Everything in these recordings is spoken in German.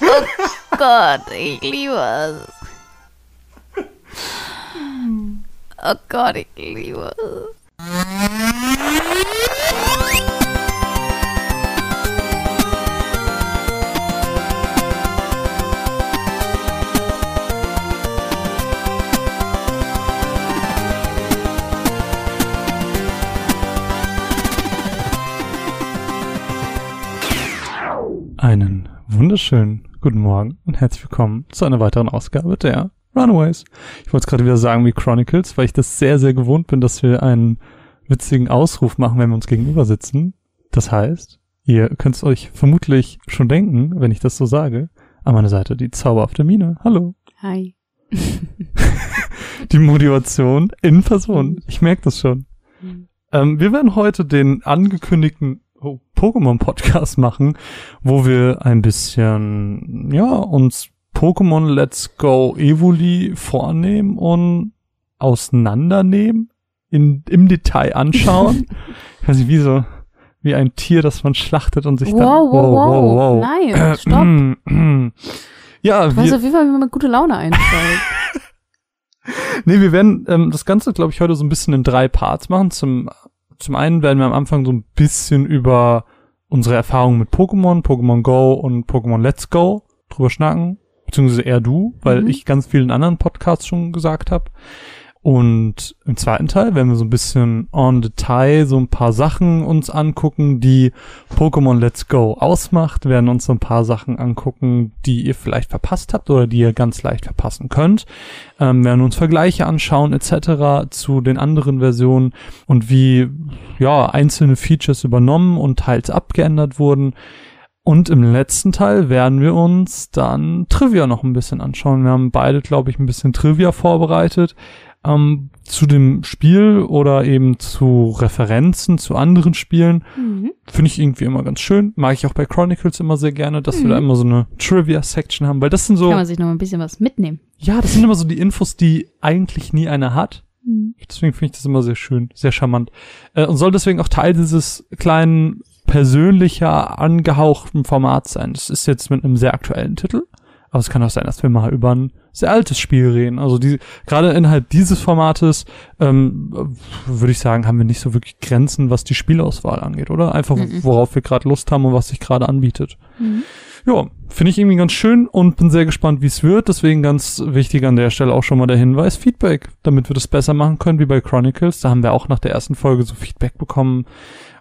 Oh Gott, ich liebe es. Oh Gott, ich liebe es. Wunderschönen guten Morgen und herzlich willkommen zu einer weiteren Ausgabe der Runaways. Ich wollte es gerade wieder sagen wie Chronicles, weil ich das sehr, sehr gewohnt bin, dass wir einen witzigen Ausruf machen, wenn wir uns gegenüber sitzen. Das heißt, ihr könnt es euch vermutlich schon denken, wenn ich das so sage. An meiner Seite die zauberhafte Mine. Hallo. Hi. Die Motivation in Person. Ich merke das schon. Ähm, wir werden heute den angekündigten Pokémon-Podcast machen, wo wir ein bisschen, ja, uns Pokémon Let's Go Evoli vornehmen und auseinandernehmen, in, im Detail anschauen. ich weiß nicht, wie so, wie ein Tier, das man schlachtet und sich Wow, dann, wow, wow. Nein, stopp. ja, Du weißt wir, auf jeden Fall, wie man mit gute Laune einsteigt. Nee, wir werden ähm, das Ganze, glaube ich, heute so ein bisschen in drei Parts machen. Zum, zum einen werden wir am Anfang so ein bisschen über unsere Erfahrungen mit Pokémon, Pokémon Go und Pokémon Let's Go drüber schnacken. Beziehungsweise eher du, weil Mhm. ich ganz vielen anderen Podcasts schon gesagt habe. Und im zweiten Teil werden wir so ein bisschen en Detail so ein paar Sachen uns angucken, die Pokémon Let's Go ausmacht, werden uns so ein paar Sachen angucken, die ihr vielleicht verpasst habt oder die ihr ganz leicht verpassen könnt, ähm, werden uns Vergleiche anschauen etc. zu den anderen Versionen und wie ja einzelne Features übernommen und teils abgeändert wurden. Und im letzten Teil werden wir uns dann Trivia noch ein bisschen anschauen. Wir haben beide, glaube ich, ein bisschen Trivia vorbereitet ähm, zu dem Spiel oder eben zu Referenzen zu anderen Spielen. Mhm. Finde ich irgendwie immer ganz schön. Mag ich auch bei Chronicles immer sehr gerne, dass wir Mhm. da immer so eine Trivia-Section haben, weil das sind so, Kann man sich noch ein bisschen was mitnehmen. ja, das sind immer so die Infos, die eigentlich nie einer hat. Mhm. Deswegen finde ich das immer sehr schön, sehr charmant. Äh, und soll deswegen auch Teil dieses kleinen, persönlicher, angehauchten Formats sein. Das ist jetzt mit einem sehr aktuellen Titel. Aber es kann auch sein, dass wir mal über ein sehr altes Spiel reden. Also die, gerade innerhalb dieses Formates, ähm, würde ich sagen, haben wir nicht so wirklich Grenzen, was die Spielauswahl angeht, oder? Einfach, Mhm. worauf wir gerade Lust haben und was sich gerade anbietet. Mhm. Ja, finde ich irgendwie ganz schön und bin sehr gespannt, wie es wird. Deswegen ganz wichtig an der Stelle auch schon mal der Hinweis, Feedback, damit wir das besser machen können, wie bei Chronicles. Da haben wir auch nach der ersten Folge so Feedback bekommen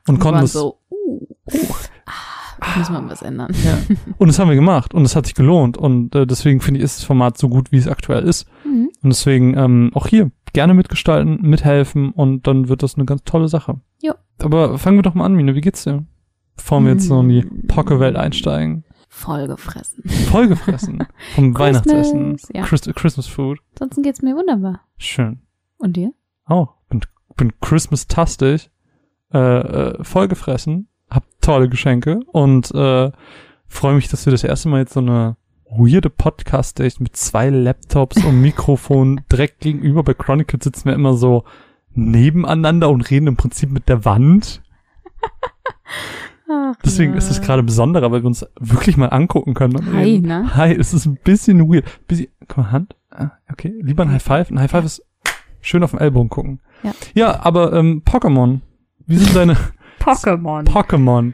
und Wir konnten das, so, uh, ah, müssen wir was ändern. ja. und das haben wir gemacht und es hat sich gelohnt und äh, deswegen finde ich, ist das Format so gut, wie es aktuell ist. Mhm. Und deswegen ähm, auch hier gerne mitgestalten, mithelfen und dann wird das eine ganz tolle Sache. Jo. Aber fangen wir doch mal an, Mine, wie geht's dir? Bevor wir jetzt so in die Mm. Poké-Welt einsteigen. Vollgefressen. Vollgefressen vom Weihnachtsessen. ja. Christ Christmas Food. Ansonsten geht's mir wunderbar. Schön. Und dir? Oh, bin, bin Christmas-tastig. Äh, äh, vollgefressen. Tolle Geschenke und äh, freue mich, dass wir das erste Mal jetzt so eine weirde Podcast-Date mit zwei Laptops und Mikrofon direkt gegenüber. Bei Chronicles sitzen wir immer so nebeneinander und reden im Prinzip mit der Wand. Ach, Deswegen ja. ist es gerade besonderer, weil wir uns wirklich mal angucken können. Hi, reden. ne? Hi, es ist ein bisschen weird. Bisschen, guck mal, Hand. Ah, Okay, lieber ein High Five. Ein High Five ist schön auf den Ellbogen gucken. Ja. Ja, aber ähm, Pokémon. Wie sind deine Pokémon. Pokémon?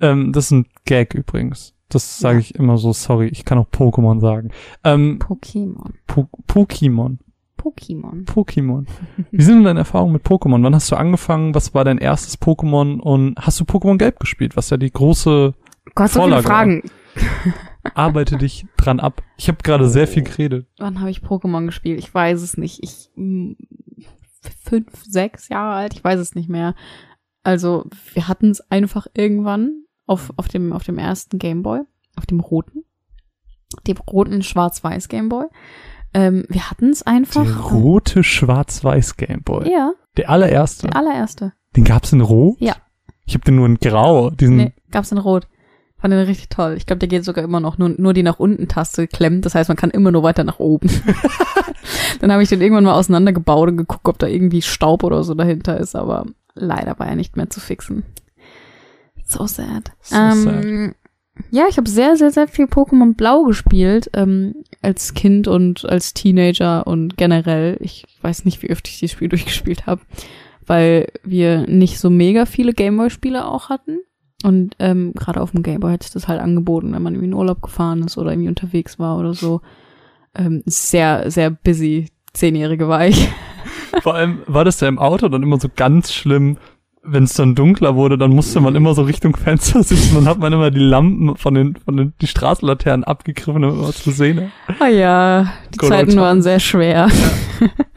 Ähm, das ist ein Gag übrigens. Das sage Ja. ich immer so, sorry, ich kann auch Pokémon sagen. Ähm, Pokémon. po Pokémon. Pokémon. Pokémon. Wie sind denn deine Erfahrungen mit Pokémon? Wann hast du angefangen? Was war dein erstes Pokémon? Und hast du Pokémon Gelb gespielt? Was ja die große Gott, so viele. Fragen. Arbeite dich dran ab. Ich habe gerade sehr viel geredet. Wann habe ich Pokémon gespielt? Ich weiß es nicht. Ich mm, fünf, sechs Jahre alt, ich weiß es nicht mehr. Also wir hatten es einfach irgendwann auf, auf dem auf dem ersten Gameboy, auf dem roten, dem roten Schwarz-Weiß Gameboy. Ähm, wir hatten es einfach. Der rote Schwarz-Weiß Gameboy. Ja, Der allererste. der allererste. Den gab's in Rot? Ja. Ich habe den nur in Grau. Diesen, Nee, gab's in Rot. Fand den richtig toll. Ich glaube, der geht sogar immer noch. Nur, nur die nach unten Taste klemmt. Das heißt, man kann immer nur weiter nach oben. Dann habe ich den irgendwann mal auseinandergebaut und geguckt, ob da irgendwie Staub oder so dahinter ist. Aber leider war er nicht mehr zu fixen. So sad. So ähm, Ja, ich habe sehr, sehr, sehr viel Pokémon Blau gespielt, ähm, als Kind und als Teenager und generell. Ich weiß nicht, wie oft ich dieses Spiel durchgespielt habe, weil wir nicht so mega viele Gameboy-Spiele auch hatten. Und ähm, gerade auf dem Gameboy hat sich das halt angeboten, wenn man irgendwie in Urlaub gefahren ist oder irgendwie unterwegs war oder so. Ähm, sehr, sehr busy. Zehnjährige war ich. Vor allem war das ja im Auto dann immer so ganz schlimm, wenn es dann dunkler wurde, dann musste man immer so Richtung Fenster sitzen und hat man immer die Lampen von den, von den die Straßenlaternen abgegriffen, man was zu sehen. Ah ja, die Good Zeiten waren sehr schwer.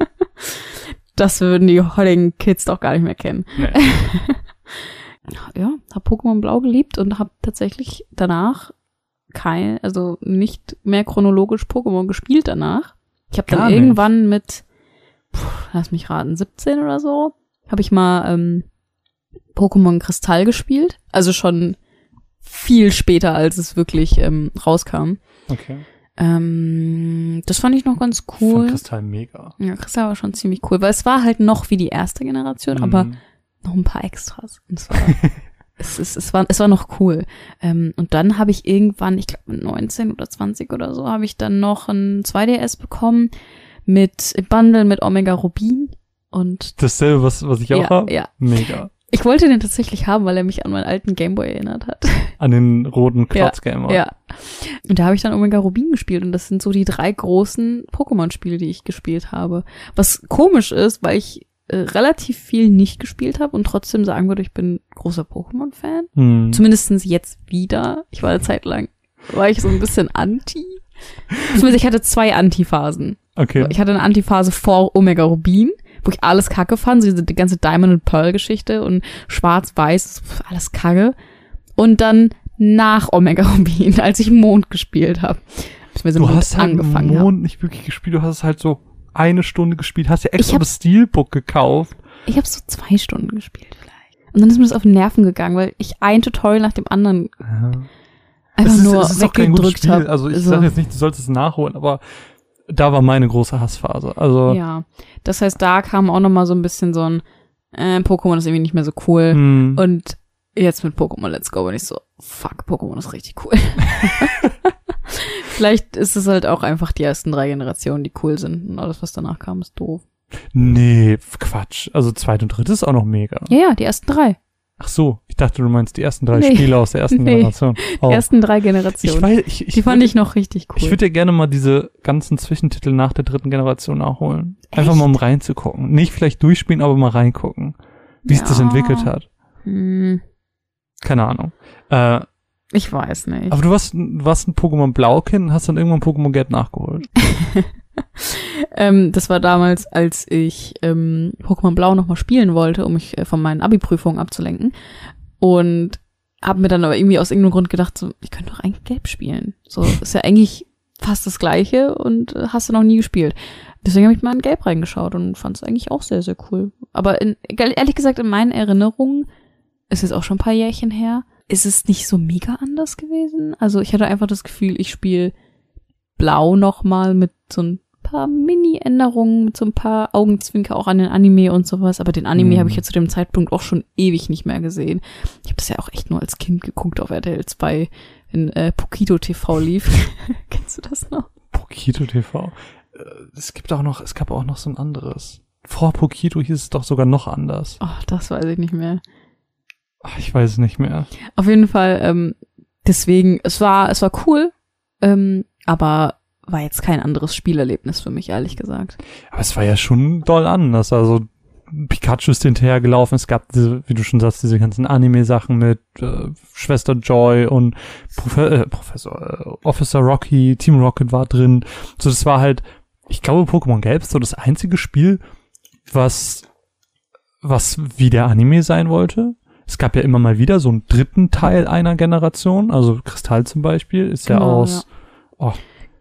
das würden die heutigen Kids doch gar nicht mehr kennen. Nee. Ja, hab Pokémon Blau geliebt und hab tatsächlich danach kein, also nicht mehr chronologisch Pokémon gespielt danach. Ich habe dann irgendwann mit, puh, lass mich raten, 17 oder so, habe ich mal ähm, Pokémon Kristall gespielt. Also schon viel später, als es wirklich ähm, rauskam. Okay. Ähm, das fand ich noch ganz Von cool. Kristall mega. Ja, Kristall war schon ziemlich cool, weil es war halt noch wie die erste Generation, aber Mhm. noch ein paar Extras. Und es war, es, es, es war, es war noch cool. Ähm, und dann habe ich irgendwann, ich glaube mit 19 oder 20 oder so, habe ich dann noch ein 2DS bekommen mit im Bundle mit Omega Rubin. Und Dasselbe, was, was ich auch ja, habe? ja. Mega. Ich wollte den tatsächlich haben, weil er mich an meinen alten Gameboy erinnert hat. An den roten Klotzgamer. Ja. Und da habe ich dann Omega Rubin gespielt und das sind so die drei großen Pokémon-Spiele, die ich gespielt habe. Was komisch ist, weil ich äh, relativ viel nicht gespielt habe und trotzdem sagen würde, ich bin großer Pokémon-Fan. Hm. Zumindestens jetzt wieder. Ich war eine Zeit lang, war ich so ein bisschen anti. Zumindest ich hatte zwei Antiphasen. Okay. Ich hatte eine Antiphase vor Omega Rubin, wo ich alles kacke fand, so diese die ganze Diamond and Pearl Geschichte und schwarz-weiß, alles kacke. Und dann nach Omega Rubin, als ich Mond gespielt habe. Du hast halt angefangen hab. Mond nicht wirklich gespielt, du hast es halt so eine Stunde gespielt, hast ja extra hab- das Steelbook gekauft. Ich habe so zwei Stunden gespielt vielleicht. Und dann ist mir das auf den Nerven gegangen, weil ich ein Tutorial nach dem anderen Ja. einfach ist, nur es ist auch kein gutes weggedrückt Spiel. habe. Also ich sage jetzt nicht, du solltest es nachholen, aber da war meine große Hassphase. Also Ja, das heißt, da kam auch noch mal so ein bisschen so ein äh, Pokémon ist irgendwie nicht mehr so cool. hm, Und jetzt mit Pokémon Let's Go bin ich so, fuck, Pokémon ist richtig cool. Vielleicht ist es halt auch einfach die ersten drei Generationen, die cool sind. Und alles, was danach kam, ist doof. nee, Quatsch. Also zweit und drittes ist auch noch mega. Ja, ja, die ersten drei. Ach so, ich dachte, du meinst die ersten drei Nee. Spiele aus der ersten Nee. Generation. Oh. Die ersten drei ich Generationen. weiß, ich, ich die fand ich noch richtig cool. Ich würde ja gerne mal diese ganzen Zwischentitel nach der dritten Generation nachholen. Einfach Echt? mal um reinzugucken. Nicht vielleicht durchspielen, aber mal reingucken. Wie sich das Ja. entwickelt hat. hm, Keine Ahnung. Äh, ich weiß nicht. aber du warst, du warst ein Pokémon Blau-Kind und hast dann irgendwann Pokémon Gelb nachgeholt. Ähm, das war damals, als ich ähm, Pokémon Blau nochmal spielen wollte, um mich äh, von meinen Abi-Prüfungen abzulenken. Und habe mir dann aber irgendwie aus irgendeinem Grund gedacht, so, ich könnte doch eigentlich Gelb spielen. So, ist ja eigentlich fast das Gleiche und äh, hast du noch nie gespielt. Deswegen habe ich mal in Gelb reingeschaut und fand es eigentlich auch sehr, sehr cool. Aber in, ehrlich gesagt, in meinen Erinnerungen, ist es auch schon ein paar Jährchen her, ist es nicht so mega anders gewesen. Also ich hatte einfach das Gefühl, ich spiele Blau nochmal mit so ein paar Mini-Änderungen, mit so ein paar Augenzwinker auch an den Anime und sowas. Aber den Anime Mhm. habe ich ja zu dem Zeitpunkt auch schon ewig nicht mehr gesehen. Ich habe das ja auch echt nur als Kind geguckt auf RTL 2, wenn äh, Pokito TV lief. Kennst du das noch? Pokito TV. Äh, Es gibt auch noch, es gab auch noch so ein anderes. Vor Pokito hieß es doch sogar noch anders. Oh, das weiß ich nicht mehr. Ach, ich weiß es nicht mehr. Auf jeden Fall, ähm, deswegen, es war, es war cool, ähm, aber war jetzt kein anderes Spielerlebnis für mich, ehrlich gesagt. Aber es war ja schon doll anders. Also Pikachu ist hinterhergelaufen. Es gab diese, wie du schon sagst, diese ganzen Anime-Sachen mit äh, Schwester Joy und Profe äh, Professor äh, Officer Rocky, Team Rocket war drin. So, das war halt, ich glaube, Pokémon Gelb ist so das einzige Spiel, was was wie der Anime sein wollte. Es gab ja immer mal wieder so einen dritten Teil einer Generation. Also Kristall zum Beispiel ist ja Genau, aus oh,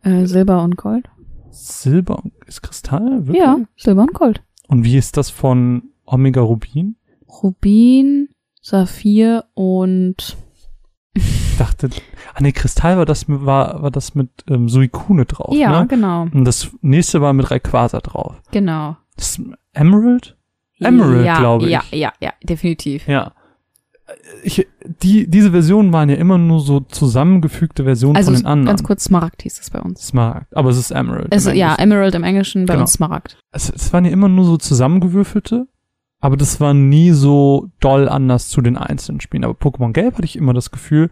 Äh, Silber und Gold? Silber. Ist Kristall? Wirklich? Ja, Silber und Gold. Und wie ist das von Omega Rubin? Rubin, Saphir und Ich dachte, ah nee, Kristall war das mit, war, war das mit ähm, Suicune drauf, ja, ne? genau, Und das nächste war mit Rayquaza drauf. genau. Das Emerald? Emerald, ja, glaube ich. Ja, ja, ja, definitiv. Ja. Ich, die, diese Versionen waren ja immer nur so zusammengefügte Versionen Also von den anderen. ganz kurz, Smaragd hieß es bei uns. Smaragd, aber es ist Emerald. Also, im ja. Emerald im Englischen, bei Genau. uns Smaragd. es, es waren ja immer nur so zusammengewürfelte, aber das war nie so doll anders zu den einzelnen Spielen. Aber Pokémon Gelb hatte ich immer das Gefühl,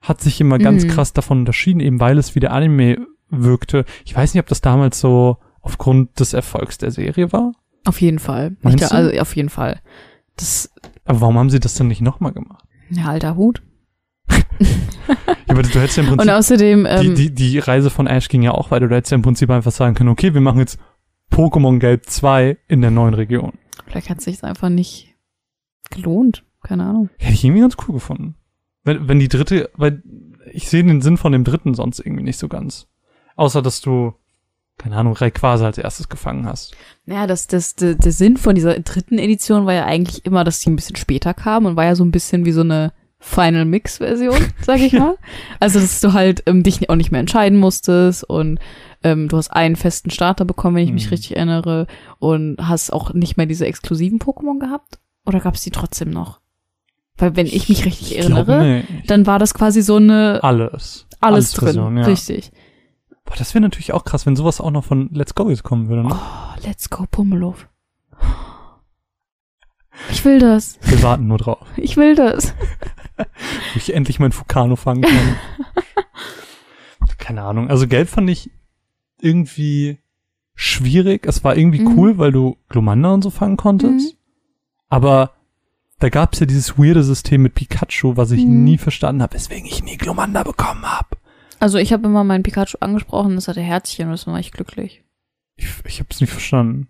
hat sich immer ganz Mhm. krass davon unterschieden, eben weil es wie der Anime wirkte. Ich weiß nicht, ob das damals so aufgrund des Erfolgs der Serie war. Auf jeden Fall. Ich, Meinst da- du? also auf jeden Fall. Das, Aber warum haben sie das denn nicht nochmal gemacht? ja, alter Hut. Ja, aber du hättest ja im Und Prinzip, außerdem, die, ähm, die, die Reise von Ash ging ja auch weiter. Du hättest ja im Prinzip einfach sagen können, okay, wir machen jetzt Pokémon Gelb 2 in der neuen Region. vielleicht hat es sich einfach nicht gelohnt. Keine Ahnung. Hätte ich irgendwie ganz cool gefunden. Wenn, wenn die dritte, weil ich sehe den Sinn von dem dritten sonst irgendwie nicht so ganz. Außer, dass du, keine Ahnung, Rayquaza als erstes gefangen hast. Naja, das, das, der, der Sinn von dieser dritten Edition war ja eigentlich immer, dass die ein bisschen später kam und war ja so ein bisschen wie so eine Final Mix Version, sag ich mal. Also, dass du halt ähm, dich auch nicht mehr entscheiden musstest und ähm, du hast einen festen Starter bekommen, wenn ich mich Mhm. richtig erinnere und hast auch nicht mehr diese exklusiven Pokémon gehabt. Oder gab es die trotzdem noch? Weil wenn ich mich richtig Ich glaub erinnere, dann war das quasi so eine alles. alles drin. Version, ja. Richtig. Boah, das wäre natürlich auch krass, wenn sowas auch noch von Let's Go jetzt kommen würde, ne? Oh, let's go, Pummeluff. Ich will das. Wir warten nur drauf, Ich will das. wo ich endlich mein Fukano fangen kann. keine Ahnung. Also Gelb fand ich irgendwie schwierig. Es war irgendwie Mhm. cool, weil du Glomanda und so fangen konntest. Mhm. Aber da gab's ja dieses weirde System mit Pikachu, was ich Mhm. nie verstanden habe, weswegen ich nie Glomanda bekommen habe. Also ich habe immer meinen Pikachu angesprochen, das hatte Herzchen und das war ich glücklich. Ich, ich hab's nicht verstanden.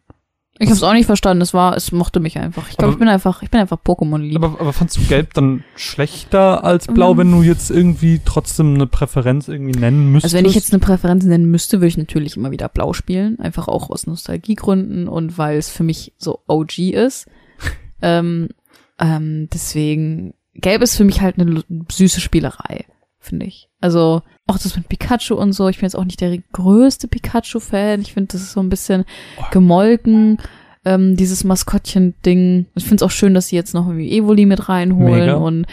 Ich habe es auch nicht verstanden, es war, es mochte mich einfach. Ich glaube, ich bin einfach, ich bin einfach Pokémon lieb. Aber, aber fandst du Gelb dann schlechter als Blau, Mhm. wenn du jetzt irgendwie trotzdem eine Präferenz irgendwie nennen müsstest? Also wenn ich jetzt eine Präferenz nennen müsste, würde ich natürlich immer wieder Blau spielen, einfach auch aus Nostalgiegründen und weil es für mich so OG ist. ähm, ähm, deswegen Gelb ist für mich halt eine süße Spielerei, finde ich. Also auch das mit Pikachu und so. Ich bin jetzt auch nicht der größte Pikachu-Fan. Ich finde, das ist so ein bisschen Oh. gemolken. Ähm, dieses Maskottchen-Ding. Ich finde es auch schön, dass sie jetzt noch irgendwie Evoli mit reinholen Mega. und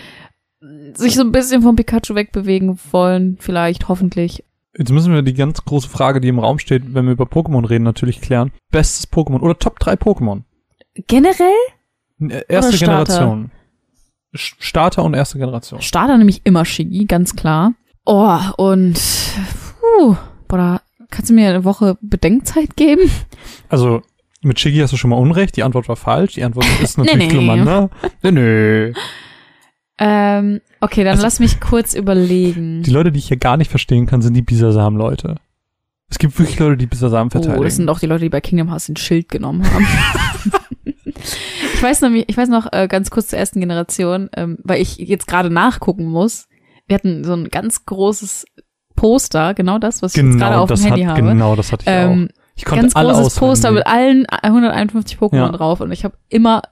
sich so ein bisschen vom Pikachu wegbewegen wollen, vielleicht, hoffentlich. Jetzt müssen wir die ganz große Frage, die im Raum steht, wenn wir über Pokémon reden, natürlich klären. Bestes Pokémon oder Top 3 Pokémon? Generell Äh, Erste? Generation. Starter und erste Generation. Starter nämlich immer Shiggy, ganz klar. Oh, und puh, boah, kannst du mir eine Woche Bedenkzeit geben? Also, mit Shiggy hast du schon mal Unrecht. Die Antwort war falsch. Die Antwort ist Nee, natürlich nee. Glomanda. Nö, nö. Ähm, okay, dann Also- lass mich kurz überlegen. Die Leute, die ich hier gar nicht verstehen kann, sind die Bisasam-Leute. Es gibt wirklich Leute, die Bisasam Oh, verteidigen. das sind auch die Leute, die bei Kingdom Hearts ein Schild genommen haben. ich weiß noch, ich weiß noch äh, ganz kurz zur ersten Generation, ähm, weil ich jetzt gerade nachgucken muss. Wir hatten so ein ganz großes Poster, genau das, was ich jetzt gerade genau, auf dem Handy hat, habe. genau, das hatte ich ähm, auch. Ich konnte ganz alle großes auswendig. Poster mit allen 151 Pokémon Ja. drauf und ich habe immer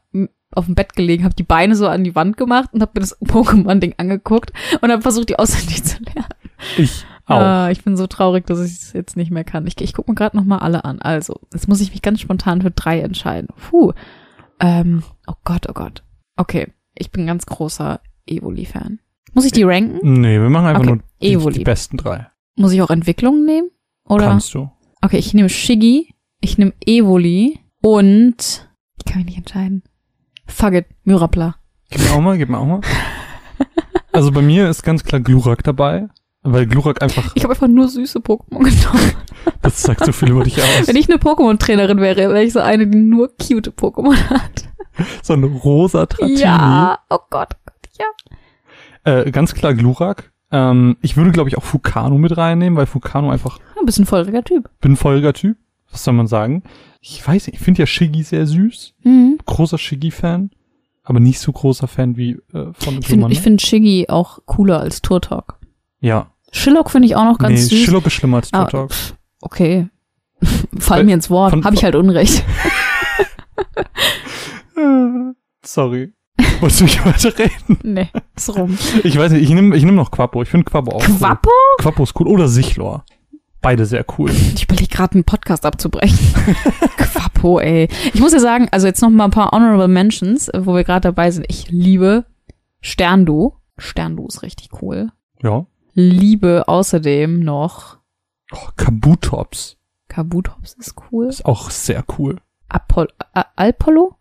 auf dem Bett gelegen, habe die Beine so an die Wand gemacht und habe mir das Pokémon-Ding angeguckt und habe versucht, die auswendig zu lernen. Ich auch. Ah, ich bin so traurig, dass ich es jetzt nicht mehr kann. Ich, ich gucke mir gerade noch mal alle an. Also, jetzt muss ich mich ganz spontan für drei entscheiden. Puh. Ähm, oh Gott, oh Gott. Okay, ich bin ganz großer Evoli-Fan. Muss ich die ranken? Nee, wir machen einfach Okay, nur die, Evoli. die besten drei. Muss ich auch Entwicklungen nehmen? Oder? Kannst du. Okay, ich nehme Shiggy, ich nehme Evoli und ich kann mich nicht entscheiden. Fuck it, Myrapla. Gib mir auch mal, gib mir auch mal. Also bei mir ist ganz klar Glurak dabei, weil Glurak einfach, Ich habe einfach nur süße Pokémon genommen. das sagt so viel über dich aus. Wenn ich eine Pokémon-Trainerin wäre, wäre ich so eine, die nur cute Pokémon hat. So ein rosa Tratini. Ja, oh Gott, oh ja. Äh, ganz klar Glurak. Ähm, ich würde, glaube ich, auch Fukano mit reinnehmen, weil Fukano einfach, Ein bisschen feuriger Typ. bin ein feuriger Typ. Was soll man sagen? Ich weiß nicht, ich finde ja Shiggy sehr süß. Mhm. Großer Shiggy-Fan. Aber nicht so großer Fan wie äh, von Ich finde ich find Shiggy auch cooler als Turtok. Ja. Shillock finde ich auch noch ganz nee, süß. Shillock ist schlimmer als Ah, Turtok. pff, okay. Fall mir ins Wort. Habe ich halt Unrecht. Sorry. Wolltest du nicht weiterreden? nee, ist rum. Ich weiß nicht, ich nehme ich nehm noch Quappo. Ich finde Quappo auch cool. Quappo? Quappo ist cool. Oder Sichlor. Beide sehr cool. Ich überlege gerade, einen Podcast abzubrechen. Quappo, ey. Ich muss ja sagen, also jetzt noch mal ein paar Honorable Mentions, wo wir gerade dabei sind. Ich liebe Sterndu. Sterndu ist richtig cool. Ja. Liebe außerdem noch Oh, Kabutops. Kabutops ist cool. Ist auch sehr cool. Apollo. Alpollo?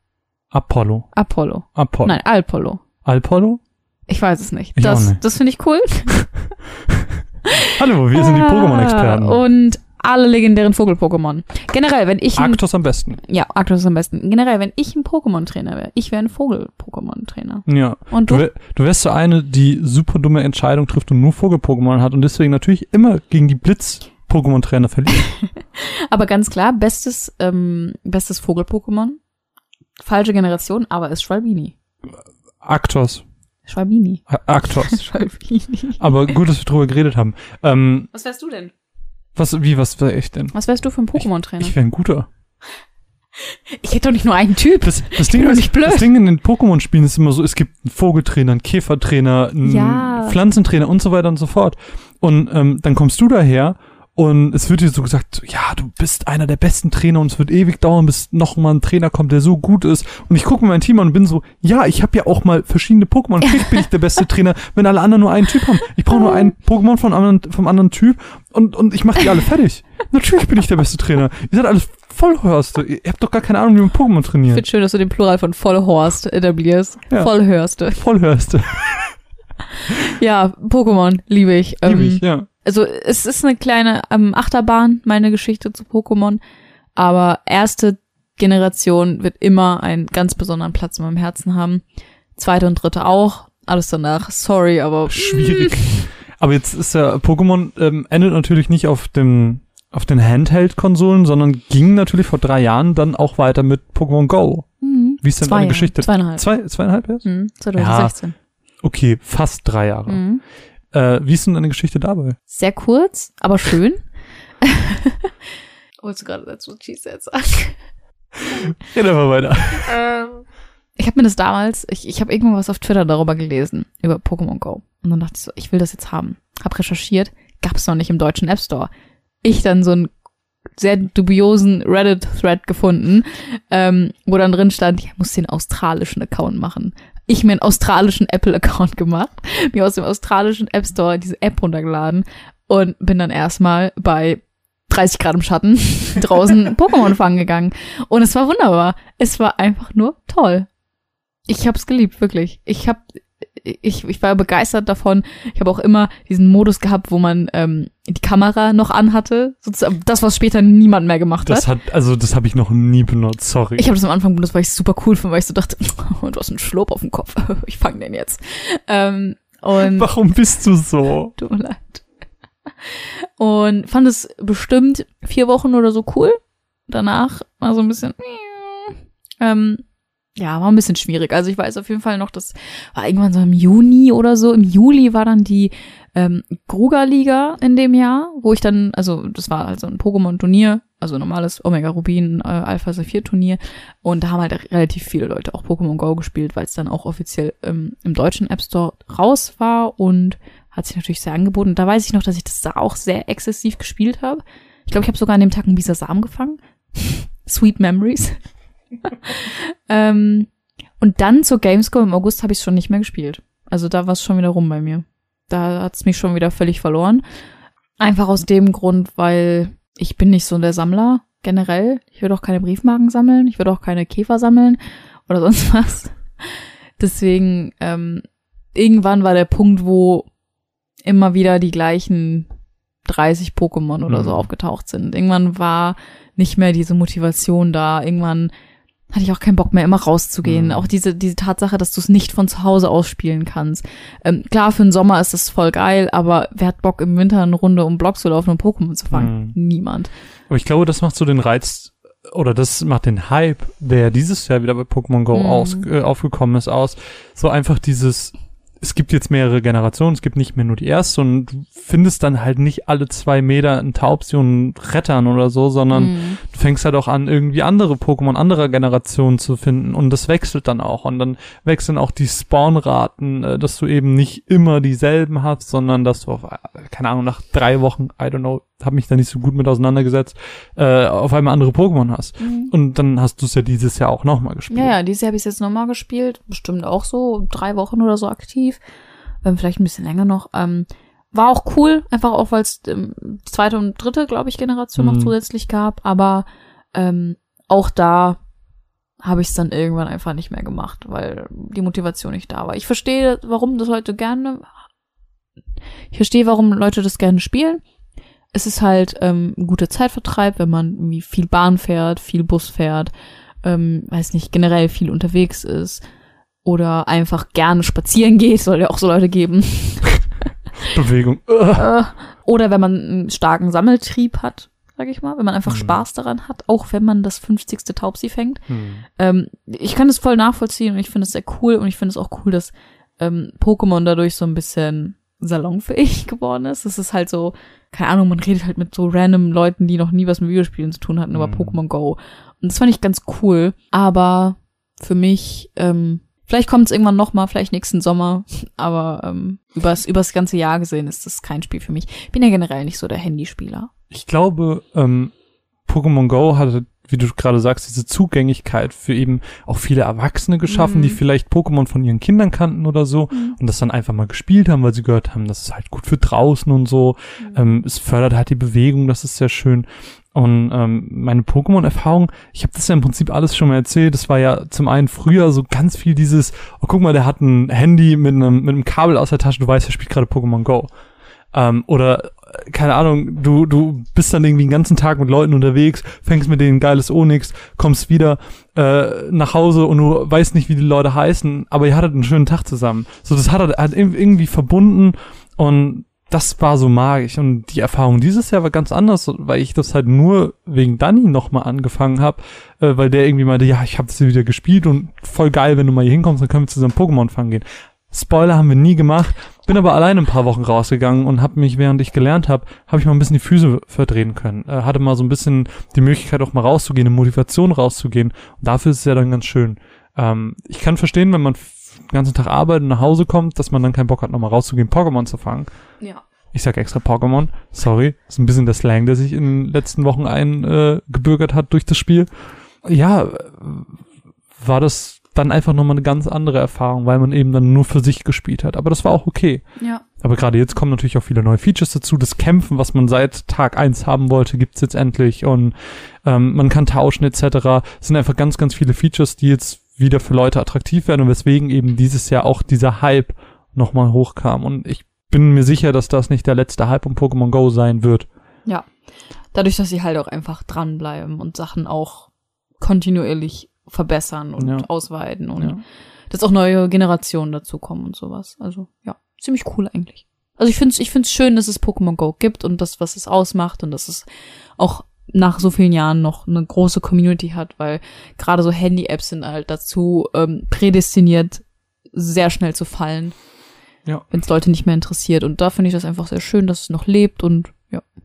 Apollo. Apollo. Apollo. Nein, Alpollo. Alpollo? Ich weiß es nicht. Ich das nicht. das finde ich cool. Hallo, wir sind die Ah, Pokémon-Experten. Und alle legendären Vogel-Pokémon. Generell, wenn ich ein, Arktos am besten. ja, Arctos am besten. Generell, wenn ich ein Pokémon-Trainer wäre, ich wäre ein Vogel-Pokémon-Trainer. Ja. Und Du, du? wär, du wärst so eine, die super dumme Entscheidung trifft und nur Vogel-Pokémon hat und deswegen natürlich immer gegen die Blitz-Pokémon-Trainer verliert. Aber ganz klar, bestes, ähm, bestes Vogel-Pokémon. Falsche Generation, aber ist Schwalbini. Arktos. Schwalbini. A- Arktos. Schwalbini. Aber gut, dass wir drüber geredet haben. Ähm, Was wärst du denn? Was, wie, was wäre ich denn? Was wärst du für ein Pokémon-Trainer? Ich wäre ein guter. Ich hätte doch nicht nur einen Typ. Das, das, Ding ist, nicht blöd. das Ding in den Pokémon-Spielen ist immer so, es gibt einen Vogeltrainer, einen Käfertrainer, einen Ja. Pflanzentrainer und so weiter und so fort. Und ähm, dann kommst du daher und es wird dir so gesagt, ja, du bist einer der besten Trainer und es wird ewig dauern, bis noch mal ein Trainer kommt, der so gut ist. Und ich gucke mir mein Team an und bin so, ja, ich habe ja auch mal verschiedene Pokémon. Natürlich bin ich der beste Trainer, wenn alle anderen nur einen Typ haben. Ich brauche nur einen Pokémon vom anderen, vom anderen Typ und, und ich mache die alle fertig. Natürlich bin ich der beste Trainer. Ihr seid alles Vollhörste. Ihr habt doch gar keine Ahnung, wie man Pokémon Ich trainiert. finde schön, dass du den Plural von Vollhorst etablierst. Ja. Vollhörste. Vollhörste. Ja, Pokémon liebe ich. Lieb Ähm, ich, ja. Also es ist eine kleine ähm, Achterbahn, meine Geschichte zu Pokémon. Aber erste Generation wird immer einen ganz besonderen Platz in meinem Herzen haben. Zweite und dritte auch. Alles danach, sorry, aber Schwierig. Aber jetzt ist ja Pokémon ähm, endet natürlich nicht auf dem auf den Handheld-Konsolen, sondern ging natürlich vor drei Jahren dann auch weiter mit Pokémon Go. Mhm. Wie ist denn Zwei deine Geschichte? zweieinhalb. Zwei, zweieinhalb jetzt? Mhm, 2016. Okay, fast drei Jahre. Mhm. Äh, wie ist denn deine Geschichte dabei? Sehr kurz, aber schön. Wolltest du gerade dazu Cheese jetzt sagen? Red einfach weiter. Ähm, ich habe mir das damals, ich, ich habe irgendwo was auf Twitter darüber gelesen, über Pokémon Go. Und dann dachte ich so, ich will das jetzt haben. Hab recherchiert, gab's noch nicht im deutschen App Store. Ich dann so einen sehr dubiosen Reddit-Thread gefunden, ähm, wo dann drin stand, ich muss den australischen Account machen. Ich mir einen australischen Apple-Account gemacht, mir aus dem australischen App Store diese App runtergeladen und bin dann erstmal bei 30 Grad im Schatten draußen Pokémon fangen gegangen. Und es war wunderbar. Es war einfach nur toll. Ich hab's geliebt, wirklich. Ich hab, ich, ich war begeistert davon. Ich habe auch immer diesen Modus gehabt, wo man ähm, die Kamera noch anhatte. Sozusagen das, was später niemand mehr gemacht Das hat. hat, also das habe ich noch nie benutzt, sorry. Ich habe das am Anfang benutzt, weil ich super cool finde, weil ich so dachte, du hast einen Schlurp auf dem Kopf. Ich fange den jetzt. Ähm, und Warum bist du so? Tut mir leid. Und fand es bestimmt vier Wochen oder so cool. Danach war so ein bisschen, ähm, ja, war ein bisschen schwierig. Also ich weiß auf jeden Fall noch, das war irgendwann so im Juni oder so. Im Juli war dann die ähm, Gruger-Liga in dem Jahr, wo ich dann, also das war also ein Pokémon-Turnier, also normales Omega Rubin äh, Alpha Saphir Turnier. Und da haben halt relativ viele Leute auch Pokémon Go gespielt, weil es dann auch offiziell ähm, im deutschen App Store raus war und hat sich natürlich sehr angeboten. Und da weiß ich noch, dass ich das da auch sehr exzessiv gespielt habe. Ich glaube, ich habe sogar an dem Tag einen Bisasam gefangen. Sweet Memories. ähm, und dann zur Gamescom im August habe ich es schon nicht mehr gespielt. Also da war es schon wieder rum bei mir. Da hat es mich schon wieder völlig verloren. Einfach aus dem Grund, weil ich bin nicht so der Sammler generell. Ich würde auch keine Briefmarken sammeln. Ich würde auch keine Käfer sammeln oder sonst was. Deswegen, ähm, irgendwann war der Punkt, wo immer wieder die gleichen 30 Pokémon oder so Mhm. aufgetaucht sind. Irgendwann war nicht mehr diese Motivation da. Irgendwann hatte ich auch keinen Bock mehr, immer rauszugehen. Mhm. Auch diese, diese Tatsache, dass du es nicht von zu Hause aus spielen kannst. Ähm, klar, für den Sommer ist das voll geil, aber wer hat Bock, im Winter eine Runde um Block zu laufen und Pokémon zu fangen? Niemand. Aber ich glaube, das macht so den Reiz, oder das macht den Hype, der dieses Jahr wieder bei Pokémon Go Mhm. aus, äh, aufgekommen ist, aus. So einfach dieses, es gibt jetzt mehrere Generationen, es gibt nicht mehr nur die erste und du findest dann halt nicht alle zwei Meter ein Taubsi und Rettern oder so, sondern Mhm. du fängst halt auch an, irgendwie andere Pokémon anderer Generationen zu finden und das wechselt dann auch und dann wechseln auch die Spawnraten, äh, dass du eben nicht immer dieselben hast, sondern dass du auf, äh, keine Ahnung, nach drei Wochen, I don't know, habe mich da nicht so gut mit auseinandergesetzt, äh, auf einmal andere Pokémon hast. Mhm. Und dann hast du es ja dieses Jahr auch nochmal gespielt. Ja, ja, dieses Jahr habe ich es jetzt nochmal gespielt. Bestimmt auch so drei Wochen oder so aktiv. Ähm, vielleicht ein bisschen länger noch. Ähm, war auch cool, einfach auch, weil es ähm, zweite und dritte, glaube ich, Generation noch Mhm. zusätzlich gab. Aber ähm, auch da habe ich es dann irgendwann einfach nicht mehr gemacht, weil die Motivation nicht da war. Ich verstehe, warum das Leute gerne. Ich verstehe, warum Leute das gerne spielen. Es ist halt ähm, ein guter Zeitvertreib, wenn man irgendwie viel Bahn fährt, viel Bus fährt, ähm, weiß nicht, generell viel unterwegs ist oder einfach gerne spazieren geht, soll ja auch so Leute geben. Bewegung. Äh, oder wenn man einen starken Sammeltrieb hat, sag ich mal, wenn man einfach Mhm. Spaß daran hat, auch wenn man das 50. Taubsi fängt. Hm. Ähm, ich kann das voll nachvollziehen und ich finde es sehr cool und ich finde es auch cool, dass ähm, Pokémon dadurch so ein bisschen salonfähig geworden ist. Es ist halt so, keine Ahnung, man redet halt mit so random Leuten, die noch nie was mit Videospielen zu tun hatten, über Mhm. Pokémon Go. Und das fand ich ganz cool. Aber für mich, ähm, vielleicht kommt es irgendwann noch mal, vielleicht nächsten Sommer. Aber ähm, übers, übers ganze Jahr gesehen ist das kein Spiel für mich. Ich bin ja generell nicht so der Handyspieler. Ich glaube, ähm, Pokémon Go hatte, wie du gerade sagst, diese Zugänglichkeit für eben auch viele Erwachsene geschaffen, Mhm. die vielleicht Pokémon von ihren Kindern kannten oder so und das dann einfach mal gespielt haben, weil sie gehört haben, das ist halt gut für draußen und so. Ähm, es fördert halt die Bewegung, das ist sehr schön. Und ähm, meine Pokémon-Erfahrung, ich habe das ja im Prinzip alles schon mal erzählt. Das war ja zum einen früher so ganz viel dieses, oh guck mal, der hat ein Handy mit einem, mit einem Kabel aus der Tasche, du weißt, er spielt gerade Pokémon Go. Ähm, oder, keine Ahnung, du, du bist dann irgendwie den ganzen Tag mit Leuten unterwegs, fängst mit denen geiles Onix, kommst wieder äh, nach Hause und du weißt nicht, wie die Leute heißen, aber ihr hattet einen schönen Tag zusammen. So, das hat er hat ir- irgendwie verbunden und das war so magisch. Und die Erfahrung dieses Jahr war ganz anders, weil ich das halt nur wegen Danny nochmal angefangen habe, äh, weil der irgendwie meinte, ja, ich habe das hier wieder gespielt und voll geil, wenn du mal hier hinkommst, dann können wir zusammen Pokémon fangen gehen. Spoiler haben wir nie gemacht. Bin aber alleine ein paar Wochen rausgegangen und habe mich, während ich gelernt habe, habe ich mal ein bisschen die Füße verdrehen können. Äh, hatte mal so ein bisschen die Möglichkeit auch mal rauszugehen, eine Motivation rauszugehen. Und dafür ist es ja dann ganz schön. Ähm, ich kann verstehen, wenn man den ganzen Tag arbeitet und nach Hause kommt, dass man dann keinen Bock hat, nochmal rauszugehen, Pokémon zu fangen. Ja. Ich sag extra Pokémon. Sorry. ist ein bisschen der Slang, der sich in den letzten Wochen eingebürgert äh, gebürgert hat durch das Spiel. Ja, war das dann einfach nochmal eine ganz andere Erfahrung, weil man eben dann nur für sich gespielt hat. Aber das war auch okay. Ja. Aber gerade jetzt kommen natürlich auch viele neue Features dazu. Das Kämpfen, was man seit Tag eins haben wollte, gibt's jetzt endlich. Und ähm, man kann tauschen etc. Es sind einfach ganz, ganz viele Features, die jetzt wieder für Leute attraktiv werden und weswegen eben dieses Jahr auch dieser Hype nochmal hochkam. Und ich bin mir sicher, dass das nicht der letzte Hype um Pokémon Go sein wird. Dadurch, dass sie halt auch einfach dranbleiben und Sachen auch kontinuierlich verbessern und Ja. ausweiten und Ja. dass auch neue Generationen dazukommen und sowas. Also ja, ziemlich cool eigentlich. Also ich finde es ich find's schön, dass es Pokémon Go gibt und das, was es ausmacht und dass es auch nach so vielen Jahren noch eine große Community hat, weil gerade so Handy-Apps sind halt dazu ähm, prädestiniert, sehr schnell zu fallen, Ja. wenn es Leute nicht mehr interessiert. Und da finde ich das einfach sehr schön, dass es noch lebt und.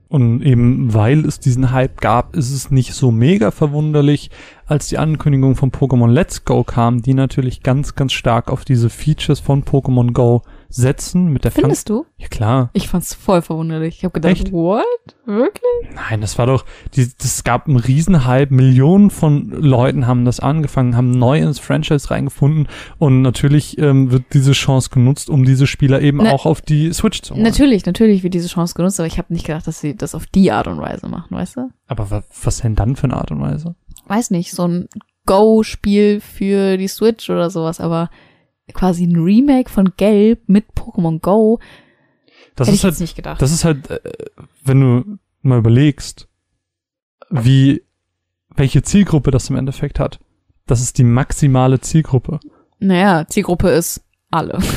Und eben weil es diesen Hype gab, ist es nicht so mega verwunderlich, als die Ankündigung von Pokémon Let's Go kam, die natürlich ganz, ganz stark auf diese Features von Pokémon Go setzen mit der Fang Findest du? Ja klar. Ich fand's voll verwunderlich. Ich habe gedacht, Echt? what? Wirklich? Nein, das war doch, die, das gab einen Riesenhype. Millionen von Leuten haben das angefangen, haben neu ins Franchise reingefunden und natürlich ähm, wird diese Chance genutzt, um diese Spieler eben Ne- auch auf die Switch zu holen. Natürlich, natürlich wird diese Chance genutzt, aber ich habe nicht gedacht, dass sie das auf die Art und Weise machen, weißt du? Aber wa was denn dann für eine Art und Weise? Weiß nicht, so ein Go-Spiel für die Switch oder sowas, aber quasi ein Remake von Gelb mit Pokémon Go, Das hätte ist ich halt jetzt nicht gedacht. Das ist halt, äh, wenn du mal überlegst, wie, welche Zielgruppe das im Endeffekt hat. Das ist die maximale Zielgruppe. naja, Zielgruppe ist alle.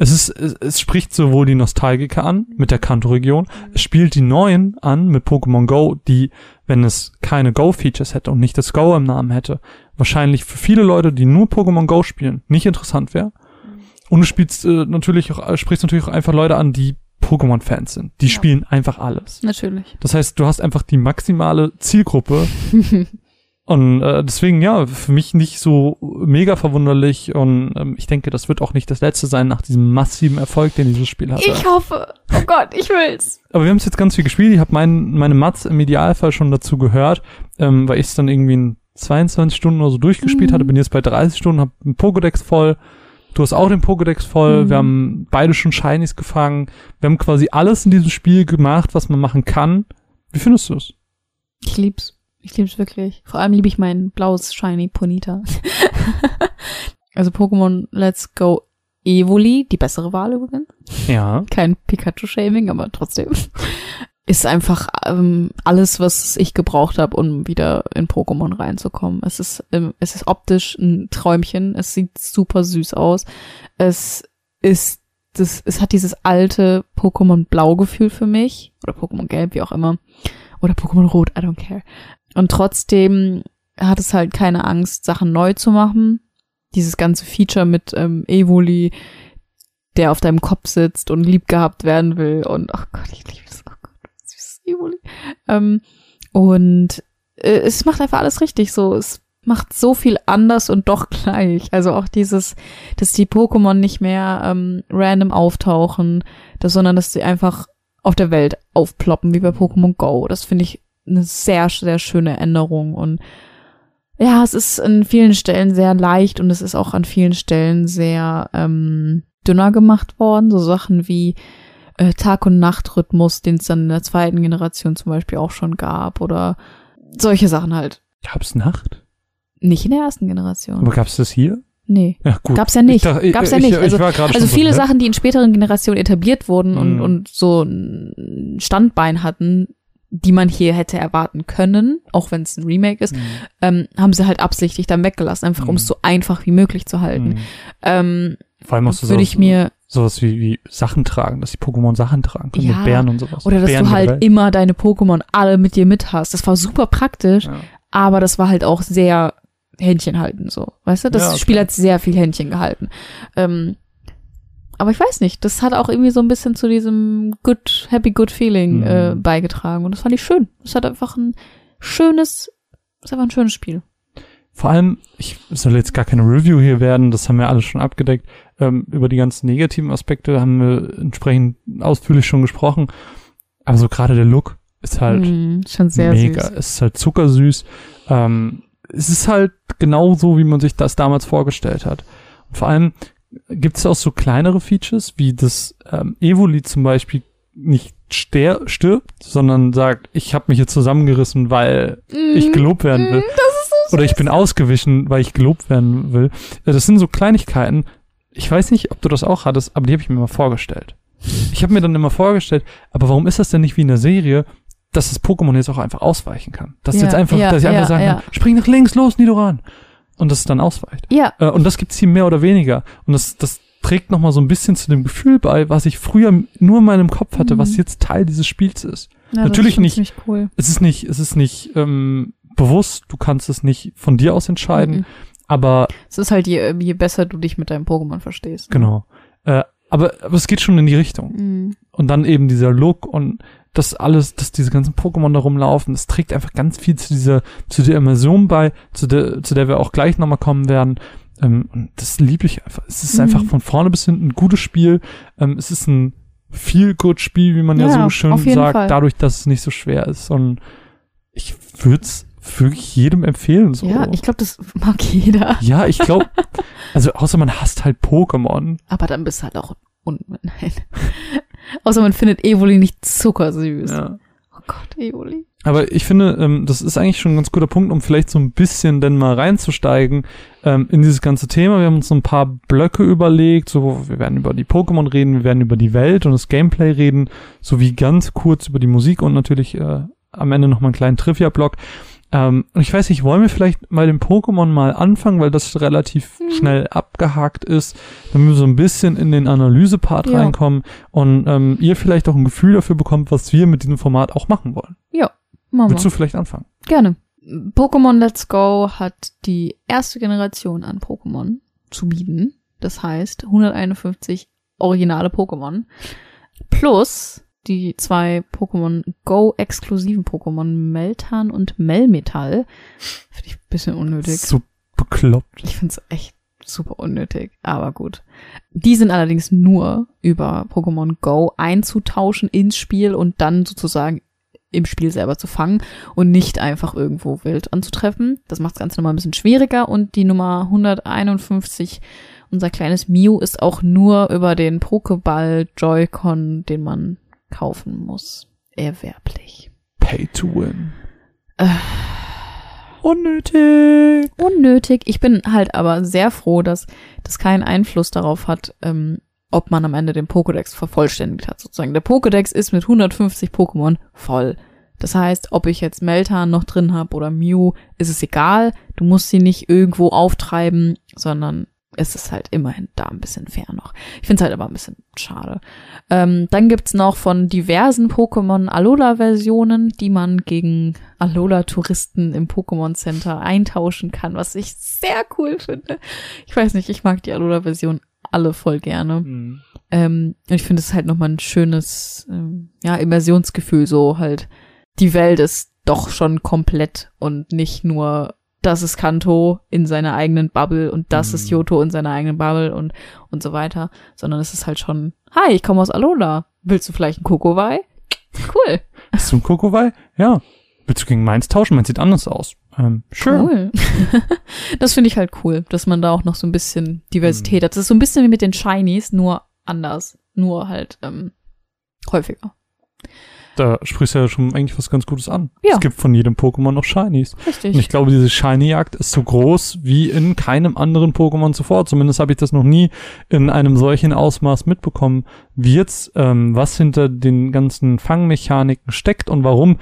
Es ist, es, es spricht sowohl die Nostalgiker an mit der Kanto-Region, es spielt die Neuen an mit Pokémon Go, die, wenn es keine Go-Features hätte und nicht das Go im Namen hätte, wahrscheinlich für viele Leute, die nur Pokémon Go spielen, nicht interessant wäre. Und du spielst äh, natürlich auch, sprichst natürlich auch einfach Leute an, die Pokémon-Fans sind. Die Ja. spielen einfach alles. Natürlich. Das heißt, du hast einfach die maximale Zielgruppe Und äh, deswegen, ja, für mich nicht so mega verwunderlich und ähm, ich denke, das wird auch nicht das letzte sein nach diesem massiven Erfolg, den dieses Spiel hatte. Ich hoffe. Oh Gott, ich will's. Aber wir haben es jetzt ganz viel gespielt. Ich habe mein, meine Mats im Idealfall schon dazu gehört, ähm, weil ich es dann irgendwie in 22 Stunden oder so durchgespielt Mhm. hatte. Bin jetzt bei 30 Stunden, habe einen Pokédex voll. Du hast auch den Pokédex voll. Mhm. Wir haben beide schon Shinies gefangen. Wir haben quasi alles in diesem Spiel gemacht, was man machen kann. Wie findest du es? Ich lieb's. Ich lieb's wirklich. Vor allem liebe ich mein blaues Shiny Ponita. also Pokémon Let's Go Evoli, die bessere Wahl übrigens. Ja. Kein Pikachu-Shaming, aber trotzdem. Ist einfach ähm, alles, was ich gebraucht habe, um wieder in Pokémon reinzukommen. Es ist, ähm, es ist optisch ein Träumchen. Es sieht super süß aus. Es ist, das, es hat dieses alte Pokémon-Blau-Gefühl für mich. Oder Pokémon-Gelb, wie auch immer. Oder Pokémon-Rot, I don't care. Und trotzdem hat es halt keine Angst, Sachen neu zu machen. Dieses ganze Feature mit ähm, Evoli, der auf deinem Kopf sitzt und lieb gehabt werden will. Und ach Gott, ich liebe das. Evoli. Ähm, und äh, es macht einfach alles richtig so. Es macht so viel anders und doch gleich. Also auch dieses, dass die Pokémon nicht mehr ähm, random auftauchen, dass, sondern dass sie einfach auf der Welt aufploppen, wie bei Pokémon Go. Das finde ich eine sehr, sehr schöne Änderung. Und ja, es ist an vielen Stellen sehr leicht und es ist auch an vielen Stellen sehr ähm, dünner gemacht worden. So Sachen wie äh, Tag- und Nachtrhythmus, den es dann in der zweiten Generation zum Beispiel auch schon gab. Oder solche Sachen halt. Gab's Nacht? Nicht in der ersten Generation. Aber gab's das hier? Nee. Ja, gut. Gab's ja nicht. Ich dachte- Gab's ja ich- nicht. ich Also, also schon so, viele hä? Sachen, die in späteren Generationen etabliert wurden und, Mhm. und so ein Standbein hatten, die man hier hätte erwarten können, auch wenn es ein Remake ist, Mhm. ähm, haben sie halt absichtlich dann weggelassen, einfach um Mhm. es so einfach wie möglich zu halten. Mhm. Ähm, Vor allem musst du würde sowas, ich mir, sowas wie, wie Sachen tragen, dass die Pokémon Sachen tragen können, Ja. mit Bären und sowas. oder dass Bären du halt generell. immer deine Pokémon alle mit dir mit hast. Das war super praktisch, Ja. aber das war halt auch sehr Händchen halten, so. Weißt du? Das Ja, okay. Spiel hat sehr viel Händchen gehalten. Ähm, aber ich weiß nicht, das hat auch irgendwie so ein bisschen zu diesem good, happy, good feeling Mhm. äh, beigetragen. Und das fand ich schön. Es hat einfach ein schönes, es ist einfach ein schönes Spiel. Vor allem, ich soll jetzt gar keine Review hier werden, das haben wir alles schon abgedeckt. Ähm, über die ganzen negativen Aspekte haben wir entsprechend ausführlich schon gesprochen. Aber so gerade der Look ist halt Mhm, schon sehr mega. süß. Es ist halt zuckersüß. Ähm, es ist halt genau so, wie man sich das damals vorgestellt hat. Und vor allem gibt es auch so kleinere Features, wie das ähm, Evoli zum Beispiel nicht stirbt, sondern sagt, ich habe mich jetzt zusammengerissen, weil ich Mhm. gelobt werden will. Ist so Oder ich bin ausgewichen, weil ich gelobt werden will. Ja, Das sind so Kleinigkeiten. Ich weiß nicht, ob du das auch hattest, aber die habe ich mir immer vorgestellt. Ich habe mir dann immer vorgestellt, aber warum ist das denn nicht wie in der Serie, dass das Pokémon jetzt auch einfach ausweichen kann? Dass Ja, jetzt einfach, ja, dass ich einfach ja, sagen kann, spring nach links, los, Nidoran. Und dass es dann ausweicht. Ja, Äh, und das gibt's hier mehr oder weniger. Und das, das trägt noch mal so ein bisschen zu dem Gefühl bei, was ich früher nur in meinem Kopf hatte, Mhm. was jetzt Teil dieses Spiels ist. Natürlich das ist nicht. cool. Es ist nicht, es ist nicht ähm, bewusst, du kannst es nicht von dir aus entscheiden, Mhm. Aber Es ist halt je, je besser du dich mit deinem Pokémon verstehst. ne? genau. Äh, aber, aber es geht schon in die Richtung. Mhm. Und dann eben dieser Look und das alles, dass diese ganzen Pokémon da rumlaufen, das trägt einfach ganz viel zu dieser, zu der Immersion bei, zu der, zu der wir auch gleich nochmal kommen werden. Ähm, und das liebe ich einfach. Es ist Mhm. einfach von vorne bis hinten ein gutes Spiel. Ähm, es ist ein feel good Spiel, wie man ja, Ja, so schön sagt, Fall. dadurch, dass es nicht so schwer ist. Und ich würde es wirklich jedem empfehlen. So. Ja, ich glaube, das mag jeder. ja, ich glaube, also außer man hasst halt Pokémon. Aber dann bist du halt auch un nein. Außer man findet Evoli nicht zuckersüß. Ja. Oh Gott, Evoli. Aber ich finde, ähm, das ist eigentlich schon ein ganz guter Punkt, um vielleicht so ein bisschen denn mal reinzusteigen ähm, in dieses ganze Thema. Wir haben uns so ein paar Blöcke überlegt, so wir werden über die Pokémon reden, wir werden über die Welt und das Gameplay reden, sowie ganz kurz über die Musik und natürlich äh, am Ende noch mal einen kleinen Trivia-Block. Ähm, und ich weiß nicht, wollen wir vielleicht mal dem Pokémon mal anfangen, weil das relativ Mhm. schnell abgehakt ist, damit wir so ein bisschen in den Analyse-Part Ja. reinkommen und ähm, ihr vielleicht auch ein Gefühl dafür bekommt, was wir mit diesem Format auch machen wollen. Mama. Willst du vielleicht anfangen? Gerne. Pokémon Let's Go hat die erste Generation an Pokémon zu bieten. Das heißt 151 originale Pokémon. Plus die zwei Pokémon Go exklusiven Pokémon Meltan und Melmetal. Finde ich ein bisschen unnötig. So bekloppt. Ich finde es echt super unnötig, aber gut. Die sind allerdings nur über Pokémon Go einzutauschen ins Spiel und dann sozusagen im Spiel selber zu fangen und nicht einfach irgendwo wild anzutreffen. Das macht das Ganze nochmal ein bisschen schwieriger und die Nummer 151, unser kleines Mew, ist auch nur über den Pokéball Joy-Con, den man kaufen muss, erwerblich. Pay to win. Äh. Unnötig. Unnötig. Ich bin halt aber sehr froh, dass das keinen Einfluss darauf hat, ähm, ob man am Ende den Pokédex vervollständigt hat, sozusagen. Der Pokédex ist mit 150 Pokémon voll. Das heißt, ob ich jetzt Meltan noch drin habe oder Mew, ist es egal. Du musst sie nicht irgendwo auftreiben, sondern es ist halt immerhin da ein bisschen fair noch. Ich finde es halt aber ein bisschen schade. Ähm, dann gibt's noch von diversen Pokémon Alola-Versionen, die man gegen Alola-Touristen im Pokémon Center eintauschen kann, was ich sehr cool finde. Ich weiß nicht, ich mag die Alola-Version alle voll gerne. Mhm. Ähm, und ich finde es halt nochmal ein schönes, ähm, ja, Immersionsgefühl, so halt, die Welt ist doch schon komplett und nicht nur, das ist Kanto in seiner eigenen Bubble und das Mhm. ist Yoto in seiner eigenen Bubble und, und so weiter, sondern es ist halt schon, hi, ich komme aus Alola. Willst du vielleicht einen Kokowai? Cool. Hast du ein Kokowai? Ja. Willst du gegen meins tauschen? Meins sieht anders aus. Ähm, sure. Cool. das finde ich halt cool, dass man da auch noch so ein bisschen Diversität Mhm. hat. Das ist so ein bisschen wie mit den Shinies, nur anders. Nur halt ähm, häufiger. Da sprichst du ja schon eigentlich was ganz Gutes an. Ja. Es gibt von jedem Pokémon noch Shinies. Richtig. Und ich glaube, diese Shiny-Jagd ist so groß wie in keinem anderen Pokémon zuvor. Zumindest habe ich das noch nie in einem solchen Ausmaß mitbekommen, wie jetzt, ähm, was hinter den ganzen Fangmechaniken steckt und warum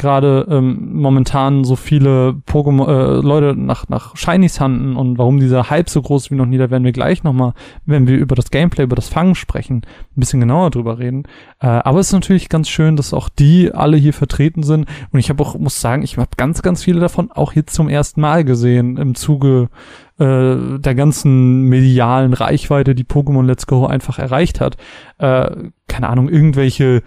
gerade ähm, momentan so viele Pokémon, äh, Leute nach, nach Shinies handeln und warum dieser Hype so groß wie noch nie, da werden wir gleich nochmal, wenn wir über das Gameplay, über das Fangen sprechen, ein bisschen genauer drüber reden. Äh, aber es ist natürlich ganz schön, dass auch die alle hier vertreten sind. Und ich habe auch, muss sagen, ich habe ganz, ganz viele davon auch jetzt zum ersten Mal gesehen im Zuge äh, der ganzen medialen Reichweite, die Pokémon Let's Go einfach erreicht hat. Äh, keine Ahnung, irgendwelche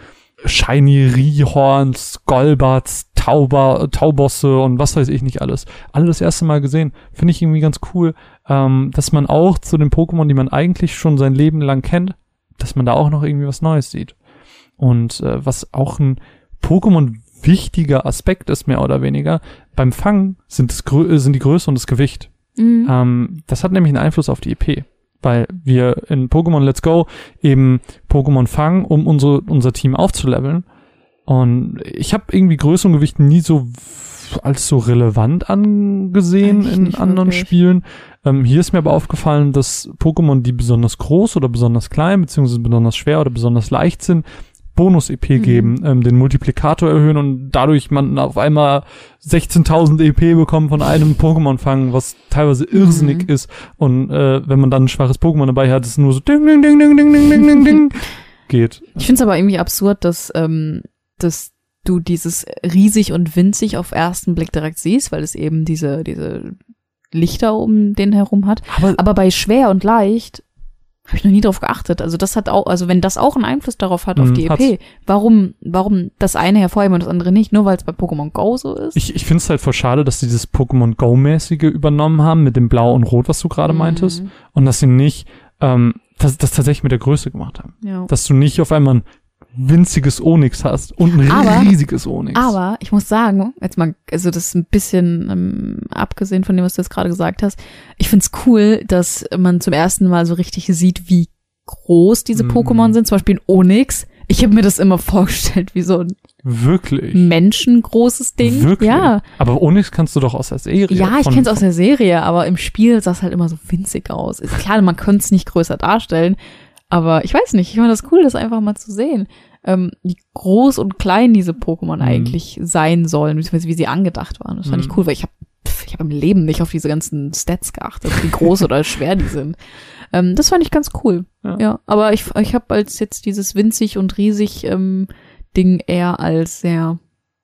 Shiny Rihorns, Golbats, Tauber, Taubosse und was weiß ich nicht alles. Alle das erste Mal gesehen. Finde ich irgendwie ganz cool, ähm, dass man auch zu den Pokémon, die man eigentlich schon sein Leben lang kennt, dass man da auch noch irgendwie was Neues sieht. Und äh, was auch ein Pokémon wichtiger Aspekt ist, mehr oder weniger, beim Fangen sind, das, sind die Größe und das Gewicht. Mhm. Ähm, das hat nämlich einen Einfluss auf die EP, weil wir in Pokémon Let's Go eben Pokémon fangen, um unsere, unser Team aufzuleveln. Und ich habe irgendwie Größe und Gewicht nie so als so relevant angesehen Eigentlich in anderen wirklich. Spielen. Ähm, hier ist mir aber aufgefallen, dass Pokémon, die besonders groß oder besonders klein, beziehungsweise besonders schwer oder besonders leicht sind, Bonus-EP Mhm. geben, ähm, den Multiplikator erhöhen und dadurch man auf einmal 16.000 EP bekommt von einem Pokémon fangen, was teilweise irrsinnig Mhm. ist. Und äh, wenn man dann ein schwaches Pokémon dabei hat, ist es nur so ding, ding, ding, ding, ding, ding, ding, ding, ding geht. Ich finde es aber irgendwie absurd, dass, ähm, dass du dieses riesig und winzig auf ersten Blick direkt siehst, weil es eben diese, diese Lichter um den herum hat. Aber, Aber bei schwer und leicht habe ich noch nie drauf geachtet. Also das hat auch, also wenn das auch einen Einfluss darauf hat auf Mhm, die EP, hat's. warum, warum das eine hervorheben und das andere nicht? Nur weil es bei Pokémon Go so ist? ich, ich finde es halt voll schade, dass sie dieses Pokémon Go-mäßige übernommen haben mit dem Blau und Rot, was du gerade meintest. Mhm. Und dass sie nicht ähm, das, das tatsächlich mit der Größe gemacht haben. Ja. Dass du nicht auf einmal ein winziges Onyx hast und ein Aber- riesiges Onyx. Aber ich muss sagen, jetzt mal, also das ist ein bisschen ähm, abgesehen von dem, was du jetzt gerade gesagt hast, ich find's cool, dass man zum ersten Mal so richtig sieht, wie groß diese Mhm. Pokémon sind. Zum Beispiel ein Onyx. Ich habe mir das immer vorgestellt wie so ein Wirklich. menschengroßes Ding. Wirklich. Ja. Aber Onyx kannst du doch aus der Serie. Ja, ich kenn's aus der Serie, aber im Spiel sah es halt immer so winzig aus. Ist klar, man könnte es nicht größer darstellen, aber ich weiß nicht, ich fand das cool, das einfach mal zu sehen, ähm, wie groß und klein diese Pokémon eigentlich sein sollen, beziehungsweise wie sie angedacht waren. Das fand Mhm. ich cool, weil ich habe ich hab im Leben nicht auf diese ganzen Stats geachtet, wie groß oder schwer die sind. Ähm, das fand ich ganz cool. Ja. Ja, aber ich, ich habe als jetzt dieses winzig und riesig ähm, Ding eher als sehr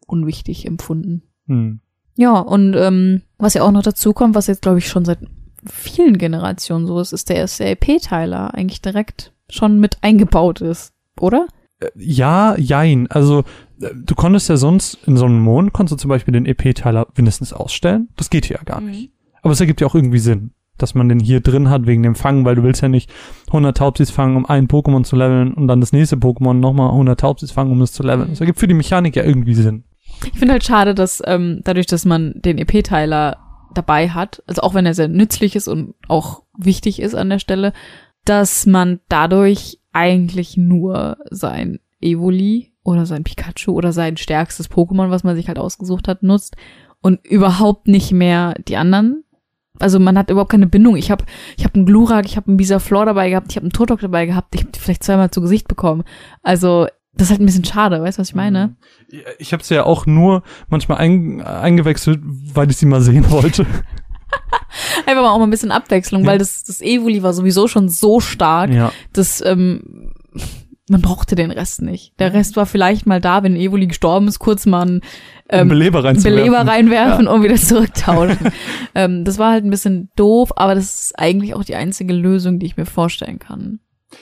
unwichtig empfunden. Hm. Ja, und ähm, was ja auch noch dazu kommt, was jetzt, glaube ich, schon seit vielen Generationen so ist, ist der SLP-Teiler eigentlich direkt schon mit eingebaut ist, oder? Äh, ja, jein. Also äh, du konntest ja sonst in so einem Mond, konntest du zum Beispiel den EP-Teiler mindestens ausstellen. Das geht hier ja gar nicht. Aber es ergibt ja auch irgendwie Sinn, dass man den hier drin hat wegen dem Fangen, weil du willst ja nicht 100 Taubsis fangen, um ein Pokémon zu leveln und dann das nächste Pokémon nochmal 100 Taubsis fangen, um es zu leveln. Das ergibt für die Mechanik ja irgendwie Sinn. Ich finde halt schade, dass ähm, dadurch, dass man den EP-Teiler dabei hat, also auch wenn er sehr nützlich ist und auch wichtig ist an der Stelle, dass man dadurch eigentlich nur sein Evoli oder sein Pikachu oder sein stärkstes Pokémon, was man sich halt ausgesucht hat, nutzt und überhaupt nicht mehr die anderen. Also man hat überhaupt keine Bindung. Ich habe ich hab einen Glurak, ich habe einen Bisaflor dabei gehabt, ich habe einen Turtok dabei gehabt, ich habe die vielleicht zweimal zu Gesicht bekommen. Also das ist halt ein bisschen schade, weißt du, was ich meine? Ich habe sie ja auch nur manchmal ein, eingewechselt, weil ich sie mal sehen wollte. Einfach mal auch mal ein bisschen Abwechslung, Ja. weil das, das Evoli war sowieso schon so stark, Ja. dass ähm, man brauchte den Rest nicht. Der Rest war vielleicht mal da, wenn Evoli gestorben ist, kurz mal Um ähm, Beleber. Beleber reinwerfen und wieder zurücktauschen. ähm, das war halt ein bisschen doof, aber das ist eigentlich auch die einzige Lösung, die ich mir vorstellen kann.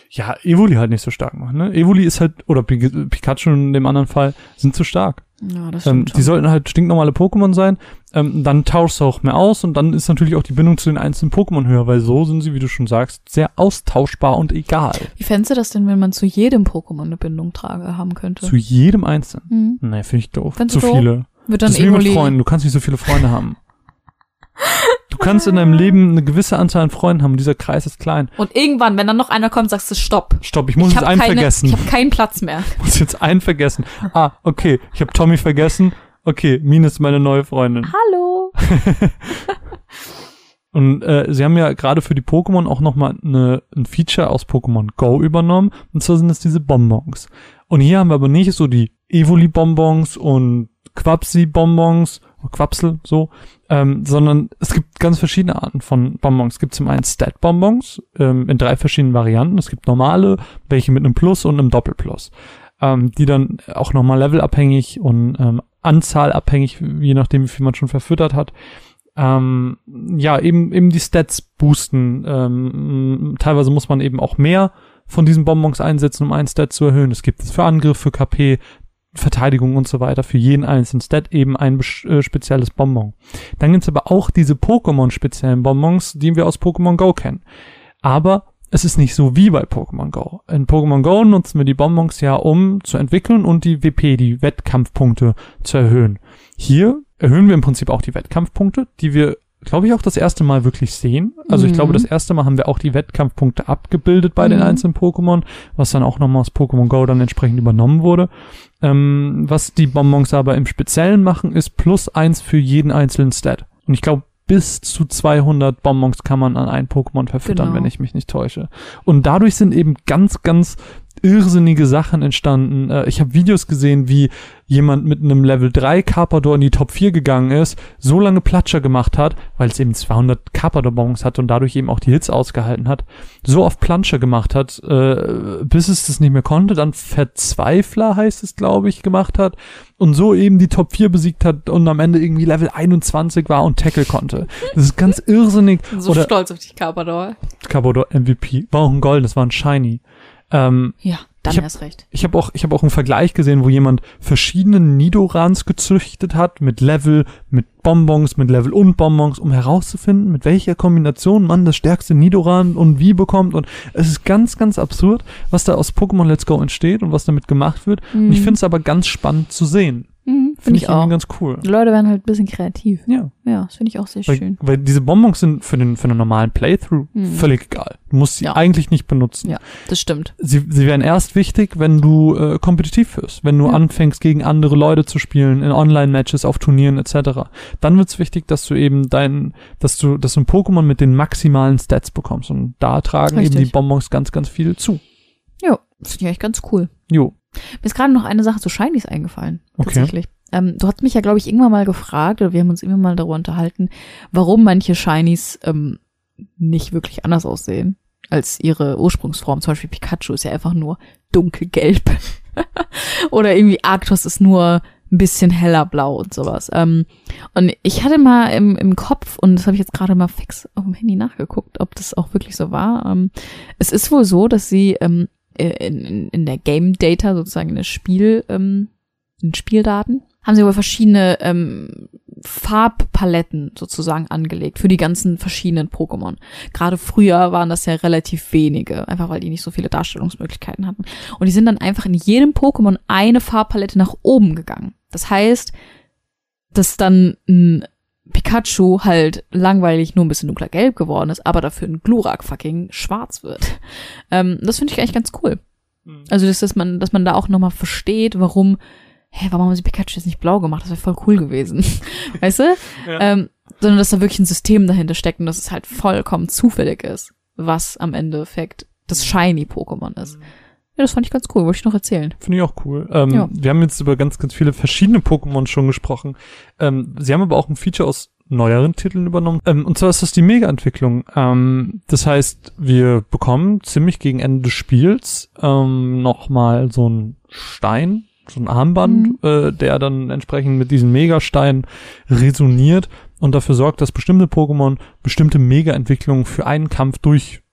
Ja, Evoli halt nicht so stark machen, ne? Evoli ist halt, oder Pi- Pikachu in dem anderen Fall, sind zu stark. Ja, das Ähm, stimmt die sollten halt stinknormale Pokémon sein. Ähm, dann tauschst du auch mehr aus und dann ist natürlich auch die Bindung zu den einzelnen Pokémon höher, weil so sind sie, wie du schon sagst, sehr austauschbar und egal. Wie fändest du das denn, wenn man zu jedem Pokémon eine Bindung trage haben könnte? Zu jedem Einzelnen. Hm. Nee, finde ich doof. Findest Zu viele. Wird dann das ist wie mit Freunden. Du kannst nicht so viele Freunde haben. Du kannst in deinem Leben eine gewisse Anzahl an Freunden haben. Dieser Kreis ist klein. und irgendwann, wenn dann noch einer kommt, sagst du Stopp. Stopp, ich muss Ich jetzt einen keine, vergessen. ich habe keinen Platz mehr. Ich muss jetzt einen vergessen. Ah, okay. Ich habe Tommy vergessen. Okay, Mine ist meine neue Freundin. Hallo. Und äh, sie haben ja gerade für die Pokémon auch nochmal eine, ein Feature aus Pokémon Go übernommen. Und zwar sind es diese Bonbons. Und hier haben wir aber nicht so die Evoli-Bonbons und Quapsi-Bonbons, Quapsel, so, ähm, sondern es gibt ganz verschiedene Arten von Bonbons. Es gibt zum einen Stat-Bonbons ähm, in drei verschiedenen Varianten. Es gibt normale, welche mit einem Plus und einem Doppelplus, ähm, die dann auch nochmal levelabhängig und ähm, anzahlabhängig, je nachdem, wie viel man schon verfüttert hat, ähm, ja, eben, eben die Stats boosten. Ähm, teilweise muss man eben auch mehr von diesen Bonbons einsetzen, um einen Stat zu erhöhen. Es gibt es für Angriff, für KP, Verteidigung und so weiter, für jeden einzelnen Stat eben ein äh, spezielles Bonbon. Dann gibt's aber auch diese Pokémon-speziellen Bonbons, die wir aus Pokémon Go kennen. Aber es ist nicht so wie bei Pokémon Go. In Pokémon Go nutzen wir die Bonbons ja, um zu entwickeln und die WP, die Wettkampfpunkte zu erhöhen. Hier erhöhen wir im Prinzip auch die Wettkampfpunkte, die wir, glaube ich, auch das erste Mal wirklich sehen. Also ich Mhm. glaube, das erste Mal haben wir auch die Wettkampfpunkte abgebildet bei den Mhm. einzelnen Pokémon, was dann auch nochmal aus Pokémon Go dann entsprechend übernommen wurde. Ähm, was die Bonbons aber im Speziellen machen, ist plus eins für jeden einzelnen Stat. Und ich glaube, bis zu 200 Bonbons kann man an ein Pokémon verfüttern, Genau. wenn ich mich nicht täusche. Und dadurch sind eben ganz, ganz irrsinnige Sachen entstanden. Äh, ich habe Videos gesehen, wie jemand mit einem Level 3 Carpador in die Top 4 gegangen ist, so lange Platscher gemacht hat, weil es eben 200 Carpador-Bonbons hat und dadurch eben auch die Hits ausgehalten hat, so oft Planscher gemacht hat, äh, bis es das nicht mehr konnte, dann Verzweifler heißt es, glaube ich, gemacht hat und so eben die Top 4 besiegt hat und am Ende irgendwie Level 21 war und Tackle konnte. Das ist ganz irrsinnig. So Oder stolz auf dich, Carpador. Carpador MVP. War auch ein Golden, das war ein Shiny. Ähm, Ja, dann Ich hab- erst recht. ich habe auch, ich habe auch einen Vergleich gesehen, wo jemand verschiedene Nidorans gezüchtet hat mit Level, mit Bonbons, mit Level und Bonbons, um herauszufinden, mit welcher Kombination man das stärkste Nidoran und wie bekommt. Und es ist ganz, ganz absurd, was da aus Pokémon Let's Go entsteht und was damit gemacht wird. Und ich finde es aber ganz spannend zu sehen. Mhm, Finde finde ich ich auch. ganz cool. Die Leute werden halt ein bisschen kreativ. Ja, Ja, das finde ich auch sehr weil, schön. weil diese Bonbons sind für den, für den normalen Playthrough Mhm. völlig egal. Du musst sie Ja. eigentlich nicht benutzen. Ja, das stimmt. sie, sie werden erst wichtig, wenn du äh, kompetitiv wirst, wenn du Ja. anfängst, gegen andere Leute zu spielen, in Online-Matches, auf Turnieren etc. Dann wird's wichtig, dass du eben dein, dass du, dass du ein Pokémon mit den maximalen Stats bekommst. Und da tragen eben Richtig. die Bonbons ganz, ganz viel zu. Ja, das finde ich eigentlich ganz cool. Jo. Mir ist gerade noch eine Sache zu Shinies eingefallen. Okay. Tatsächlich. Ähm, du hast mich ja, glaube ich, irgendwann mal gefragt, oder wir haben uns immer mal darüber unterhalten, warum manche Shinies ähm, nicht wirklich anders aussehen als ihre Ursprungsform. Zum Beispiel Pikachu ist ja einfach nur dunkelgelb. oder irgendwie Arctos ist nur ein bisschen heller blau und sowas. Ähm, und ich hatte mal im, im Kopf, und das habe ich jetzt gerade mal fix auf dem Handy nachgeguckt, ob das auch wirklich so war. Ähm, es ist wohl so, dass sie ähm, in, in, in der Game Data, sozusagen in der Spiel, ähm, in Spieldaten, haben sie aber verschiedene ähm, Farbpaletten sozusagen angelegt für die ganzen verschiedenen Pokémon. Gerade früher waren das ja relativ wenige, einfach weil die nicht so viele Darstellungsmöglichkeiten hatten. Und die sind dann einfach in jedem Pokémon eine Farbpalette nach oben gegangen. Das heißt, dass dann ein Pikachu halt langweilig nur ein bisschen dunkler gelb geworden ist, aber dafür ein Glurak fucking schwarz wird. Ähm, das finde ich eigentlich ganz cool. Mhm. Also, dass, dass man, dass man da auch nochmal versteht, warum hä, warum haben sie Pikachu jetzt nicht blau gemacht? Das wäre voll cool gewesen. weißt du? Ja. Ähm, sondern dass da wirklich ein System dahinter steckt und dass es halt vollkommen zufällig ist, was am Endeffekt das Shiny-Pokémon ist. Ja, das fand ich ganz cool, wollte ich noch erzählen. Finde ich auch cool. Ähm, ja. Wir haben jetzt über ganz, ganz viele verschiedene Pokémon schon gesprochen. Ähm, sie haben aber auch ein Feature aus neueren Titeln übernommen. Ähm, und zwar ist das die Mega-Entwicklung. Ähm, das heißt, wir bekommen ziemlich gegen Ende des Spiels ähm, nochmal so einen Stein, so ein Armband, mhm. äh, der dann entsprechend mit diesen Megasteinen resoniert und dafür sorgt, dass bestimmte Pokémon bestimmte Mega-Entwicklungen für einen Kampf durchführen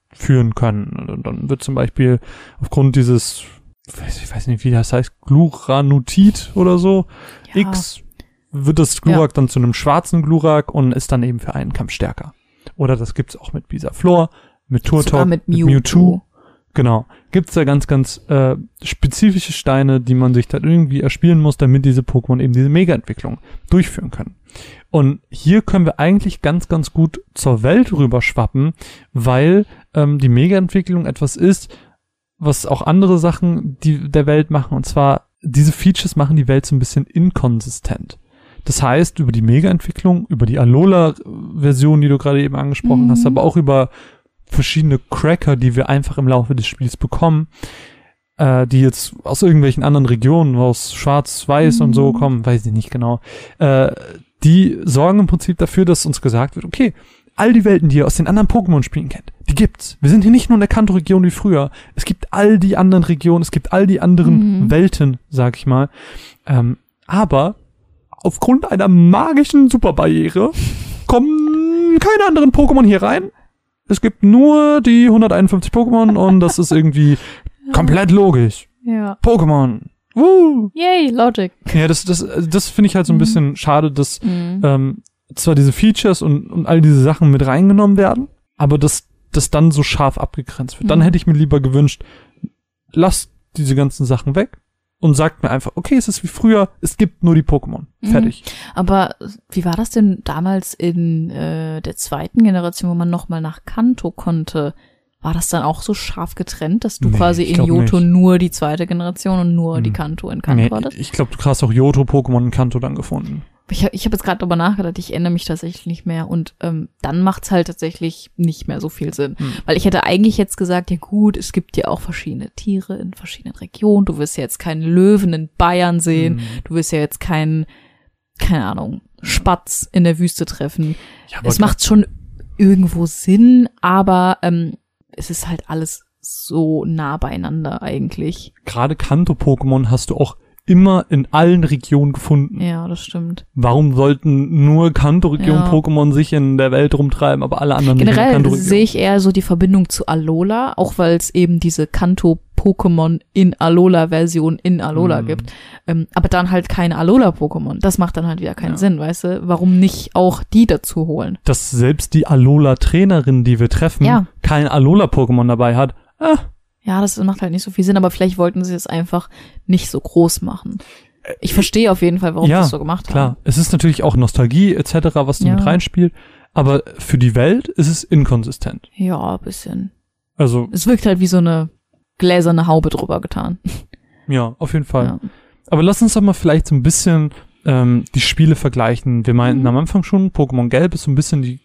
können. Und dann wird zum Beispiel aufgrund dieses, ich weiß nicht, wie das heißt, Gluranutit oder so, ja. X, wird das Glurak ja. dann zu einem schwarzen Glurak und ist dann eben für einen Kampf stärker. Oder das gibt's auch mit Bisaflor, mit Turtok, mit Mewtwo. Mit Mewtwo. Genau. Gibt's da ganz, ganz äh, spezifische Steine, die man sich dann irgendwie erspielen muss, damit diese Pokémon eben diese Mega-Entwicklung durchführen können. Und hier können wir eigentlich ganz, ganz gut zur Welt rüberschwappen, weil ähm, die Mega-Entwicklung etwas ist, was auch andere Sachen die der Welt machen. Und zwar, diese Features machen die Welt so ein bisschen inkonsistent. Das heißt, über die Mega-Entwicklung, über die Alola-Version, die du gerade eben angesprochen mhm. hast, aber auch über verschiedene Cracker, die wir einfach im Laufe des Spiels bekommen, äh, die jetzt aus irgendwelchen anderen Regionen, aus Schwarz-Weiß mhm. und so mhm. kommen, weiß ich nicht genau, äh, die sorgen im Prinzip dafür, dass uns gesagt wird, okay, all die Welten, die ihr aus den anderen Pokémon-Spielen kennt, die gibt's. Wir sind hier nicht nur in der Kanto-Region wie früher. Es gibt all die anderen Regionen, es gibt all die anderen mhm. Welten, sag ich mal. Ähm, aber aufgrund einer magischen Superbarriere kommen keine anderen Pokémon hier rein es gibt nur die 151 Pokémon und das ist irgendwie komplett logisch. Ja. Pokémon. Woo. Yay, Logic. Ja, das, das, das finde ich halt so ein mhm. bisschen schade, dass mhm. ähm, zwar diese Features und, und all diese Sachen mit reingenommen werden, aber dass das dann so scharf abgegrenzt wird. Mhm. Dann hätte ich mir lieber gewünscht, lasst diese ganzen Sachen weg und sagt mir einfach, okay, es ist wie früher, es gibt nur die Pokémon. Mhm. Fertig. Mhm. Aber wie war das denn damals in äh, der zweiten Generation, wo man nochmal nach Kanto konnte? War das dann auch so scharf getrennt, dass du nee, quasi in Johto nicht. nur die zweite Generation und nur hm. die Kanto in Kanto nee, hattest? Ich glaube, du hast auch Johto-Pokémon in Kanto dann gefunden. Ich habe ich hab jetzt gerade darüber nachgedacht, ich erinnere mich tatsächlich nicht mehr und ähm, dann macht's halt tatsächlich nicht mehr so viel Sinn. Hm. Weil ich hätte eigentlich jetzt gesagt, ja gut, es gibt ja auch verschiedene Tiere in verschiedenen Regionen. Du wirst ja jetzt keinen Löwen in Bayern sehen, hm. du wirst ja jetzt keinen, keine Ahnung, Spatz in der Wüste treffen. Ja, es macht schon irgendwo Sinn, aber ähm, es ist halt alles so nah beieinander eigentlich. Gerade Kanto-Pokémon hast du auch immer in allen Regionen gefunden. Ja, das stimmt. Warum sollten nur Kanto-Region-Pokémon sich in der Welt rumtreiben, aber alle anderen Generell nicht sehe ich eher so die Verbindung zu Alola, auch weil es eben diese Kanto-Pokémon in Alola-Version in Alola mm. gibt. Ähm, aber dann halt keine Alola-Pokémon. Das macht dann halt wieder keinen ja. Sinn, weißt du? Warum nicht auch die dazu holen? Dass selbst die Alola-Trainerin, die wir treffen, ja. kein Alola-Pokémon dabei hat. Ah, ja, das macht halt nicht so viel Sinn, aber vielleicht wollten sie es einfach nicht so groß machen. Ich verstehe auf jeden Fall, warum ja, sie es so gemacht klar. haben. Klar, es ist natürlich auch Nostalgie etc., was da ja. mit reinspielt, aber für die Welt ist es inkonsistent. Ja, ein bisschen. Also es wirkt halt wie so eine gläserne Haube drüber getan. Ja, auf jeden Fall. Ja. Aber lass uns doch mal vielleicht so ein bisschen ähm, die Spiele vergleichen. Wir meinten mhm. am Anfang schon, Pokémon Gelb ist so ein bisschen die,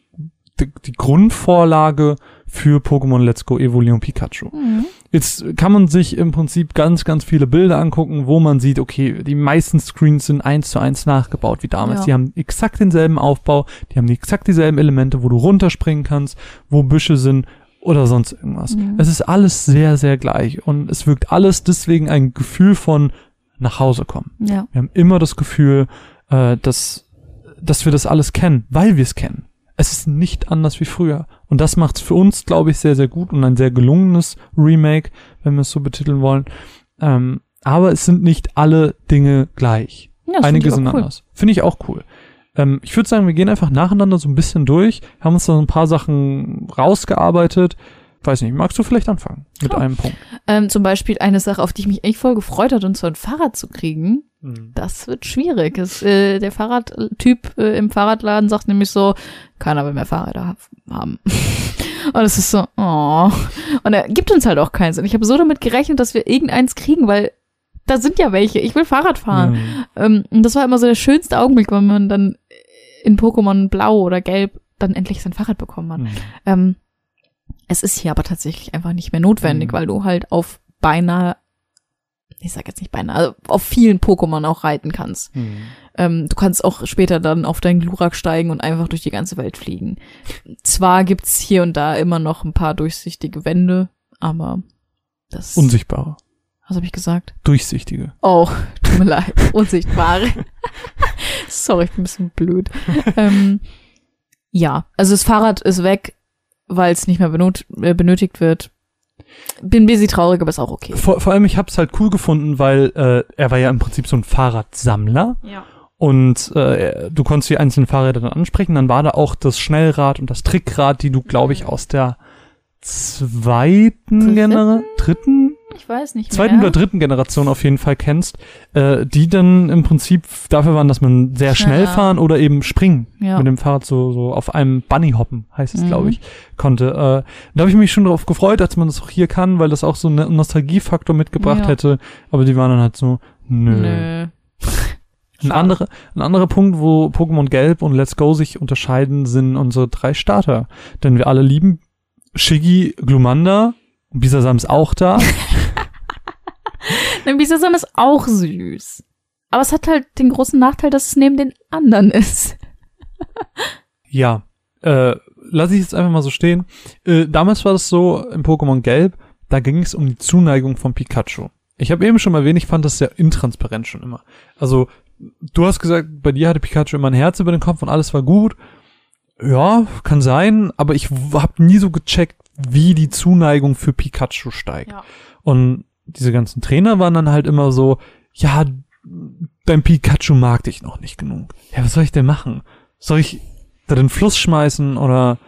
die, die Grundvorlage für Pokémon Let's Go Evolution Pikachu. Mhm. Jetzt kann man sich im Prinzip ganz, ganz viele Bilder angucken, wo man sieht, okay, die meisten Screens sind eins zu eins nachgebaut wie damals. Ja. Die haben exakt denselben Aufbau, die haben exakt dieselben Elemente, wo du runterspringen kannst, wo Büsche sind oder sonst irgendwas. Mhm. Es ist alles sehr, sehr gleich und es wirkt alles deswegen ein Gefühl von nach Hause kommen. Ja. Wir haben immer das Gefühl, äh, dass, dass wir das alles kennen, weil wir es kennen. Es ist nicht anders wie früher. Und das macht für uns, glaube ich, sehr, sehr gut und ein sehr gelungenes Remake, wenn wir es so betiteln wollen. Ähm, aber es sind nicht alle Dinge gleich. Ja, Einige sind cool. anders. Finde ich auch cool. Ähm, ich würde sagen, wir gehen einfach nacheinander so ein bisschen durch, haben uns da so ein paar Sachen rausgearbeitet. Weiß nicht, magst du vielleicht anfangen mit Klar. einem Punkt? Ähm, zum Beispiel eine Sache, auf die ich mich echt voll gefreut hat, und zwar ein Fahrrad zu kriegen. Das wird schwierig. Es, äh, der Fahrradtyp äh, im Fahrradladen sagt nämlich so, keiner will mehr Fahrräder ha- haben. Und es ist so, oh. Und er gibt uns halt auch keins. Und ich habe so damit gerechnet, dass wir irgendeins kriegen, weil da sind ja welche. Ich will Fahrrad fahren. Mhm. Ähm, und das war immer so der schönste Augenblick, wenn man dann in Pokémon Blau oder Gelb dann endlich sein Fahrrad bekommen hat. Mhm. Ähm, es ist hier aber tatsächlich einfach nicht mehr notwendig, Mhm. weil du halt auf beinahe, ich sag jetzt nicht beinahe, also auf vielen Pokémon auch reiten kannst. Mhm. Ähm, du kannst auch später dann auf deinen Glurak steigen und einfach durch die ganze Welt fliegen. Zwar gibt's hier und da immer noch ein paar durchsichtige Wände, aber das. Unsichtbare, was habe ich gesagt? durchsichtige. Oh, tut mir leid. Unsichtbare. Sorry, ich bin ein bisschen blöd. ähm, ja, also das Fahrrad ist weg, weil es nicht mehr äh, benötigt wird. Bin ein bisschen traurig, aber ist auch okay. Vor, vor allem, ich habe es halt cool gefunden, weil äh, er war ja im Prinzip so ein Fahrradsammler Ja. und äh, du konntest die einzelnen Fahrräder dann ansprechen. Dann war da auch das Schnellrad und das Trickrad, die du, glaube ich, aus der zweiten Dritten? Generation, dritten, weiß nicht zweiten mehr. oder dritten Generation auf jeden Fall kennst, äh, die dann im Prinzip dafür waren, dass man sehr schnell Schneller. fahren oder eben springen Ja. mit dem Fahrrad so, so auf einem Bunny hoppen, heißt es, Mhm. glaube ich, konnte. Äh, da habe ich mich schon darauf gefreut, dass man das auch hier kann, weil das auch so einen Nostalgiefaktor mitgebracht Ja. hätte. Aber die waren dann halt so, nö. Nö. Ein, anderer, ein anderer Punkt, wo Pokémon Gelb und Let's Go sich unterscheiden, sind unsere drei Starter. Denn wir alle lieben Shiggy, Glumanda, Bisasam ist auch da. Ein Bisasam ist auch süß. Aber es hat halt den großen Nachteil, dass es neben den anderen ist. Ja, äh, lass ich jetzt einfach mal so stehen. Äh, damals war das so im Pokémon Gelb, da ging es um die Zuneigung von Pikachu. Ich habe eben schon mal erwähnt, ich fand das sehr intransparent schon immer. Also, du hast gesagt, bei dir hatte Pikachu immer ein Herz über den Kopf und alles war gut. Ja, kann sein, aber ich habe nie so gecheckt, wie die Zuneigung für Pikachu steigt. Ja. Und diese ganzen Trainer waren dann halt immer so, ja, dein Pikachu mag dich noch nicht genug. Ja, was soll ich denn machen? Soll ich da den Fluss schmeißen oder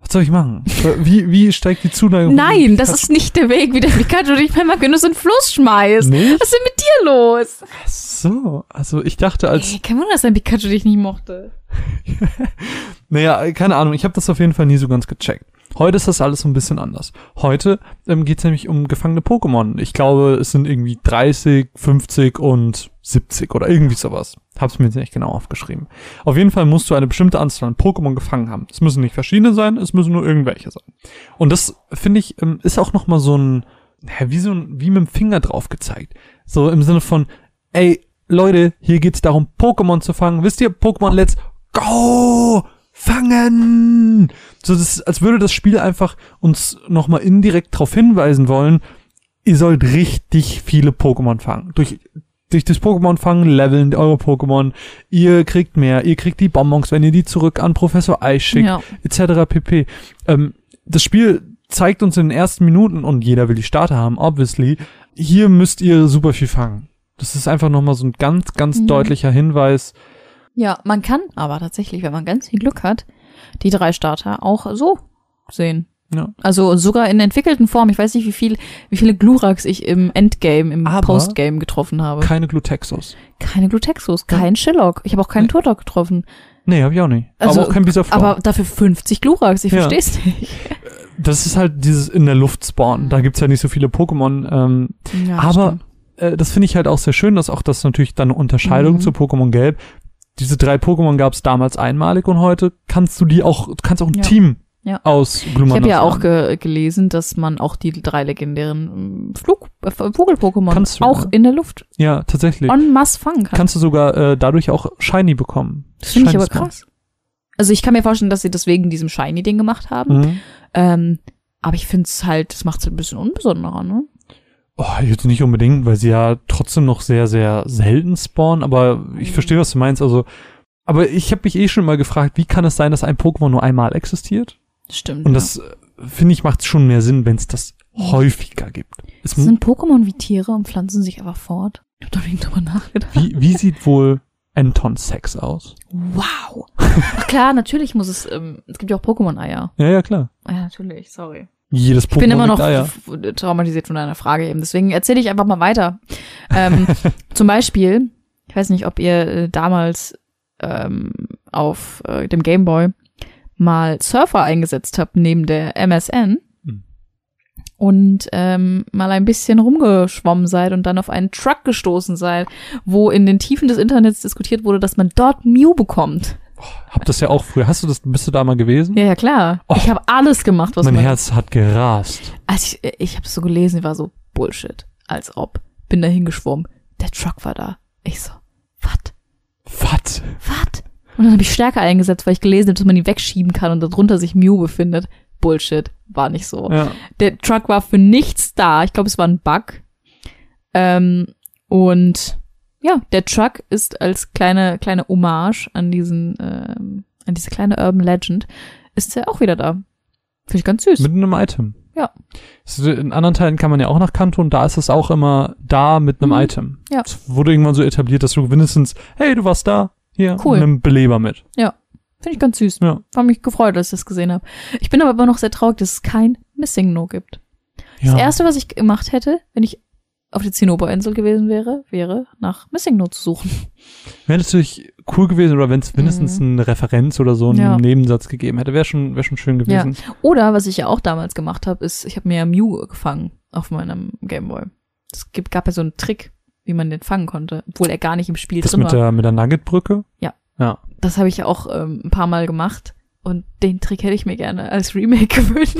was soll ich machen? Wie, wie steigt die Zuneigung? Nein, das ist nicht der Weg, wie der Pikachu dich mal genug in den Fluss schmeißt. Nicht? Was ist denn mit dir los? Ach so, also ich dachte als, Ey, kein Wunder, dass dein Pikachu dich nicht mochte. naja, keine Ahnung, ich habe das auf jeden Fall nie so ganz gecheckt. Heute ist das alles so ein bisschen anders. Heute ähm, geht es nämlich um gefangene Pokémon. Ich glaube, es sind irgendwie 30, 50 und 70 oder irgendwie sowas. Hab's mir jetzt nicht genau aufgeschrieben. Auf jeden Fall musst du eine bestimmte Anzahl an Pokémon gefangen haben. Es müssen nicht verschiedene sein, es müssen nur irgendwelche sein. Und das, finde ich, ähm, ist auch nochmal so ein, wie so ein, wie mit dem Finger drauf gezeigt. So im Sinne von, ey, Leute, hier geht's darum, Pokémon zu fangen. Wisst ihr, Pokémon Let's Go! Fangen! So, das ist, als würde das Spiel einfach uns nochmal indirekt darauf hinweisen wollen, ihr sollt richtig viele Pokémon fangen. Durch, durch das Pokémon fangen leveln eure Pokémon. Ihr kriegt mehr, ihr kriegt die Bonbons, wenn ihr die zurück an Professor Eich schickt Ja. etc. pp. Ähm, das Spiel zeigt uns in den ersten Minuten, und jeder will die Starter haben, obviously, hier müsst ihr super viel fangen. Das ist einfach nochmal so ein ganz, ganz Mhm. deutlicher Hinweis. Ja, man kann aber tatsächlich, wenn man ganz viel Glück hat, die drei Starter auch so sehen. Ja. Also sogar in entwickelten Form. Ich weiß nicht, wie viel, wie viele Gluraks ich im Endgame, im Aber Postgame getroffen habe. Keine Glutexos. Keine Glutexus, kein Shillock. Ich habe auch keinen Nee. Turtok getroffen. Nee, hab ich auch nicht. Also, aber auch kein Bisaflor. Aber dafür 50 Gluraks, ich Ja. versteh's nicht. das ist halt dieses in der Luft spawnen. Da gibt's ja nicht so viele Pokémon. Ähm, Ja, aber stimmt. äh, das finde ich halt auch sehr schön, dass auch das natürlich dann eine Unterscheidung Mhm. zu Pokémon Gelb. Diese drei Pokémon gab's damals einmalig und heute kannst du die auch, du kannst auch ein Ja. Team Ja. aus Ich Glumanda habe ja auch ge gelesen, dass man auch die drei legendären ähm, Flug äh, Vogel-Pokémon auch ja. in der Luft Ja, tatsächlich. en masse fangen kann. kannst du sogar äh, dadurch auch Shiny bekommen. das finde ich aber krass. Also ich kann mir vorstellen, dass sie deswegen diesem Shiny-Ding gemacht haben. Mhm. Ähm, aber ich finde es halt, das macht es ein bisschen unbesonderer, ne? Oh, jetzt nicht unbedingt, weil sie ja trotzdem noch sehr, sehr selten spawnen, aber ich Mhm. verstehe, was du meinst. Also, aber ich habe mich eh schon mal gefragt, wie kann es sein, dass ein Pokémon nur einmal existiert? Stimmt. Und das, äh, finde ich, macht schon mehr Sinn, wenn es das häufiger gibt. Es, Sind Pokémon wie Tiere und pflanzen sich einfach fort? Ich hab doch nicht drüber nachgedacht. wie, wie sieht wohl Anton Sex aus? Wow. Ach klar, natürlich muss es, ähm, es gibt ja auch Pokémon-Eier. Ja, ja, klar. Ja, natürlich, sorry. Jedes Ich bin immer noch Eier. f- traumatisiert von deiner Frage eben. Deswegen erzähle ich einfach mal weiter. ähm, zum Beispiel, ich weiß nicht, ob ihr äh, damals ähm, auf äh, dem Gameboy mal Surfer eingesetzt habt neben der MSN Hm. und ähm, mal ein bisschen rumgeschwommen seid und dann auf einen Truck gestoßen seid, wo in den Tiefen des Internets diskutiert wurde, dass man dort Mew bekommt. Hab das ja auch früher. Hast du das, bist du da mal gewesen? Ja, ja, klar. Oh. ich habe alles gemacht, was mein man Herz hat gerast. als ich, ich habe so gelesen, ich war so Bullshit, als ob. Bin da hingeschwommen. Der Truck war da. Ich so, wat, Was? wat? Und dann habe ich Stärke eingesetzt, weil ich gelesen habe, dass man ihn wegschieben kann und darunter sich Mew befindet. Bullshit, war nicht so. Ja. Der Truck war für nichts da. Ich glaube, es war ein Bug. Ähm, und ja, der Truck ist als kleine kleine Hommage an diesen ähm, an diese kleine Urban Legend ist er auch wieder da. Finde ich ganz süß. Mit einem Item. Ja. In anderen Teilen kann man ja auch nach Kanto und da ist es auch immer da mit einem Mhm. Item. Ja. Es wurde irgendwann so etabliert, dass du mindestens, hey, du warst da, hier, Cool. nimm einen Beleber mit. Finde ich ganz süß. Ja. Hab mich gefreut, als ich das gesehen habe. Ich bin aber immer noch sehr traurig, dass es kein Missing No gibt. Ja. Das erste, was ich gemacht hätte, wenn ich auf der Zinnoberinsel gewesen wäre, wäre nach Missing No zu suchen. Wäre natürlich cool gewesen, oder wenn es mindestens eine Referenz oder so einen Mhm. Ja. Nebensatz gegeben hätte, wäre schon, wäre schon schön gewesen. Oder was ich ja auch damals gemacht habe, ist, ich habe mir ja Mew gefangen auf meinem Gameboy. Es gibt, gab ja so einen Trick, wie man den fangen konnte, obwohl er gar nicht im Spiel Das drin mit war. der, mit der Nugget-Brücke? Ja. Ja. Das habe ich ja auch ähm, ein paar Mal gemacht. Und den Trick hätte ich mir gerne als Remake gewünscht.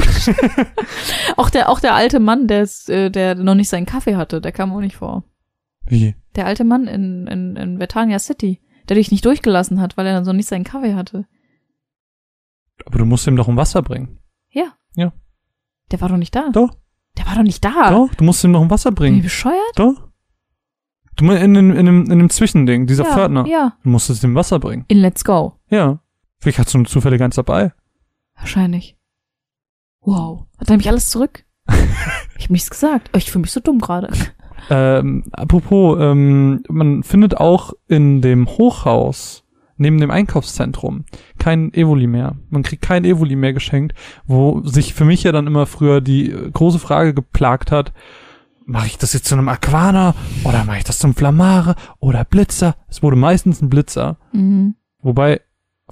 auch der, auch der alte Mann, der, ist, äh, der noch nicht seinen Kaffee hatte, der kam auch nicht vor. Wie? Der alte Mann in, in, in Vertania City, der dich nicht durchgelassen hat, weil er dann so nicht seinen Kaffee hatte. Aber du musst ihm doch um Wasser bringen. Ja. Ja. Der war doch nicht da. Doch. Der war doch nicht da. Doch, du musst ihm noch um Wasser Bin ich bringen. bescheuert? Doch. Du meinst in, in, in, einem, in einem Zwischending, dieser ja, Pförtner. Ja. Du musstest ihm Wasser bringen. In Let's Go. Ja. Vielleicht hast du eine zufällig eins dabei. Wahrscheinlich. Wow. Hat er mich alles zurück? ich hab nichts gesagt. Oh, Ich fühle mich so dumm gerade. Ähm, apropos, ähm, man findet auch in dem Hochhaus neben dem Einkaufszentrum kein Evoli mehr. Man kriegt kein Evoli mehr geschenkt, wo sich für mich ja dann immer früher die äh, große Frage geplagt hat, mache ich das jetzt zu einem Aquana oder mache ich das zum Flamare oder Blitzer? Es wurde meistens ein Blitzer, Mhm. wobei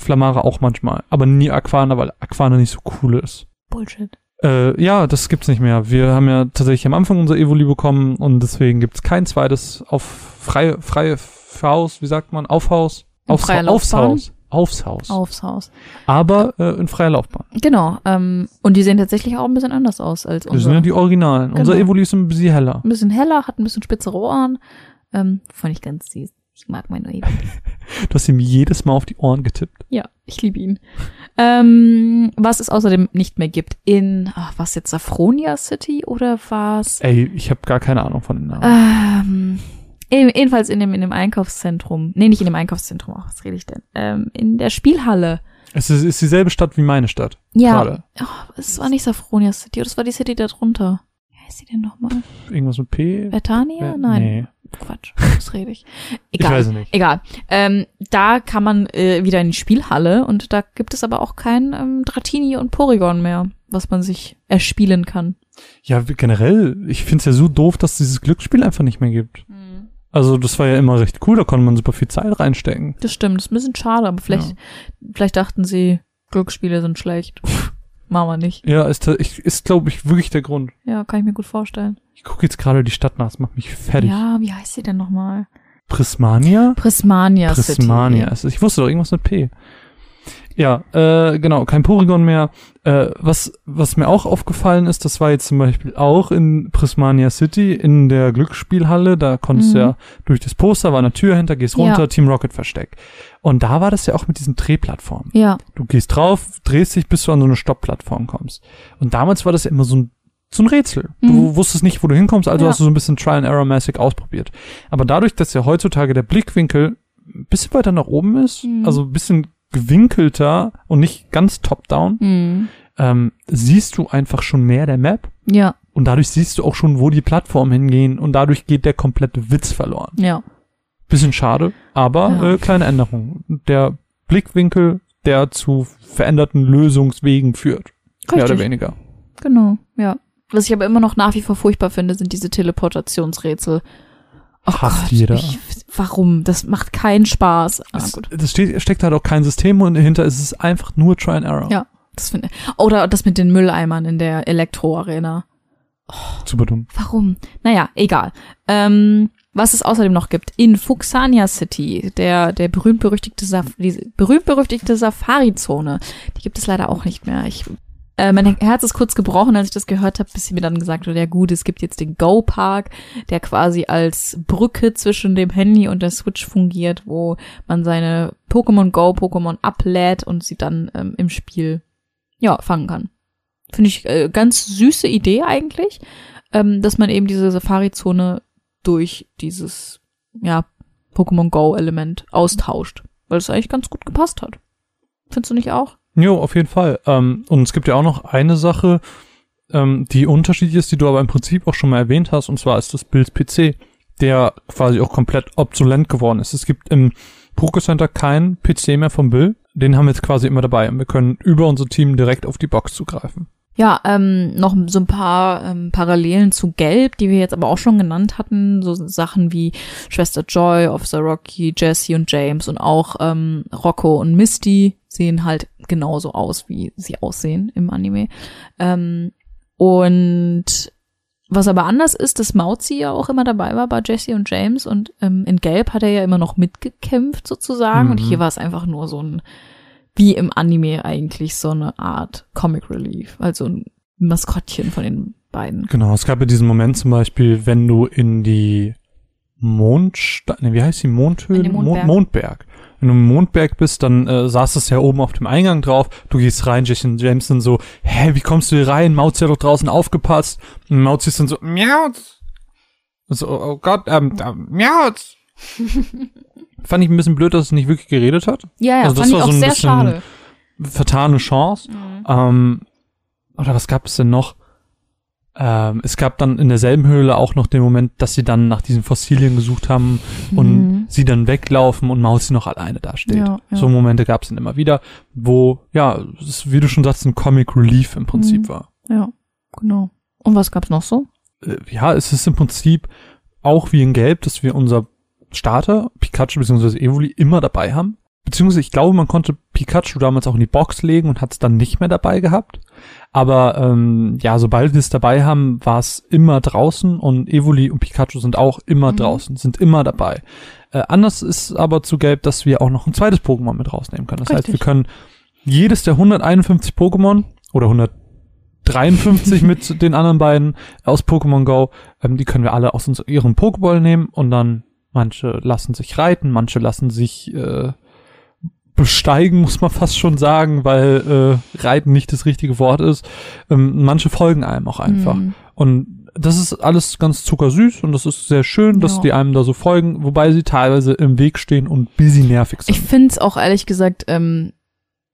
Flamare auch manchmal, aber nie Aquana, weil Aquana nicht so cool ist. Bullshit. Äh, ja, das gibt's nicht mehr. Wir haben ja tatsächlich am Anfang unser Evoli bekommen und deswegen gibt's kein zweites auf freie, freie Haus, wie sagt man, Aufhaus? In Aufs? Haus. Aufs Haus. Aufs Haus. Aber äh, in freier Laufbahn. Genau. Ähm, und die sehen tatsächlich auch ein bisschen anders aus als Das unser. sind ja die Originalen. Genau. Unser Evoli ist ein bisschen heller. ein bisschen heller, hat ein bisschen spitzere Ohren. Ähm, fand ich ganz süß. Ich mag meine Evoli. Du hast ihm jedes Mal auf die Ohren getippt. Ja, ich liebe ihn. Ähm, was es außerdem nicht mehr gibt in, ach, was jetzt, Safronia City oder was? Ey, ich habe gar keine Ahnung von den Namen. Ähm, eben- jedenfalls in dem, in dem Einkaufszentrum. Nee, nicht in dem Einkaufszentrum, ach, was rede ich denn? Ähm, in der Spielhalle. Es ist, ist dieselbe Stadt wie meine Stadt. Ja, Gerade. oh, es war nicht Safronia City, das war die City da drunter. Wie heißt die denn nochmal? Irgendwas mit P? Vertania? Äh, Nein, Nee, Quatsch, was rede ich? ich Egal. weiß es nicht. Egal. Ähm, da kann man äh, wieder in die Spielhalle und da gibt es aber auch kein ähm, Dratini und Porygon mehr, was man sich erspielen kann. Ja, generell, ich find's ja so doof, dass es dieses Glücksspiel einfach nicht mehr gibt. Also das war ja immer recht cool, da konnte man super viel Zeit reinstecken. Das stimmt, das ist ein bisschen schade, aber vielleicht, vielleicht dachten sie, Glücksspiele sind schlecht. Machen wir nicht. Ja, ist, ich- ist glaube ich, wirklich der Grund. Ja, kann ich mir gut vorstellen. Ich gucke jetzt gerade die Stadt nach, das macht mich fertig. Ja, wie heißt sie denn nochmal? Prismania? Prismania, Prismania. City. ist es. Ich wusste doch irgendwas mit P. Ja, äh, genau, kein Porygon mehr. Äh, was, was mir auch aufgefallen ist, das war jetzt zum Beispiel auch in Prismania City in der Glücksspielhalle. Da konntest du Mhm. ja durch das Poster, war eine Tür hinter, gehst Ja. runter, Team Rocket Versteck. Und da war das ja auch mit diesen Drehplattformen. Ja, Du gehst drauf, drehst dich, bis du an so eine Stoppplattform kommst. Und damals war das ja immer so ein, so ein Rätsel. Du Mhm. wusstest nicht, wo du hinkommst, also Ja. hast du so ein bisschen Trial-and-Error-mäßig ausprobiert. Aber dadurch, dass ja heutzutage der Blickwinkel ein bisschen weiter nach oben ist, Mhm. also ein bisschen gewinkelter und nicht ganz top-down, mhm. ähm, siehst du einfach schon mehr der Map Ja, und dadurch siehst du auch schon, wo die Plattformen hingehen und dadurch geht der komplette Witz verloren. ja. Bisschen schade, aber Ja. äh, kleine Änderung. Der Blickwinkel, der zu veränderten Lösungswegen führt. Mehr oder Richtig. weniger. Genau, ja. Was ich aber immer noch nach wie vor furchtbar finde, sind diese Teleportationsrätsel. Oh Hasst Gott, jeder. Ich, warum? Das macht keinen Spaß. Ah, Es, gut. das steht, steckt halt auch kein System und dahinter ist es einfach nur Try and Error. Ja. Das finde Oder das mit den Mülleimern in der Elektroarena. Super dumm. Warum? Naja, egal. Ähm, was es außerdem noch gibt, in Fuxania City, der, der berühmt-berüchtigte Saf berühmt-berüchtigte Safari-Zone, die gibt es leider auch nicht mehr. Ich, äh, mein Herz ist kurz gebrochen, als ich das gehört habe, bis sie mir dann gesagt wurde, ja gut, es gibt jetzt den Go-Park, der quasi als Brücke zwischen dem Handy und der Switch fungiert, wo man seine Pokémon Go-Pokémon ablädt und sie dann ähm, im Spiel, ja, fangen kann. Finde ich äh, ganz süße Idee eigentlich, ähm, dass man eben diese Safari-Zone durch dieses, ja, Pokémon Go-Element austauscht. Weil es eigentlich ganz gut gepasst hat. Findest du nicht auch? Jo, auf jeden Fall. Ähm, und es gibt ja auch noch eine Sache, ähm, die unterschiedlich ist, die du aber im Prinzip auch schon mal erwähnt hast, und zwar ist das Bild PC, der quasi auch komplett obsolent geworden ist. Es gibt im Poké Center keinen PC mehr vom Bill. Den haben wir jetzt quasi immer dabei und wir können über unser Team direkt auf die Box zugreifen. Ja, ähm, noch so ein paar ähm, Parallelen zu Gelb, die wir jetzt aber auch schon genannt hatten. So Sachen wie Schwester Joy, Officer Rocky, Jesse und James und auch ähm, Rocco und Misty sehen halt genauso aus, wie sie aussehen im Anime. Ähm, und was aber anders ist, dass Mauzi ja auch immer dabei war bei Jesse und James und ähm, in Gelb hat er ja immer noch mitgekämpft sozusagen und Mhm. hier war es einfach nur so ein wie im Anime eigentlich so eine Art Comic Relief, also ein Maskottchen von den beiden. Genau, es gab ja diesen Moment zum Beispiel, wenn du in die Mondstadt, ne, wie heißt die Mondhöhle? Mondberg. Mond, Mondberg. Wenn du im Mondberg bist, dann äh, saß es ja oben auf dem Eingang drauf. Du gehst rein, Jesse und James sind so, hä, wie kommst du hier rein? Mauzi hat doch draußen aufgepasst. Und Mauzi ist dann so, miauz. So, oh Gott, ähm, ähm miauz. Fand ich ein bisschen blöd, dass es nicht wirklich geredet hat. Ja, ja, Also das fand ich war auch so ein sehr bisschen- schade. Vertane Chance. Mhm. Ähm, oder was gab es denn noch? Ähm, es gab dann in derselben Höhle auch noch den Moment, dass sie dann nach diesen Fossilien gesucht haben und Mhm. sie dann weglaufen und Mauzi noch alleine dasteht. Ja, ja. So Momente gab es dann immer wieder, wo, ja, es, wie du schon sagst, ein Comic Relief im Prinzip Mhm. war. Ja, genau. Und was gab's noch so? Äh, ja, es ist im Prinzip auch wie in Gelb, dass wir unser Starter, Pikachu bzw. Evoli, immer dabei haben. Beziehungsweise ich glaube, man konnte Pikachu damals auch in die Box legen und hat es dann nicht mehr dabei gehabt. Aber ähm, ja, sobald wir es dabei haben, war es immer draußen und Evoli und Pikachu sind auch immer Mhm. draußen, sind immer dabei. Äh, anders ist aber zu Gelb, dass wir auch noch ein zweites Pokémon mit rausnehmen können. Das heißt, Richtig. wir können jedes der 151 Pokémon oder 153 mit den anderen beiden aus Pokémon Go, ähm, die können wir alle aus uns, ihrem Pokéball nehmen und dann manche lassen sich reiten, manche lassen sich äh, besteigen, muss man fast schon sagen, weil äh, reiten nicht das richtige Wort ist. Ähm, manche folgen einem auch einfach. Mhm. Und das ist alles ganz zuckersüß und das ist sehr schön, dass Ja. die einem da so folgen, wobei sie teilweise im Weg stehen und busy nervig sind. Ich find's auch ehrlich gesagt, ähm,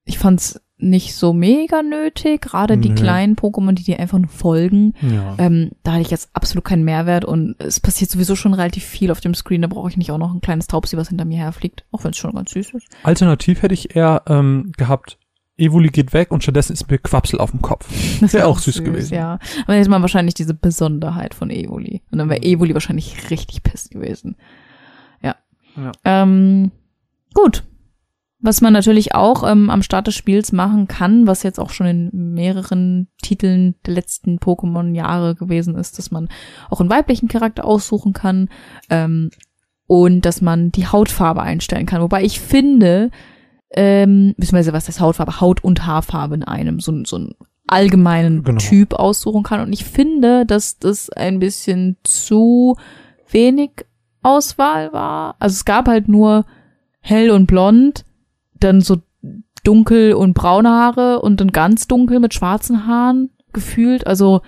ich fand's nicht so mega nötig, gerade die Nö. kleinen Pokémon, die dir einfach nur folgen. ja. Ähm, da hatte ich jetzt absolut keinen Mehrwert und es passiert sowieso schon relativ viel auf dem Screen, da brauche ich nicht auch noch ein kleines Taubsi, was hinter mir herfliegt, auch wenn es schon ganz süß ist. Alternativ hätte ich eher ähm, gehabt, Evoli geht weg und stattdessen ist mir Quapsel auf dem Kopf. Das Wäre wär auch süß gewesen. Ja, aber hätte man wahrscheinlich diese Besonderheit von Evoli. Und dann wäre Evoli wahrscheinlich richtig piss gewesen. Ja. Ja. Ähm, gut. Was man natürlich auch ähm, am Start des Spiels machen kann, was jetzt auch schon in mehreren Titeln der letzten Pokémon-Jahre gewesen ist, dass man auch einen weiblichen Charakter aussuchen kann ähm, und dass man die Hautfarbe einstellen kann. Wobei ich finde, ähm, beziehungsweise was das Hautfarbe, Haut- und Haarfarbe in einem, so, so einen allgemeinen Genau. Typ aussuchen kann. Und ich finde, dass das ein bisschen zu wenig Auswahl war. Also es gab halt nur hell und blond, dann so dunkel und braune Haare und dann ganz dunkel mit schwarzen Haaren gefühlt. Also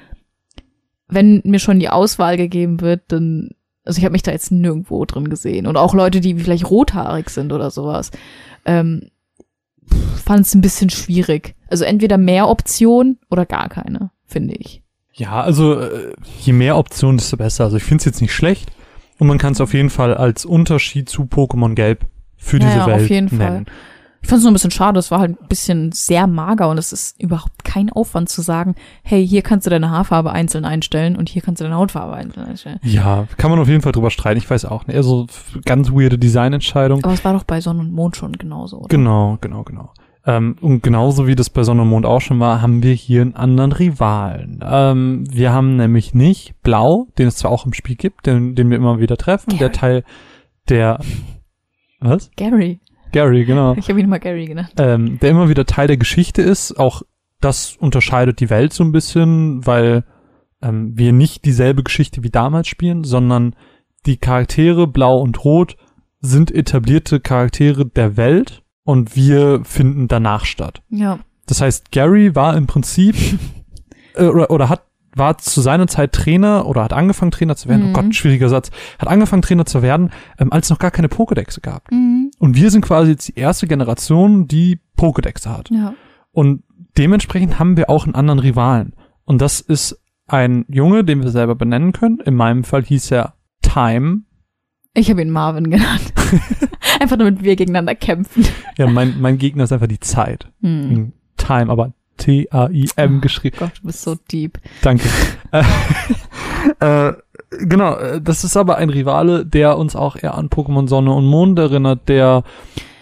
wenn mir schon die Auswahl gegeben wird, dann also ich habe mich da jetzt nirgendwo drin gesehen und auch Leute, die vielleicht rothaarig sind oder sowas. Ähm, fand es ein bisschen schwierig. Also entweder mehr Optionen oder gar keine, finde ich. Ja, also äh, je mehr Optionen, desto besser. Also ich finde es jetzt nicht schlecht und man kann es auf jeden Fall als Unterschied zu Pokémon Gelb für Ja, diese ja, Welt auf jeden nennen. Fall. Ich fand es nur ein bisschen schade, es war halt ein bisschen sehr mager und es ist überhaupt kein Aufwand zu sagen, hey, hier kannst du deine Haarfarbe einzeln einstellen und hier kannst du deine Hautfarbe einzeln einstellen. Ja, kann man auf jeden Fall drüber streiten. Ich weiß auch nicht. Also f- ganz weirde Designentscheidung. Aber es war doch bei Sonne und Mond schon genauso, oder? Genau, genau, genau. Ähm, und genauso wie das bei Sonne und Mond auch schon war, haben wir hier einen anderen Rivalen. Ähm, wir haben nämlich nicht Blau, den es zwar auch im Spiel gibt, den, den wir immer wieder treffen, der Gary. Teil der was? Gary. Gary, genau. Ich habe ihn immer Gary genannt. ähm, der immer wieder Teil der Geschichte ist. Auch das unterscheidet die Welt so ein bisschen, weil ähm, wir nicht dieselbe Geschichte wie damals spielen, sondern die Charaktere Blau und Rot sind etablierte Charaktere der Welt und wir finden danach statt. Ja. Das heißt, Gary war im Prinzip äh, oder, oder hat war zu seiner Zeit Trainer oder hat angefangen Trainer zu werden. Mhm. Oh Gott, schwieriger Satz. Hat angefangen Trainer zu werden, ähm, als es noch gar keine Pokédexe gab. Mhm. Und wir sind quasi jetzt die erste Generation, die Pokédexe hat. Ja. Und dementsprechend haben wir auch einen anderen Rivalen. Und das ist ein Junge, den wir selber benennen können. In meinem Fall hieß er Time. Ich habe ihn Marvin genannt. Einfach damit wir gegeneinander kämpfen. Ja, mein, mein Gegner ist einfach die Zeit. Hm. Time, aber T-A-I-M geschrieben. Gott, du bist so deep. Danke. äh, genau, äh, das ist aber ein Rivale, der uns auch eher an Pokémon Sonne und Mond erinnert, der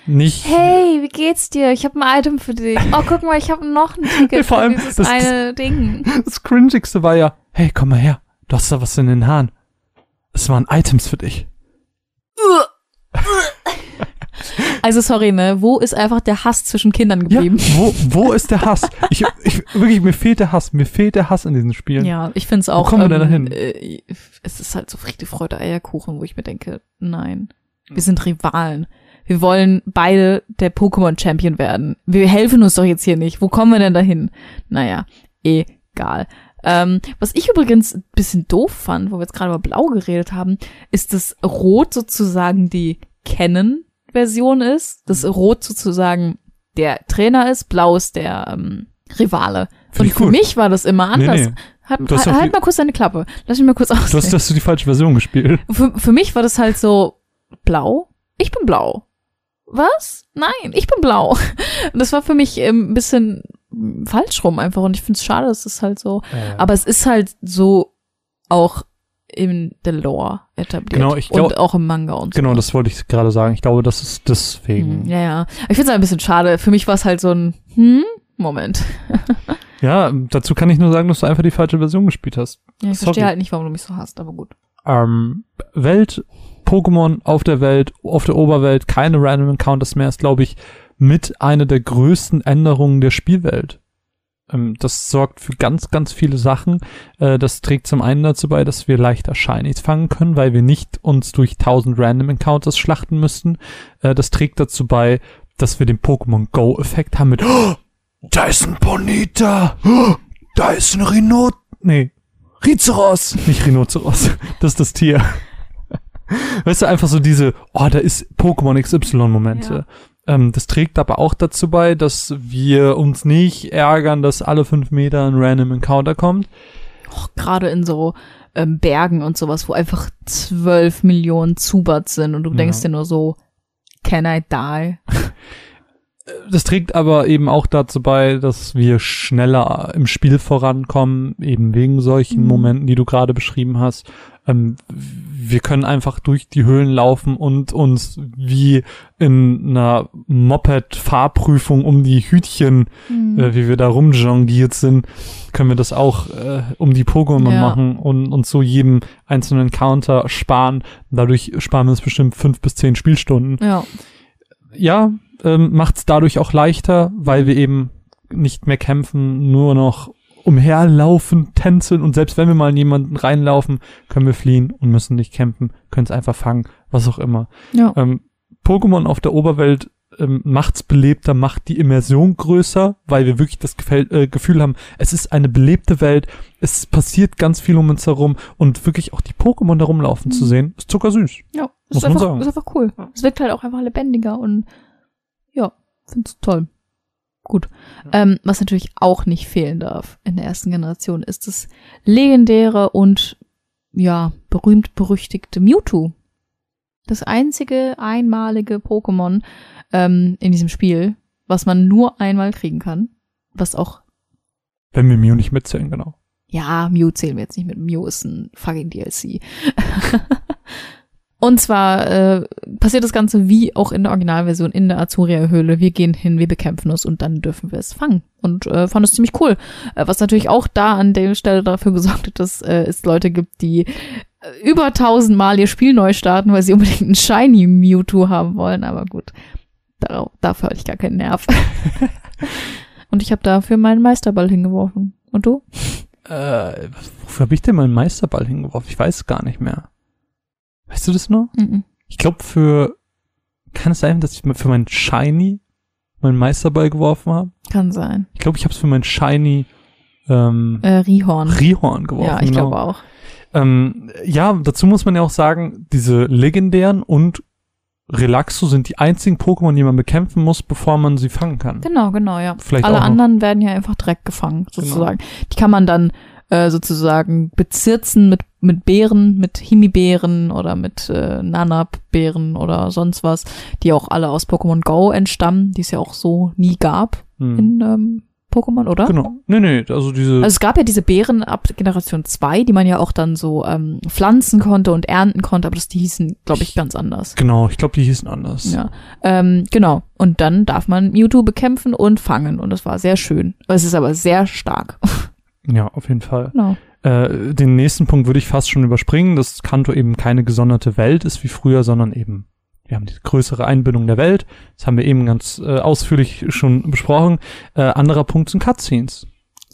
nicht Hey, wie geht's dir? Ich habe ein Item für dich. Oh, guck mal, ich habe noch ein Ticket Vor allem, für dieses das- eine Ding. Das Cringigste war ja, hey, komm mal her, du hast da was in den Haaren. Es waren Items für dich. Also sorry, ne? Wo ist einfach der Hass zwischen Kindern Ja, geblieben? wo, wo ist der Hass? Ich, ich, wirklich, mir fehlt der Hass. Mir fehlt der Hass in diesen Spielen. Ja, ich find's auch. kommen wir denn dahin? Äh, es ist halt so Friede, Freude, Eierkuchen, wo ich mir denke, nein, wir sind Rivalen. Wir wollen beide der Pokémon-Champion werden. Wir helfen uns doch jetzt hier nicht. Wo kommen wir denn dahin? Naja, egal. Ähm, was ich übrigens ein bisschen doof fand, wo wir jetzt gerade über Blau geredet haben, ist, dass Rot sozusagen die Canon-Version ist, dass Rot sozusagen der Trainer ist, Blau ist der ähm, Rivale. Find Und für gut. mich war das immer Nee, anders. nee. Halt, Du hast halt, halt mal kurz deine Klappe. Lass mich mal kurz Du hast, hast du die falsche Version gespielt. Für, für mich war das halt so blau. Ich bin blau. Was? Nein, ich bin blau. Und das war für mich ähm, ein bisschen falsch rum einfach. Und ich finde es schade, dass das halt so. Aber es ist halt so auch in der Lore etabliert. Genau, ich glaub- und auch im Manga und so. Genau, das wollte ich gerade sagen. Ich glaube, das ist deswegen. Hm, Ja, ja. Ich finde es ein bisschen schade. Für mich war es halt so ein, hm, Moment. Ja, dazu kann ich nur sagen, dass du einfach die falsche Version gespielt hast. Ja, ich Sorry. verstehe halt nicht, warum du mich so hasst, aber gut. Ähm, Welt, Pokémon auf der Welt, auf der Oberwelt, keine Random Encounters mehr, ist, glaube ich, mit einer der größten Änderungen der Spielwelt. Ähm, das sorgt für ganz, ganz viele Sachen. Äh, das trägt zum einen dazu bei, dass wir leichter Shinies fangen können, weil wir nicht uns durch tausend Random Encounters schlachten müssten. Äh, das trägt dazu bei, dass wir den Pokémon Go-Effekt haben mit oh, da ist ein Bonita, oh, da ist ein Rhinot, nee, Rhinoceros, nicht Rhinoceros, das ist das Tier. Weißt du, einfach so diese, oh, da ist Pokémon XY-Momente. Ähm, das trägt aber auch dazu bei, dass wir uns nicht ärgern, dass alle fünf Meter ein Random Encounter kommt. auch gerade in so ähm, Bergen und sowas, wo einfach zwölf Millionen Zubats sind und du Ja. denkst dir nur so, can I die? Das trägt aber eben auch dazu bei, dass wir schneller im Spiel vorankommen, eben wegen solchen Mhm. Momenten, die du gerade beschrieben hast. Ähm, wir können einfach durch die Höhlen laufen und uns wie in einer Moped-Fahrprüfung um die Hütchen, Mhm. äh, wie wir da rumjongliert sind, können wir das auch äh, um die Pokémon Ja. machen und uns so jedem einzelnen Encounter sparen. Dadurch sparen wir uns bestimmt fünf bis zehn Spielstunden Ja, ja, ähm, macht es dadurch auch leichter, weil wir eben nicht mehr kämpfen, nur noch umherlaufen, tänzeln und selbst wenn wir mal in jemanden reinlaufen, können wir fliehen und müssen nicht kämpfen, können es einfach fangen, was auch immer. ja. Ähm, Pokémon auf der Oberwelt ähm, macht's belebter, macht die Immersion größer, weil wir wirklich das Gefäl äh, Gefühl haben, es ist eine belebte Welt, es passiert ganz viel um uns herum und wirklich auch die Pokémon da rumlaufen zu Mhm. sehen, ist zuckersüß. Ja, Muss ist man einfach, sagen. ist einfach cool. Es wirkt halt auch einfach lebendiger und ja, find's toll. Gut. Ähm, was natürlich auch nicht fehlen darf in der ersten Generation, ist das legendäre und ja, berühmt berüchtigte Mewtwo. Das einzige einmalige Pokémon ähm, in diesem Spiel, was man nur einmal kriegen kann. Was auch, Wenn wir Mew nicht mitzählen, genau. ja, Mew zählen wir jetzt nicht mit. Mew ist ein fucking DLC. Und zwar äh, passiert das Ganze wie auch in der Originalversion in der Azuria-Höhle. Wir gehen hin, wir bekämpfen es und dann dürfen wir es fangen. Und äh, fand es ziemlich cool. Äh, was natürlich auch da an der Stelle dafür gesorgt hat, dass äh, es Leute gibt, die äh, über tausendmal ihr Spiel neu starten, weil sie unbedingt einen Shiny Mewtwo haben wollen. Aber gut, darauf, dafür hatte ich gar keinen Nerv. und ich habe dafür meinen Meisterball hingeworfen. Und du? Äh, wofür habe ich denn meinen Meisterball hingeworfen? Ich weiß es gar nicht mehr. Weißt du das noch? Mhm. Ich glaube, für. Kann es sein, dass ich für meinen Shiny meinen Meisterball geworfen habe? Kann sein. Ich glaube, ich habe es für meinen Shiny ähm, Äh, Rihorn. Rihorn geworfen. ja, ich genau. glaube auch. Ähm, ja, dazu muss man ja auch sagen, diese legendären und Relaxo sind die einzigen Pokémon, die man bekämpfen muss, bevor man sie fangen kann. Genau, genau, ja. Vielleicht Alle anderen werden ja einfach direkt gefangen, sozusagen. Die kann man dann äh, sozusagen bezirzen mit, mit Beeren, mit Himibeeren oder mit äh, Nanab-Beeren oder sonst was, die auch alle aus Pokémon Go entstammen, die es ja auch so nie gab Hm. in ähm, Pokémon, oder? Genau. Nee, nee, also diese. Also es gab ja diese Beeren ab Generation 2, die man ja auch dann so ähm, pflanzen konnte und ernten konnte, aber das, die hießen, glaube ich, ganz anders. genau, ich glaube, die hießen anders. Ja, ähm, genau. Und dann darf man Mewtwo bekämpfen und fangen. Und das war sehr schön. Es ist aber sehr stark. ja, auf jeden Fall. genau. Äh, den nächsten Punkt würde ich fast schon überspringen, dass Kanto eben keine gesonderte Welt ist wie früher, sondern eben, wir haben die größere Einbindung der Welt. Das haben wir eben ganz äh, ausführlich schon besprochen. Äh, anderer Punkt sind Cutscenes.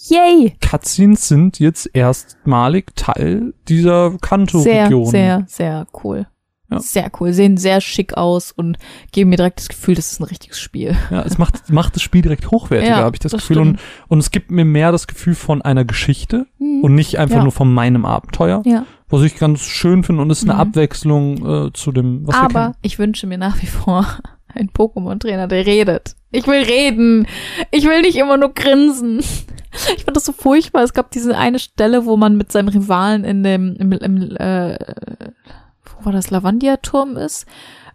Yay! Cutscenes sind jetzt erstmalig Teil dieser Sehr, Kanto-Region. sehr, sehr cool. Ja. Sehr cool. Sehen sehr schick aus und geben mir direkt das Gefühl, das ist ein richtiges Spiel. Ja, es macht, macht das Spiel direkt hochwertiger, Ja, habe ich das, das Gefühl. Und, und es gibt mir mehr das Gefühl von einer Geschichte Mhm. und nicht einfach Ja. nur von meinem Abenteuer. Ja. Was ich ganz schön finde und ist eine Mhm. Abwechslung äh, zu dem, was Aber ich wünsche mir nach wie vor einen Pokémon-Trainer, der redet. Ich will reden. Ich will nicht immer nur grinsen. Ich fand das so furchtbar. Es gab diese eine Stelle, wo man mit seinem Rivalen in dem, im, im äh, wo war das, Lavandia-Turm ist.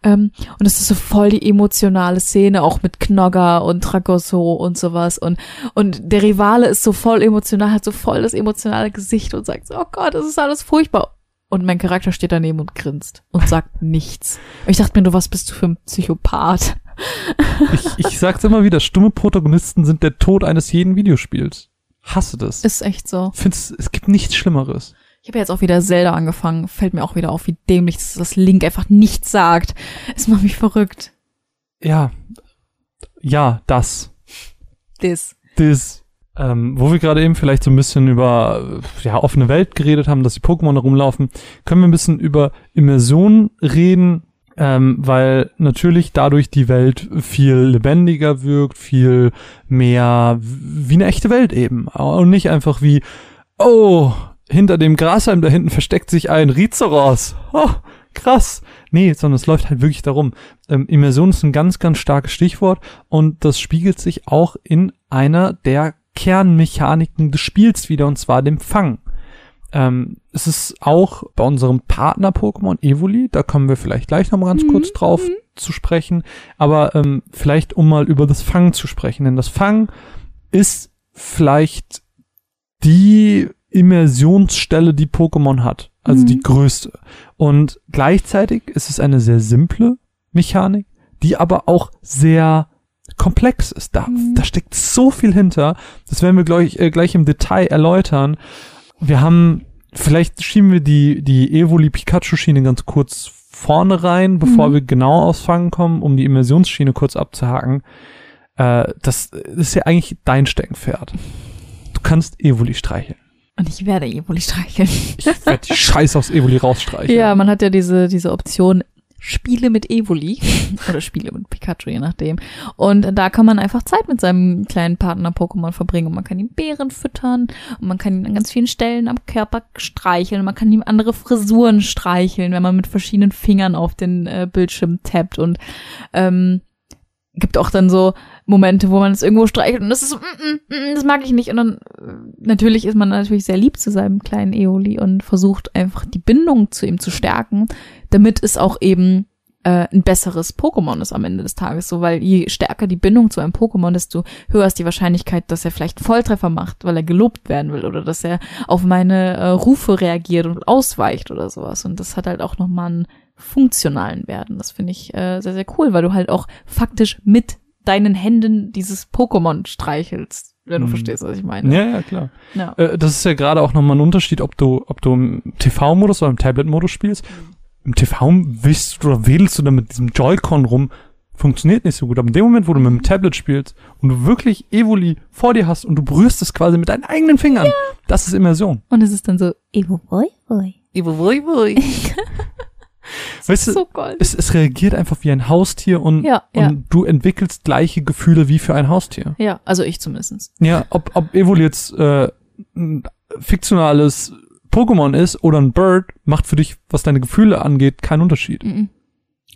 Ähm, und es ist so voll die emotionale Szene, auch mit Knogger und Tragoso und sowas. Und, und der Rivale ist so voll emotional, hat so voll das emotionale Gesicht und sagt so, oh Gott, das ist alles furchtbar. Und mein Charakter steht daneben und grinst und sagt nichts. Und ich dachte mir, du, was bist du für ein Psychopath? Ich, ich sag's immer wieder, stumme Protagonisten sind der Tod eines jeden Videospiels. Hasse das. Ist echt so. Find's, es gibt nichts Schlimmeres. Ich habe jetzt auch wieder Zelda angefangen. Fällt mir auch wieder auf, wie dämlich das, das Link einfach nichts sagt. Es macht mich verrückt. Ja. Ja, das. Das. Das. Ähm, wo wir gerade eben vielleicht so ein bisschen über ja, offene Welt geredet haben, dass die Pokémon rumlaufen, können wir ein bisschen über Immersion reden, ähm, weil natürlich dadurch die Welt viel lebendiger wirkt, viel mehr wie eine echte Welt eben. Und nicht einfach wie, oh, hinter dem Grashalm da hinten versteckt sich ein Rhinoceros. Oh, krass. Nee, sondern es läuft halt wirklich darum. Ähm, Immersion ist ein ganz, ganz starkes Stichwort und das spiegelt sich auch in einer der Kernmechaniken des Spiels wieder, und zwar dem Fang. Ähm, es ist auch bei unserem Partner-Pokémon Evoli, da kommen wir vielleicht gleich noch mal ganz Mhm, kurz drauf zu sprechen, aber ähm, vielleicht um mal über das Fangen zu sprechen, denn das Fangen ist vielleicht die Immersionsstelle, die Pokémon hat, also Mhm. die größte. Und gleichzeitig ist es eine sehr simple Mechanik, die aber auch sehr komplex ist. Da, Mhm. da steckt so viel hinter. Das werden wir gleich, äh, gleich im Detail erläutern. Wir haben, vielleicht schieben wir die, die Evoli Pikachu Schiene ganz kurz vorne rein, bevor Mhm. wir genau aufs Fangen kommen, um die Immersionsschiene kurz abzuhaken. Äh, das ist ja eigentlich dein Steckenpferd. Du kannst Evoli streicheln. Und ich werde Evoli streicheln. Ich werde die Scheiße aus Evoli rausstreicheln. Ja, man hat ja diese, diese Option Spiele mit Evoli oder Spiele mit Pikachu, je nachdem. Und da kann man einfach Zeit mit seinem kleinen Partner-Pokémon verbringen. Und man kann ihm Beeren füttern und man kann ihn an ganz vielen Stellen am Körper streicheln. Man kann ihm andere Frisuren streicheln, wenn man mit verschiedenen Fingern auf den äh, Bildschirm tappt. Und ähm, gibt auch dann so Momente, wo man es irgendwo streichelt und das ist so, mm, mm, mm, das mag ich nicht. Und dann äh, natürlich ist man natürlich sehr lieb zu seinem kleinen Eoli und versucht einfach die Bindung zu ihm zu stärken, damit es auch eben äh, ein besseres Pokémon ist am Ende des Tages. So, weil je stärker die Bindung zu einem Pokémon, desto höher ist die Wahrscheinlichkeit, dass er vielleicht Volltreffer macht, weil er gelobt werden will oder dass er auf meine äh, Rufe reagiert und ausweicht oder sowas. Und das hat halt auch nochmal einen funktionalen Werden. Das finde ich äh, sehr, sehr cool, weil du halt auch faktisch mit deinen Händen dieses Pokémon streichelst, wenn du Mhm. verstehst, was ich meine. Ja, ja, klar. Ja. Äh, das ist ja gerade auch nochmal ein Unterschied, ob du, ob du im TV-Modus oder im Tablet-Modus spielst. Im TV wischst du oder wedelst du dann mit diesem Joy-Con rum. Funktioniert nicht so gut. Aber in dem Moment, wo du mit dem Tablet spielst und du wirklich Evoli vor dir hast und du berührst es quasi mit deinen eigenen Fingern, das ist Immersion. Und es ist dann so, Evo Boy Boy. Evo Boy Boy. Weißt du, so es, es reagiert einfach wie ein Haustier und, Ja, ja. und du entwickelst gleiche Gefühle wie für ein Haustier. Ja, also ich zumindest. Ja, ob, ob Evoli jetzt äh, ein fiktionales Pokémon ist oder ein Bird, macht für dich, was deine Gefühle angeht, keinen Unterschied. Mhm.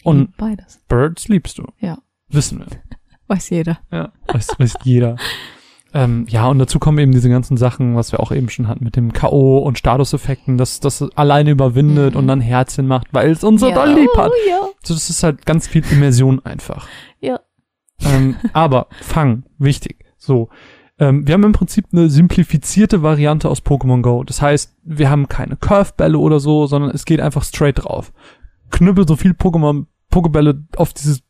Und beides. Birds liebst du. Ja. Wissen wir. Weiß jeder. Ja. Weiß, weiß jeder. Ähm, ja, und dazu kommen eben diese ganzen Sachen, was wir auch eben schon hatten mit dem K.O. und Statuseffekten, dass das alleine überwindet Mhm. und dann Herzchen macht, weil es uns so doll lieb hat. Oh, ja. So, das ist halt ganz viel Immersion einfach. Ja. Ähm, aber Fang, wichtig. So. Ähm, wir haben im Prinzip eine simplifizierte Variante aus Pokémon Go. Das heißt, wir haben keine Curvebälle oder so, sondern es geht einfach straight drauf. Knüppel so viel Pokémon, Pokébälle auf dieses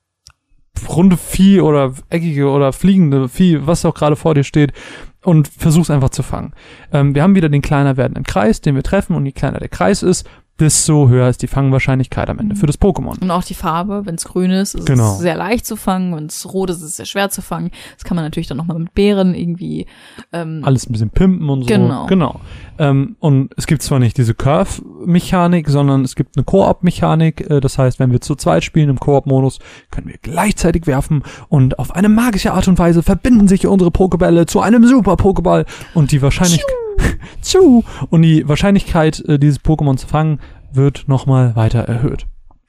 runde Vieh oder eckige oder fliegende Vieh, was auch gerade vor dir steht, und versuch's einfach zu fangen. Ähm, wir haben wieder den kleiner werdenden Kreis, den wir treffen, und je kleiner der Kreis ist, desto höher ist die Fangwahrscheinlichkeit am Ende für das Pokémon. Und auch die Farbe, wenn es grün ist, ist Genau. es sehr leicht zu fangen. Wenn es rot ist, ist es sehr schwer zu fangen. Das kann man natürlich dann nochmal mit Beeren irgendwie. Ähm, alles ein bisschen pimpen und so. Genau. Genau. Ähm, und es gibt zwar nicht diese Curve-Mechanik, sondern es gibt eine Koop-Mechanik. Äh, das heißt, wenn wir zu zweit spielen im Koop-Modus, können wir gleichzeitig werfen und auf eine magische Art und Weise verbinden sich unsere Pokebälle zu einem Super-Pokéball und die Wahrscheinlichkeit zu und die Wahrscheinlichkeit, äh, dieses Pokémon zu fangen, wird nochmal weiter erhöht.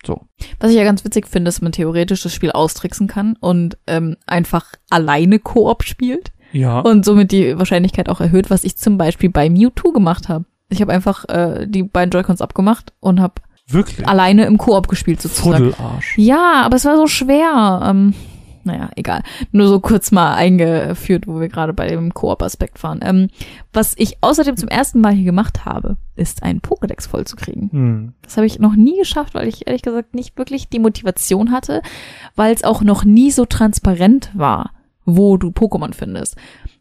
So. Was ich ja ganz witzig finde, ist, dass man theoretisch das Spiel austricksen kann und ähm, einfach alleine Koop spielt Ja. und somit die Wahrscheinlichkeit auch erhöht, was ich zum Beispiel bei Mewtwo gemacht habe. Ich habe einfach äh, die beiden Joy-Cons abgemacht und habe wirklich. alleine im Koop gespielt sozusagen. Fuddelarsch. Ja, aber es war so schwer. Ähm, naja, egal. Nur so kurz mal eingeführt, wo wir gerade bei dem Koop-Aspekt waren. Ähm, was ich außerdem zum ersten Mal hier gemacht habe, ist einen Pokédex vollzukriegen. Hm. Das habe ich noch nie geschafft, weil ich ehrlich gesagt nicht wirklich die Motivation hatte, weil es auch noch nie so transparent war, wo du Pokémon findest.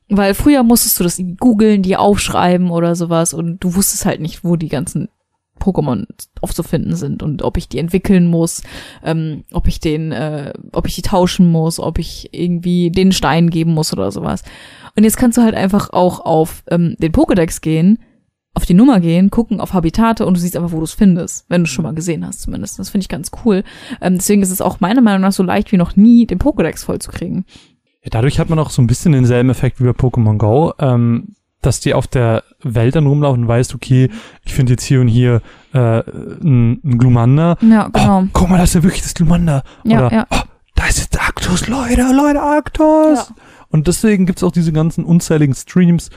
Weil früher musstest du das googeln, die aufschreiben oder sowas und du wusstest halt nicht, wo die ganzen Pokémon aufzufinden sind und ob ich die entwickeln muss, ähm, ob ich den, äh, ob ich die tauschen muss, ob ich irgendwie den Stein geben muss oder sowas. Und jetzt kannst du halt einfach auch auf ähm, den Pokédex gehen, auf die Nummer gehen, gucken auf Habitate und du siehst einfach, wo du es findest, wenn du es schon mal gesehen hast zumindest. Das finde ich ganz cool. Ähm, deswegen ist es auch meiner Meinung nach so leicht wie noch nie, den Pokédex vollzukriegen. Ja, dadurch hat man auch so ein bisschen denselben Effekt wie bei Pokémon Go, ähm, dass die auf der Welt dann rumlaufen und weißt, okay, ich finde jetzt hier und hier äh, ein, ein Glumanda. Ja, genau. Oh, guck mal, das ist ja wirklich das Glumanda. Ja, Oder, ja. oh, da ist jetzt Arctos, Leute, Leute, Arctos. Ja. Und deswegen gibt's auch diese ganzen unzähligen Streams,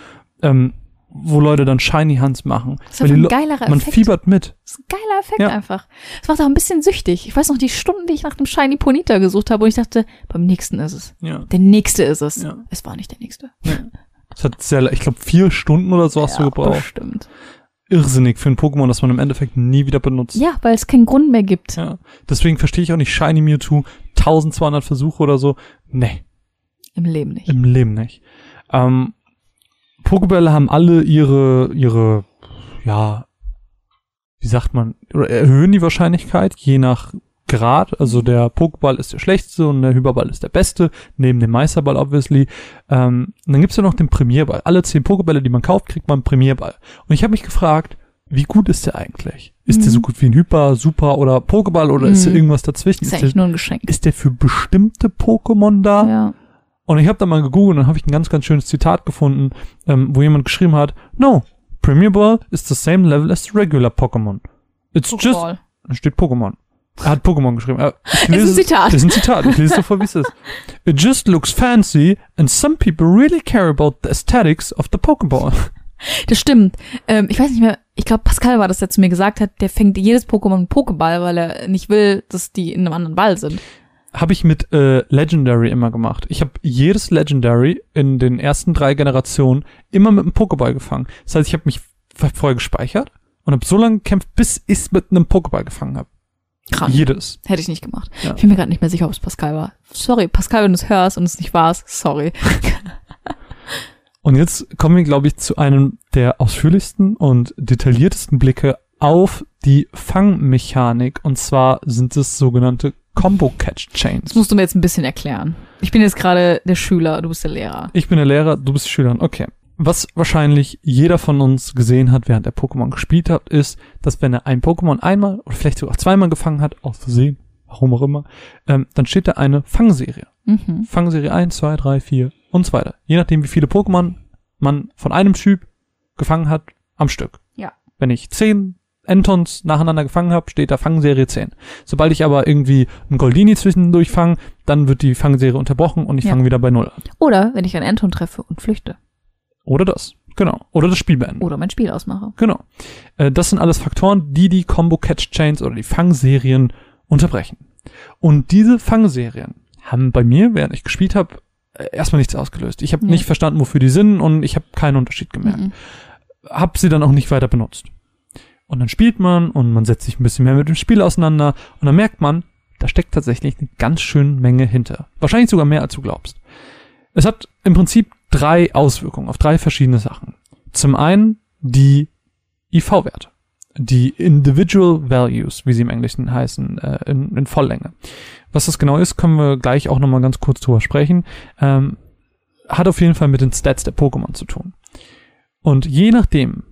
ähm, wo Leute dann Shiny Hands machen. Das ist ein geilerer man Effekt. fiebert mit. Das ist ein geiler Effekt Ja. einfach. Es macht auch ein bisschen süchtig. Ich weiß noch die Stunden, die ich nach dem Shiny Ponita gesucht habe und ich dachte, beim nächsten ist es. Ja. Der nächste ist es. Ja. Es war nicht der nächste. Das hat sehr, ich glaube, vier Stunden oder so hast du Ja, gebraucht. Bestimmt. Irrsinnig für ein Pokémon, das man im Endeffekt nie wieder benutzt. Ja, weil es keinen Grund mehr gibt. Ja. Deswegen verstehe ich auch nicht Shiny Mewtwo, 1200 Versuche oder so. Nee, Im Leben nicht. im Leben nicht. Ähm, Pokébälle haben alle ihre, ihre, ja, wie sagt man, oder erhöhen die Wahrscheinlichkeit, je nach Grad. Also der Pokéball ist der schlechteste und der Hyperball ist der beste, neben dem Meisterball obviously. Ähm, und dann gibt's ja noch den Premierball. Alle zehn Pokébälle, die man kauft, kriegt man einen Premierball. Und ich habe mich gefragt, wie gut ist der eigentlich? Ist der Mhm. so gut wie ein Hyper, Super oder Pokéball oder ist der Mhm. irgendwas dazwischen? Ist Ist eigentlich der, nur ein Geschenk. ist der für bestimmte Pokémon da? Ja. Und ich habe da mal gegoogelt und habe ich ein ganz, ganz schönes Zitat gefunden, ähm, wo jemand geschrieben hat, No, Premier Ball is the same level as the regular Pokémon. It's just, Pokéball. da steht Pokémon. Er hat Pokémon geschrieben. Ich Ist ein Zitat. Das ist ein Zitat. Ich lese davor, wie es ist. It just looks fancy and some people really care about the aesthetics of the Pokéball. Das stimmt. Ähm, ich weiß nicht mehr, ich glaube, Pascal war das, der zu mir gesagt hat, der fängt jedes Pokémon mit Pokéball, weil er nicht will, dass die in einem anderen Ball sind. Habe ich mit äh, Legendary immer gemacht. Ich habe jedes Legendary in den ersten drei Generationen immer mit einem Pokéball gefangen. Das heißt, ich habe mich vorher gespeichert und habe so lange gekämpft, bis ich es mit einem Pokéball gefangen habe. Krank. Jedes. Hätte ich nicht gemacht. Ja. Ich bin mir gerade nicht mehr sicher, ob es Pascal war. Sorry, Pascal, wenn du es hörst und es nicht warst, sorry. Und jetzt kommen wir, glaube ich, zu einem der ausführlichsten und detailliertesten Blicke auf die Fangmechanik. Und zwar sind es sogenannte Combo Catch Das Chains. musst du mir jetzt ein bisschen erklären. Ich bin jetzt gerade der Schüler, du bist der Lehrer. Ich bin der Lehrer, du bist Schüler. Okay. Was wahrscheinlich jeder von uns gesehen hat, während er Pokémon gespielt hat, ist, dass wenn er ein Pokémon einmal oder vielleicht sogar zweimal gefangen hat, aus Versehen, warum auch immer, ähm, dann steht da eine Fangserie. Mhm. Fangserie 1, 2, 3, 4 und so weiter. Je nachdem, wie viele Pokémon man von einem Typ gefangen hat, am Stück. Ja. Wenn ich 10 Entons nacheinander gefangen habe, steht da Fangserie 10. Sobald ich aber irgendwie einen Goldini zwischendurch fange, dann wird die Fangserie unterbrochen und ich Ja. fange wieder bei Null an. Oder wenn ich einen Anton treffe und flüchte. Oder das. Genau. Oder das Spiel beenden. Oder mein Spiel ausmache. Genau. Äh, das sind alles Faktoren, die die Combo Catch Chains oder die Fangserien unterbrechen. Und diese Fangserien haben bei mir, während ich gespielt habe, äh, erstmal nichts ausgelöst. Ich habe Nee. nicht verstanden, wofür die sind und ich habe keinen Unterschied gemerkt. Mhm. Hab sie dann auch nicht weiter benutzt. Und dann spielt man und man setzt sich ein bisschen mehr mit dem Spiel auseinander und dann merkt man, da steckt tatsächlich eine ganz schöne Menge hinter. Wahrscheinlich sogar mehr, als du glaubst. Es hat im Prinzip drei Auswirkungen auf drei verschiedene Sachen. Zum einen die IV-Werte. Die Individual Values, wie sie im Englischen heißen, äh, in, in Volllänge. Was das genau ist, können wir gleich auch nochmal ganz kurz drüber sprechen. Ähm, hat auf jeden Fall mit den Stats der Pokémon zu tun. Und je nachdem,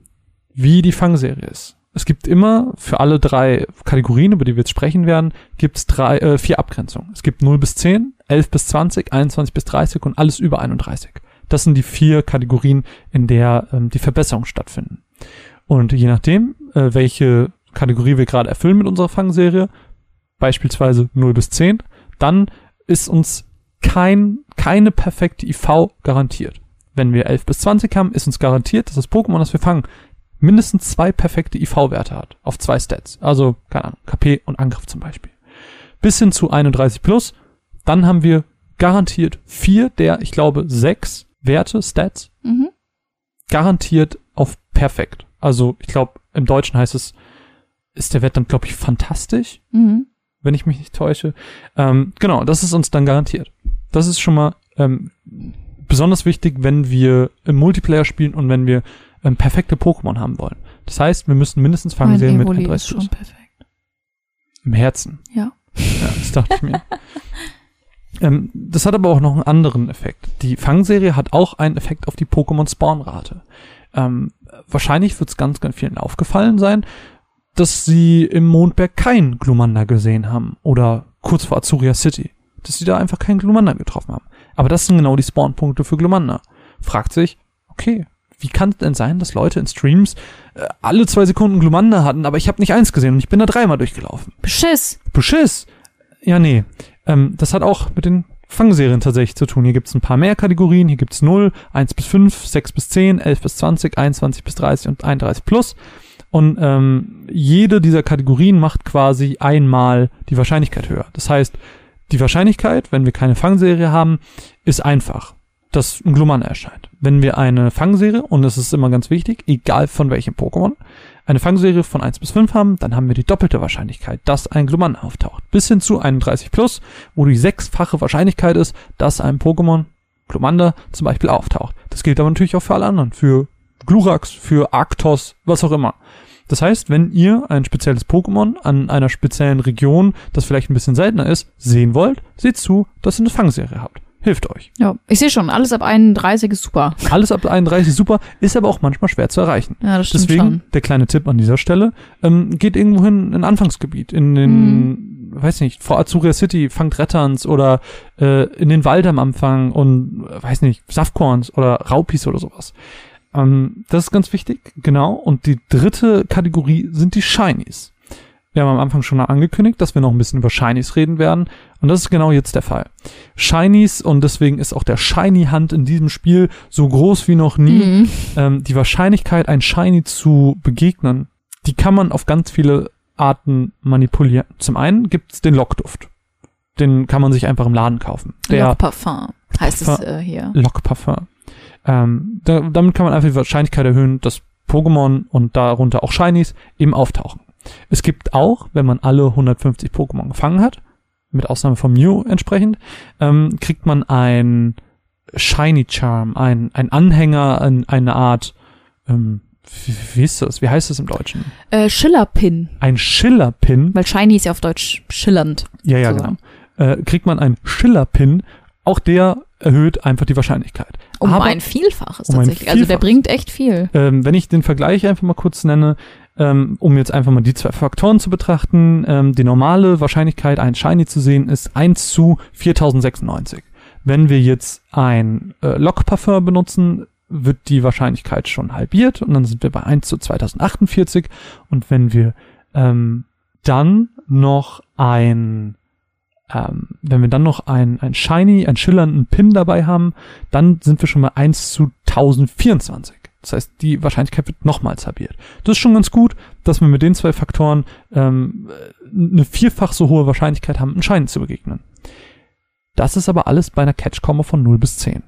wie die Fangserie ist, es gibt immer für alle drei Kategorien, über die wir jetzt sprechen werden, gibt es drei, äh, vier Abgrenzungen. Es gibt 0 bis 10, 11 bis 20, 21 bis 30 und alles über 31. Das sind die vier Kategorien, in der ähm, die Verbesserungen stattfinden. Und je nachdem, äh, welche Kategorie wir gerade erfüllen mit unserer Fangserie, beispielsweise 0 bis 10, dann ist uns kein, keine perfekte IV garantiert. Wenn wir 11 bis 20 haben, ist uns garantiert, dass das Pokémon, das wir fangen, mindestens zwei perfekte IV-Werte hat. Auf zwei Stats. Also, keine Ahnung, KP und Angriff zum Beispiel. Bis hin zu 31 plus, dann haben wir garantiert vier der, ich glaube, sechs Werte, Stats, Mhm. garantiert auf perfekt. Also, ich glaube, im Deutschen heißt es, ist der Wert dann, glaube ich, fantastisch, Mhm. wenn ich mich nicht täusche. Ähm, genau, das ist uns dann garantiert. Das ist schon mal ähm, besonders wichtig, wenn wir im Multiplayer spielen und wenn wir ähm, perfekte Pokémon haben wollen. Das heißt, wir müssen mindestens fangen sehen mit Evoli ist 31 schon plus. perfekt. Im Herzen. Ja. Ja, das dachte ich mir. ähm, das hat aber auch noch einen anderen Effekt. Die Fangserie hat auch einen Effekt auf die Pokémon-Spawn-Rate. Ähm, wahrscheinlich wird es ganz, ganz vielen aufgefallen sein, dass sie im Mondberg kein Glumanda gesehen haben. Oder kurz vor Azuria City. Dass sie da einfach keinen Glumanda getroffen haben. Aber das sind genau die Spawn-Punkte für Glumanda. Fragt sich, okay, wie kann es denn sein, dass Leute in Streams äh, alle zwei Sekunden Glumanda hatten, aber ich habe nicht eins gesehen und ich bin da dreimal durchgelaufen? Beschiss. Beschiss. Ja, nee. Ähm, das hat auch mit den Fangserien tatsächlich zu tun. Hier gibt's ein paar mehr Kategorien. Hier gibt's 0, 1 bis 5, 6 bis 10, 11 bis 20, 21 bis 30 und 31 plus. Und ähm, jede dieser Kategorien macht quasi einmal die Wahrscheinlichkeit höher. Das heißt, die Wahrscheinlichkeit, wenn wir keine Fangserie haben, ist einfach, dass ein Gluman erscheint. Wenn wir eine Fangserie, und das ist immer ganz wichtig, egal von welchem Pokémon, eine Fangserie von 1 bis 5 haben, dann haben wir die doppelte Wahrscheinlichkeit, dass ein Gluman auftaucht. Bis hin zu 31 plus, wo die sechsfache Wahrscheinlichkeit ist, dass ein Pokémon, Glumanda, zum Beispiel auftaucht. Das gilt aber natürlich auch für alle anderen. Für Glurax, für Arctos, was auch immer. Das heißt, wenn ihr ein spezielles Pokémon an einer speziellen Region, das vielleicht ein bisschen seltener ist, sehen wollt, seht zu, dass ihr eine Fangserie habt. Hilft euch. Ja, ich sehe schon, alles ab 31 ist super. Alles ab 31 super, ist aber auch manchmal schwer zu erreichen. Ja, das stimmt Deswegen schon. der kleine Tipp an dieser Stelle, ähm, geht irgendwo hin in ein Anfangsgebiet, in den, weiß nicht, vor Azuria City, fangt Retterns oder äh, in den Wald am Anfang und, äh, weiß nicht, Saftkorns oder Raupis oder sowas. Ähm, das ist ganz wichtig, genau. Und die dritte Kategorie sind die Shinies. Wir haben am Anfang schon angekündigt, dass wir noch ein bisschen über Shinies reden werden. Und das ist genau jetzt der Fall. Shinies, und deswegen ist auch der Shiny-Hand in diesem Spiel so groß wie noch nie. Mhm. Ähm, die Wahrscheinlichkeit, ein Shiny zu begegnen, die kann man auf ganz viele Arten manipulieren. Zum einen gibt's den Lockduft. Den kann man sich einfach im Laden kaufen. Der Lock Parfum heißt es Parfum. äh, hier. Lockparfum. Ähm, da, damit kann man einfach die Wahrscheinlichkeit erhöhen, dass Pokémon und darunter auch Shinies eben auftauchen. Es gibt auch, wenn man alle 150 Pokémon gefangen hat, mit Ausnahme von Mew entsprechend, ähm, kriegt man ein Shiny Charm, ein, ein Anhänger, ein, eine Art, ähm, wie, wie ist das? Wie heißt das im Deutschen? Äh, Schillerpin, Ein Schiller-Pin. weil Shiny ist ja auf Deutsch schillernd. Ja, ja, sozusagen. genau. Äh, kriegt man einen Schiller-Pin. Auch der erhöht einfach die Wahrscheinlichkeit. Um Aber- ein Vielfaches um ein tatsächlich. Also der Vielfaches. bringt echt viel. Ähm, wenn ich den Vergleich einfach mal kurz nenne, ähm, um jetzt einfach mal die zwei Faktoren zu betrachten, ähm, die normale Wahrscheinlichkeit, ein Shiny zu sehen, ist 1 zu 4096. Wenn wir jetzt ein äh, Lockparfum benutzen, wird die Wahrscheinlichkeit schon halbiert und dann sind wir bei 1 zu 2048. Und wenn wir ähm, dann noch ein ähm, wenn wir dann noch ein, ein Shiny, einen schillernden Pin dabei haben, dann sind wir schon bei 1 zu 1024. Das heißt, die Wahrscheinlichkeit wird nochmals halbiert. Das ist schon ganz gut, dass wir mit den zwei Faktoren ähm, eine vierfach so hohe Wahrscheinlichkeit haben, einen Shiny zu begegnen. Das ist aber alles bei einer Catch-Combo von 0 bis 10.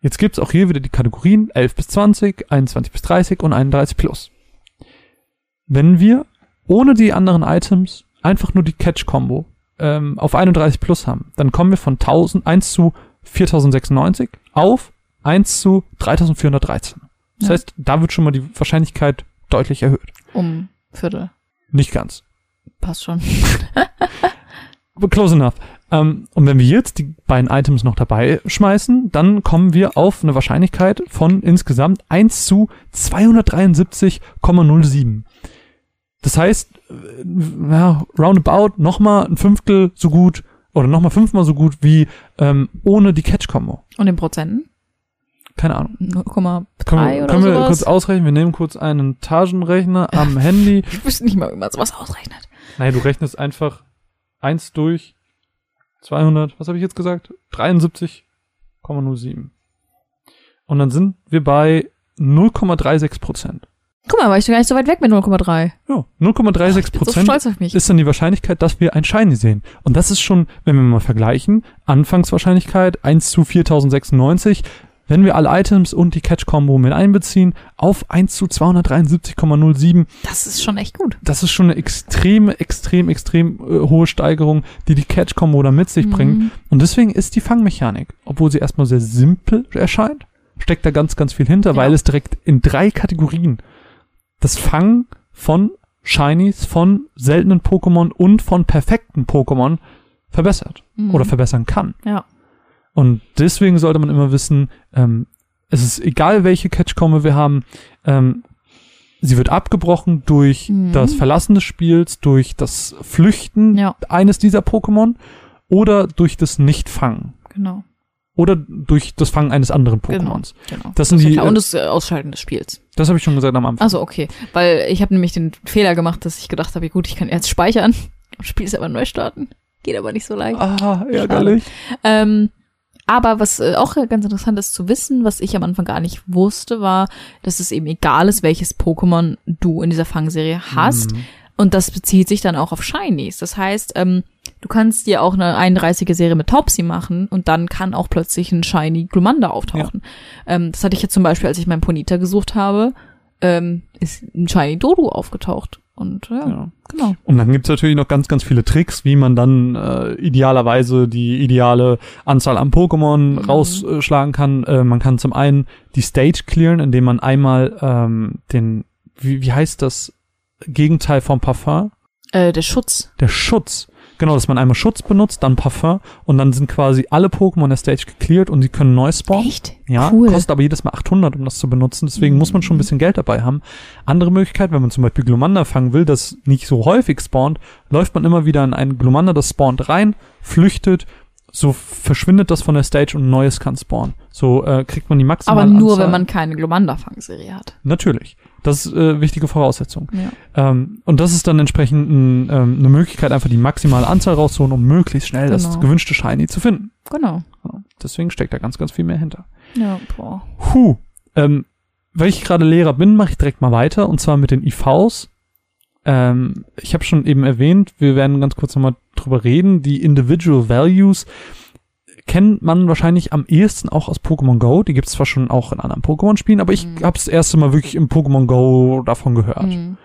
Jetzt gibt's auch hier wieder die Kategorien 11 bis 20, 21 bis 30 und 31 plus. Wenn wir ohne die anderen Items einfach nur die Catch-Combo ähm, auf 31 plus haben, dann kommen wir von 1000, 1 zu 4096 auf 1 zu 3413. Das Ja. heißt, da wird schon mal die Wahrscheinlichkeit deutlich erhöht. Um Viertel. Nicht ganz. Passt schon. Aber close enough. Ähm, und wenn wir jetzt die beiden Items noch dabei schmeißen, dann kommen wir auf eine Wahrscheinlichkeit von insgesamt 1 zu 273,07. Das heißt, äh, ja, roundabout nochmal ein Fünftel so gut oder nochmal fünfmal so gut wie ähm, ohne die Catch-Combo. Und in Prozenten? Keine Ahnung. 0,3 Können, wir- oder können wir sowas? kurz ausrechnen? Wir nehmen kurz einen Tagenrechner am Handy. ich wüsste nicht mal, wie man sowas ausrechnet. Nein, du rechnest einfach eins durch 200, was habe ich jetzt gesagt? 73,07. Und dann sind wir bei 0,36 Prozent. Guck mal, war ich doch gar nicht so weit weg mit 0,3. Ja, 0,36 Ich bin so Prozent mich. ist dann die Wahrscheinlichkeit, dass wir ein Shiny sehen. Und das ist schon, wenn wir mal vergleichen, Anfangswahrscheinlichkeit 1 zu 4096, wenn wir alle Items und die Catch-Combo mit einbeziehen, auf 1 zu 273,07. Das ist schon echt gut. Das ist schon eine extreme, extrem, extrem äh, hohe Steigerung, die die Catch-Combo da mit sich bringt. Mhm. Und deswegen ist die Fangmechanik, obwohl sie erstmal sehr simpel erscheint, steckt da ganz, ganz viel hinter, Ja. weil es direkt in drei Kategorien das Fangen von Shinies, von seltenen Pokémon und von perfekten Pokémon verbessert Mhm. oder verbessern kann. Ja. Und deswegen sollte man immer wissen, ähm, es ist egal, welche Catch-Combo wir haben, ähm, sie wird abgebrochen durch Mhm. das Verlassen des Spiels, durch das Flüchten Ja, eines dieser Pokémon oder durch das Nicht-Fangen. genau. Oder durch das Fangen eines anderen Genau. Pokémons. genau. Das sind ist ja die, klar. äh, Und das äh, Ausschalten des Spiels. Das habe ich schon gesagt am Anfang. Also okay, weil ich habe nämlich den Fehler gemacht, dass ich gedacht habe, gut, ich kann jetzt speichern, das Spiel ist aber neu starten. Geht aber nicht so leicht. ah, ärgerlich. Ähm, aber was äh, auch ganz interessant ist zu wissen, was ich am Anfang gar nicht wusste, war, dass es eben egal ist, welches Pokémon du in dieser Fangserie hast. Mhm. Und das bezieht sich dann auch auf Shinies. Das heißt, ähm, du kannst dir auch eine 31er Serie mit Taubsi machen und dann kann auch plötzlich ein Shiny Glumanda auftauchen. Ähm, das hatte ich jetzt zum Beispiel, als ich meinen Ponita gesucht habe, ähm, ist ein Shiny Dodo aufgetaucht. Und ja, Ja. genau. Und dann gibt's natürlich noch ganz, ganz viele Tricks, wie man dann äh, idealerweise die ideale Anzahl an Pokémon Mhm. rausschlagen kann. Äh, man kann zum einen die Stage clearen, indem man einmal ähm, den, wie, wie heißt das Gegenteil vom Parfum? Äh, der Schutz. Der Schutz. Genau, dass man einmal Schutz benutzt, dann Parfum und dann sind quasi alle Pokémon der Stage gecleart und die können neu spawnen. Echt? Ja, cool. kostet aber jedes Mal 800, um das zu benutzen. Deswegen muss man schon ein bisschen Geld dabei haben. Andere Möglichkeit, wenn man zum Beispiel Glumanda fangen will, das nicht so häufig spawnt, läuft man immer wieder in ein Glumanda, das spawnt rein, flüchtet, so verschwindet das von der Stage und ein neues kann spawnen. So äh, kriegt man die maximale Aber nur, Anzahl. wenn man keine Glomanda-Fangserie hat. Natürlich. Das ist äh, wichtige Voraussetzung. Ja. Ähm, und das ist dann entsprechend ein, ähm, eine Möglichkeit, einfach die maximale Anzahl rauszuholen, um möglichst schnell das Genau. gewünschte Shiny zu finden. Genau. Ja, Deswegen steckt da ganz, ganz viel mehr hinter. Ja, boah. Puh. Ähm, weil ich gerade Lehrer bin, mache ich direkt mal weiter und zwar mit den IVs. Ähm, ich habe schon eben erwähnt, wir werden ganz kurz nochmal drüber reden. Die Individual Values kennt man wahrscheinlich am ehesten auch aus Pokémon Go. Die gibt es zwar schon auch in anderen Pokémon-Spielen, aber ich Mhm. habe das erste Mal wirklich im Pokémon Go davon gehört. Mhm.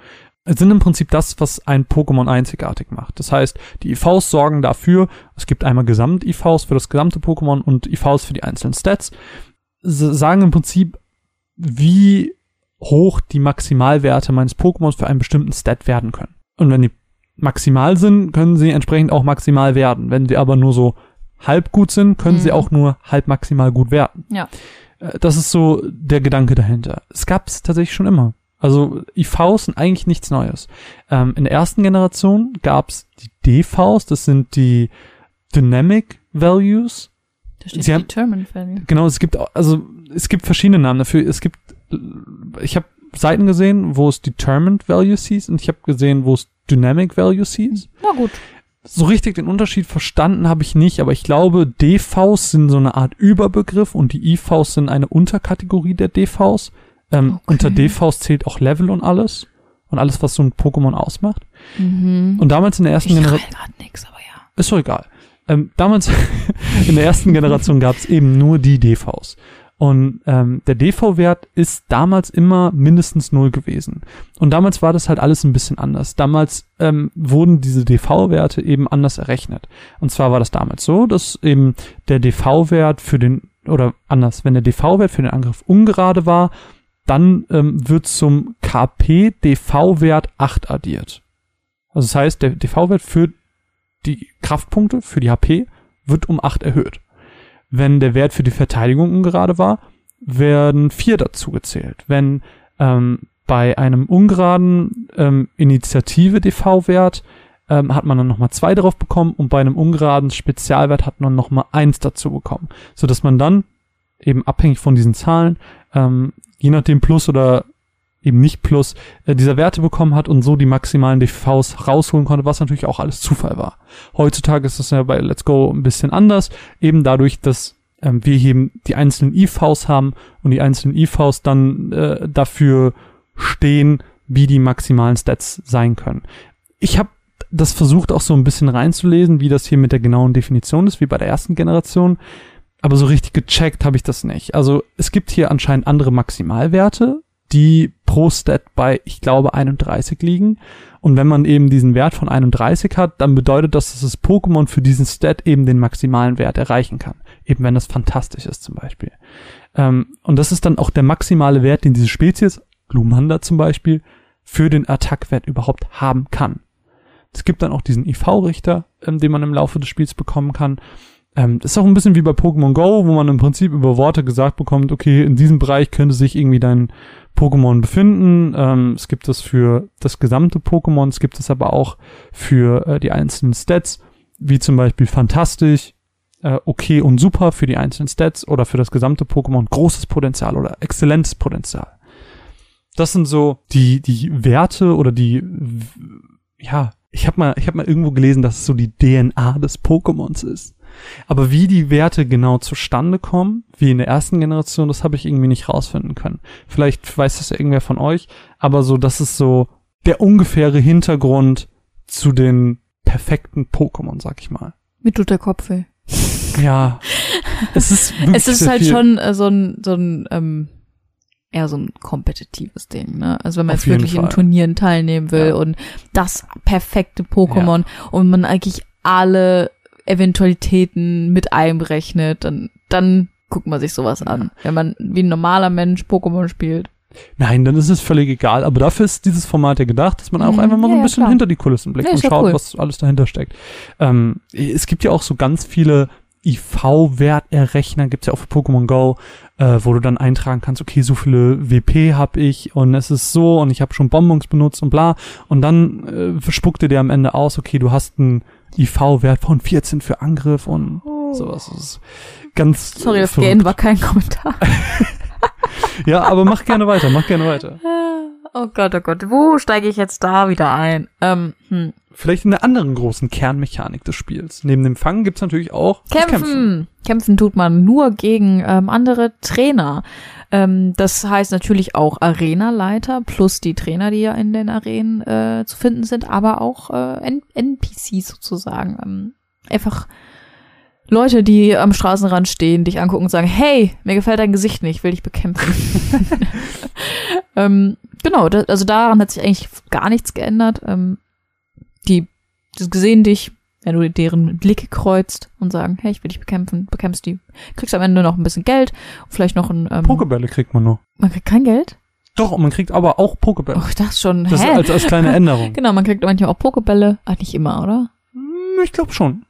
Es sind im Prinzip das, was ein Pokémon einzigartig macht. Das heißt, die IVs sorgen dafür, es gibt einmal Gesamt-IVs für das gesamte Pokémon und IVs für die einzelnen Stats, S sagen im Prinzip, wie hoch die Maximalwerte meines Pokémons für einen bestimmten Stat werden können. Und wenn die maximal sind, können sie entsprechend auch maximal werden. Wenn sie aber nur so halb gut sind, können sie Mhm. auch nur halb maximal gut werden. Ja. Äh, Das ist so der Gedanke dahinter. Es gab es tatsächlich schon immer. Also IVs sind eigentlich nichts Neues. Ähm, in der ersten Generation gab es die DVs, das sind die Dynamic Values. Da steht Sie haben- Determined Value. Genau, es gibt also es gibt verschiedene Namen dafür. Es gibt äh, ich habe Seiten gesehen, wo es Determined Values hieß und ich habe gesehen, wo es Dynamic Values hieß. Na gut. So richtig den Unterschied verstanden habe ich nicht, aber ich glaube, DVs sind so eine Art Überbegriff und die IVs sind eine Unterkategorie der DVs. Ähm, Okay. Unter DVs zählt auch Level und alles. Und alles, was so ein Pokémon ausmacht. Mhm. Und damals in der ersten Generation. ja. Ist doch egal. Ähm, damals in der ersten Generation gab es eben nur die DVs. Und ähm, der DV-Wert ist damals immer mindestens null gewesen. Und damals war das halt alles ein bisschen anders. Damals ähm, wurden diese DV-Werte eben anders errechnet. Und zwar war das damals so, dass eben der DV-Wert für den, oder anders, wenn der DV-Wert für den Angriff ungerade war, dann ähm, wird zum KP DV-Wert 8 addiert. Also das heißt, der DV-Wert für die Kraftpunkte, für die HP, wird um 8 erhöht. Wenn der Wert für die Verteidigung ungerade war, werden 4 dazu gezählt. Wenn ähm, bei einem ungeraden ähm, Initiative-DV-Wert ähm, hat man dann nochmal 2 drauf bekommen und bei einem ungeraden Spezialwert hat man nochmal 1 dazu bekommen. Sodass man dann eben abhängig von diesen Zahlen, ähm, je nachdem Plus oder eben nicht Plus, äh, dieser Werte bekommen hat und so die maximalen DVs rausholen konnte, was natürlich auch alles Zufall war. Heutzutage ist das ja bei Let's Go ein bisschen anders, eben dadurch, dass ähm, wir eben die einzelnen IVs haben und die einzelnen IVs dann äh, dafür stehen, wie die maximalen Stats sein können. Ich habe das versucht auch so ein bisschen reinzulesen, wie das hier mit der genauen Definition ist, wie bei der ersten Generation. Aber so richtig gecheckt habe ich das nicht. Also es gibt hier anscheinend andere Maximalwerte, die pro Stat bei, ich glaube, 31 liegen. Und wenn man eben diesen Wert von 31 hat, dann bedeutet das, dass das Pokémon für diesen Stat eben den maximalen Wert erreichen kann. Eben wenn das fantastisch ist zum Beispiel. Ähm, und das ist dann auch der maximale Wert, den diese Spezies, Glumanda zum Beispiel, für den Attackwert überhaupt haben kann. Es gibt dann auch diesen IV-Richter, ähm, den man im Laufe des Spiels bekommen kann. Ähm, das ist auch ein bisschen wie bei Pokémon Go, wo man im Prinzip über Worte gesagt bekommt, okay, in diesem Bereich könnte sich irgendwie dein Pokémon befinden. Ähm, es gibt das für das gesamte Pokémon, es gibt es aber auch für äh, die einzelnen Stats, wie zum Beispiel fantastisch, äh, okay und super für die einzelnen Stats oder für das gesamte Pokémon großes Potenzial oder exzellentes Potenzial. Das sind so die, die Werte oder die, ja, ich habe mal, ich habe mal irgendwo gelesen, dass es so die DNA des Pokémons ist. Aber wie die Werte genau zustande kommen, wie in der ersten Generation, das habe ich irgendwie nicht rausfinden können. Vielleicht weiß das ja irgendwer von euch, aber so, das ist so der ungefähre Hintergrund zu den perfekten Pokémon, sag ich mal. Mir tut der Kopf weh. Ja, es ist wirklich Es ist halt viel. schon äh, so ein, so ein, ähm, eher so ein kompetitives Ding, ne? Also wenn man Auf jetzt wirklich in Fall. Turnieren teilnehmen will Ja. und das perfekte Pokémon und man eigentlich alle Eventualitäten mit einberechnet, dann, dann guckt man sich sowas an. Wenn man wie ein normaler Mensch Pokémon spielt. Nein, dann ist es völlig egal. Aber dafür ist dieses Format ja gedacht, dass man auch Mhm, einfach mal so ein ja, bisschen klar. hinter die Kulissen blickt Ja, und schaut, cool. was alles dahinter steckt. Ähm, es gibt ja auch so ganz viele IV-Werterrechner, gibt's ja auch für Pokémon Go, äh, wo du dann eintragen kannst, okay, so viele WP hab ich und es ist so und ich habe schon Bonbons benutzt und bla. Und dann äh, spuckte der am Ende aus, okay, du hast einen IV-Wert von 14 für Angriff und sowas. Das ist ganz Sorry, das verrückt. Gehen war kein Kommentar. Ja, aber mach gerne weiter, mach gerne weiter. Oh Gott, oh Gott, wo steige ich jetzt da wieder ein? Ähm, hm. Vielleicht in der anderen großen Kernmechanik des Spiels. Neben dem Fangen gibt's natürlich auch Kämpfen. Kämpfen. Kämpfen tut man nur gegen ähm, andere Trainer. Ähm, das heißt natürlich auch Arenaleiter plus die Trainer, die ja in den Arenen äh, zu finden sind, aber auch äh, NPCs sozusagen. Ähm, einfach Leute, die am Straßenrand stehen, dich angucken und sagen, hey, mir gefällt dein Gesicht nicht, will dich bekämpfen. ähm, genau, das, also daran hat sich eigentlich gar nichts geändert. Ähm, die, die gesehen dich, wenn du deren Blicke kreuzt und sagen, hey, ich will dich bekämpfen, bekämpfst die, kriegst am Ende noch ein bisschen Geld, vielleicht noch ein, ähm, Pokebälle kriegt man nur. man kriegt kein Geld? Doch, und man kriegt aber auch Pokebälle. Oh, ich dachte schon, das ist hä? als, als kleine Änderung. Genau, man kriegt manchmal auch Pokebälle, ah, nicht immer, oder? Hm, Ich glaube schon.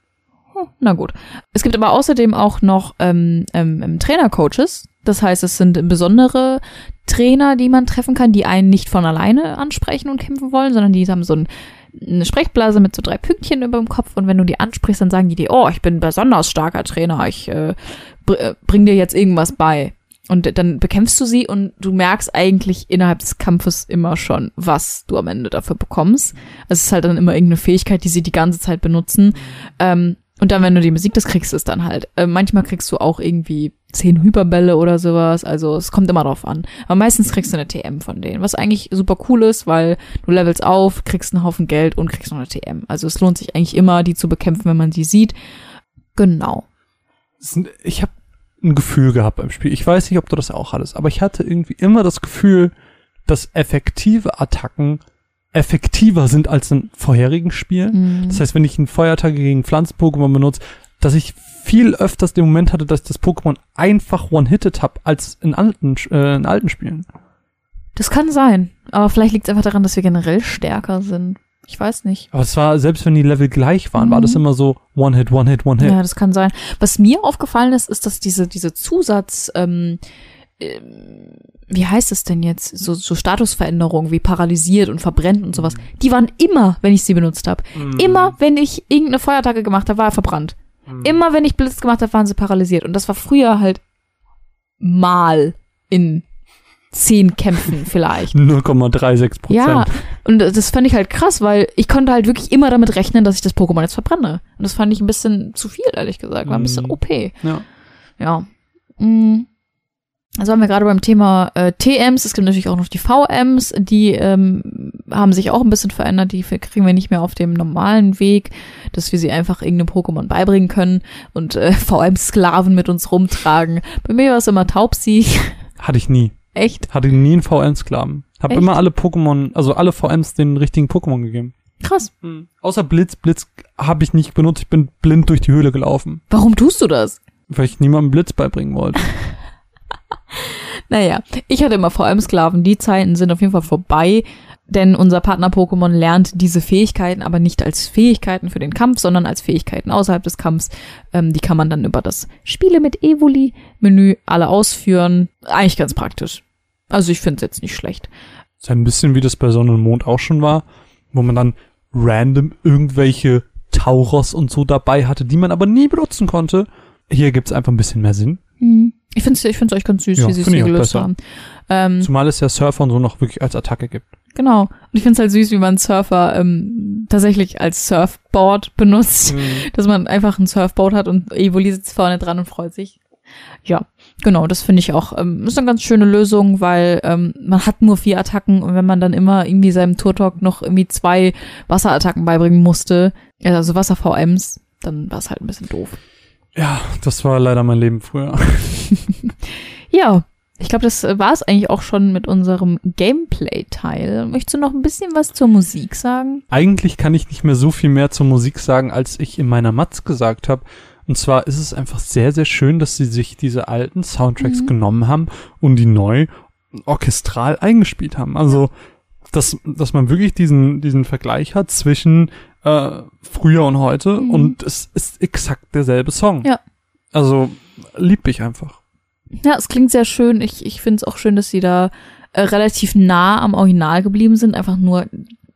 Na gut. Es gibt aber außerdem auch noch ähm, ähm, ähm, Trainer-Coaches. Das heißt, es sind besondere Trainer, die man treffen kann, die einen nicht von alleine ansprechen und kämpfen wollen, sondern die haben so ein, eine Sprechblase mit so drei Pünktchen über dem Kopf und wenn du die ansprichst, dann sagen die dir, oh, ich bin ein besonders starker Trainer, ich äh, äh, bring dir jetzt irgendwas bei. Und dann bekämpfst du sie und du merkst eigentlich innerhalb des Kampfes immer schon, was du am Ende dafür bekommst. Es ist halt dann immer irgendeine Fähigkeit, die sie die ganze Zeit benutzen. Ähm, und dann, wenn du die Musik das kriegst, ist dann halt. Äh, manchmal kriegst du auch irgendwie zehn Hyperbälle oder sowas. Also es kommt immer drauf an. Aber meistens kriegst du eine TM von denen, was eigentlich super cool ist, weil du levelst auf, kriegst einen Haufen Geld und kriegst noch eine TM. Also es lohnt sich eigentlich immer, die zu bekämpfen, wenn man die sieht. Genau. Es Ich habe ein Gefühl gehabt beim Spiel. Ich weiß nicht, ob du das auch hattest, aber ich hatte irgendwie immer das Gefühl, dass effektive Attacken effektiver sind als in vorherigen Spielen. Mhm. Das heißt, wenn ich einen Feuerattacke gegen Pflanzen-Pokémon benutze, dass ich viel öfters den Moment hatte, dass ich das Pokémon einfach one-hitted habe, als in alten, äh, in alten Spielen. Das kann sein. Aber vielleicht liegt es einfach daran, dass wir generell stärker sind. Ich weiß nicht. Aber es war, selbst wenn die Level gleich waren, war Mhm. das immer so One-Hit, One-Hit, One-Hit. Ja, das kann sein. Was mir aufgefallen ist, ist, dass diese, diese Zusatz, ähm, wie heißt es denn jetzt, so, so Statusveränderungen wie paralysiert und verbrennt und sowas, die waren immer, wenn ich sie benutzt habe. Mhm. Immer, wenn ich irgendeine Feuerattacke gemacht habe, war er verbrannt. Mhm. Immer, wenn ich Blitz gemacht habe, waren sie paralysiert. Und das war früher halt mal in zehn Kämpfen vielleicht. 0,36 Prozent. Ja, und das fand ich halt krass, weil ich konnte halt wirklich immer damit rechnen, dass ich das Pokémon jetzt verbrenne. Und das fand ich ein bisschen zu viel, ehrlich gesagt. War ein bisschen Mhm. OP. ja. Ja. Mm. Also haben wir gerade beim Thema äh, TMs, es gibt natürlich auch noch die VMs, die ähm, haben sich auch ein bisschen verändert, die kriegen wir nicht mehr auf dem normalen Weg, dass wir sie einfach irgendeinem Pokémon beibringen können und äh, VM-Sklaven mit uns rumtragen. Bei mir war es immer Taubsi. Hatte ich nie. Echt Hatte nie einen VM-Sklaven. Hab Echt? immer alle Pokémon, also alle VMs den richtigen Pokémon gegeben. krass. Außer Blitz, Blitz habe ich nicht benutzt. Ich bin blind durch die Höhle gelaufen, Warum tust du das? weil ich niemandem Blitz beibringen wollte. Naja, ich hatte immer VM-Sklaven. Die Zeiten sind auf jeden Fall vorbei, denn unser Partner-Pokémon lernt diese Fähigkeiten aber nicht als Fähigkeiten für den Kampf, sondern als Fähigkeiten außerhalb des Kampfs. Ähm, die kann man dann über das Spiele mit Evoli-Menü alle ausführen. Eigentlich ganz praktisch. Also ich finde es jetzt nicht schlecht. ist ein bisschen wie das bei Sonne und Mond auch schon war, wo man dann random irgendwelche Tauros und so dabei hatte, die man aber nie benutzen konnte. Hier gibt's einfach ein bisschen mehr Sinn. Hm. Ich finde es ich find's euch ganz süß, Ja, wie sie es hier gelöst besser. haben. Ähm, Zumal es ja Surfer und so noch wirklich als Attacke gibt. genau. Und ich finde es halt süß, wie man Surfer ähm, tatsächlich als Surfboard benutzt. dass man einfach ein Surfboard hat und Evoli sitzt vorne dran und freut sich. Ja, genau, das finde ich auch. Ähm, ist eine ganz schöne Lösung, weil ähm, man hat nur vier Attacken und wenn man dann immer irgendwie seinem Turtok noch irgendwie zwei Wasserattacken beibringen musste, also Wasser-VMs, dann war es halt ein bisschen doof. Ja, das war leider mein Leben früher. Ja, ich glaube, das war es eigentlich auch schon mit unserem Gameplay-Teil. Möchtest du noch ein bisschen was zur Musik sagen? Eigentlich kann ich nicht mehr so viel mehr zur Musik sagen, als ich in meiner Matz gesagt habe. Und zwar ist es einfach sehr, sehr schön, dass sie sich diese alten Soundtracks Mhm. genommen haben und die neu orchestral eingespielt haben. Also, dass, dass man wirklich diesen, diesen Vergleich hat zwischen äh, früher und heute Mhm. und es ist exakt derselbe Song. Ja. Also, lieb ich einfach. Ja, es klingt sehr schön. Ich, ich finde es auch schön, dass sie da äh, relativ nah am Original geblieben sind, einfach nur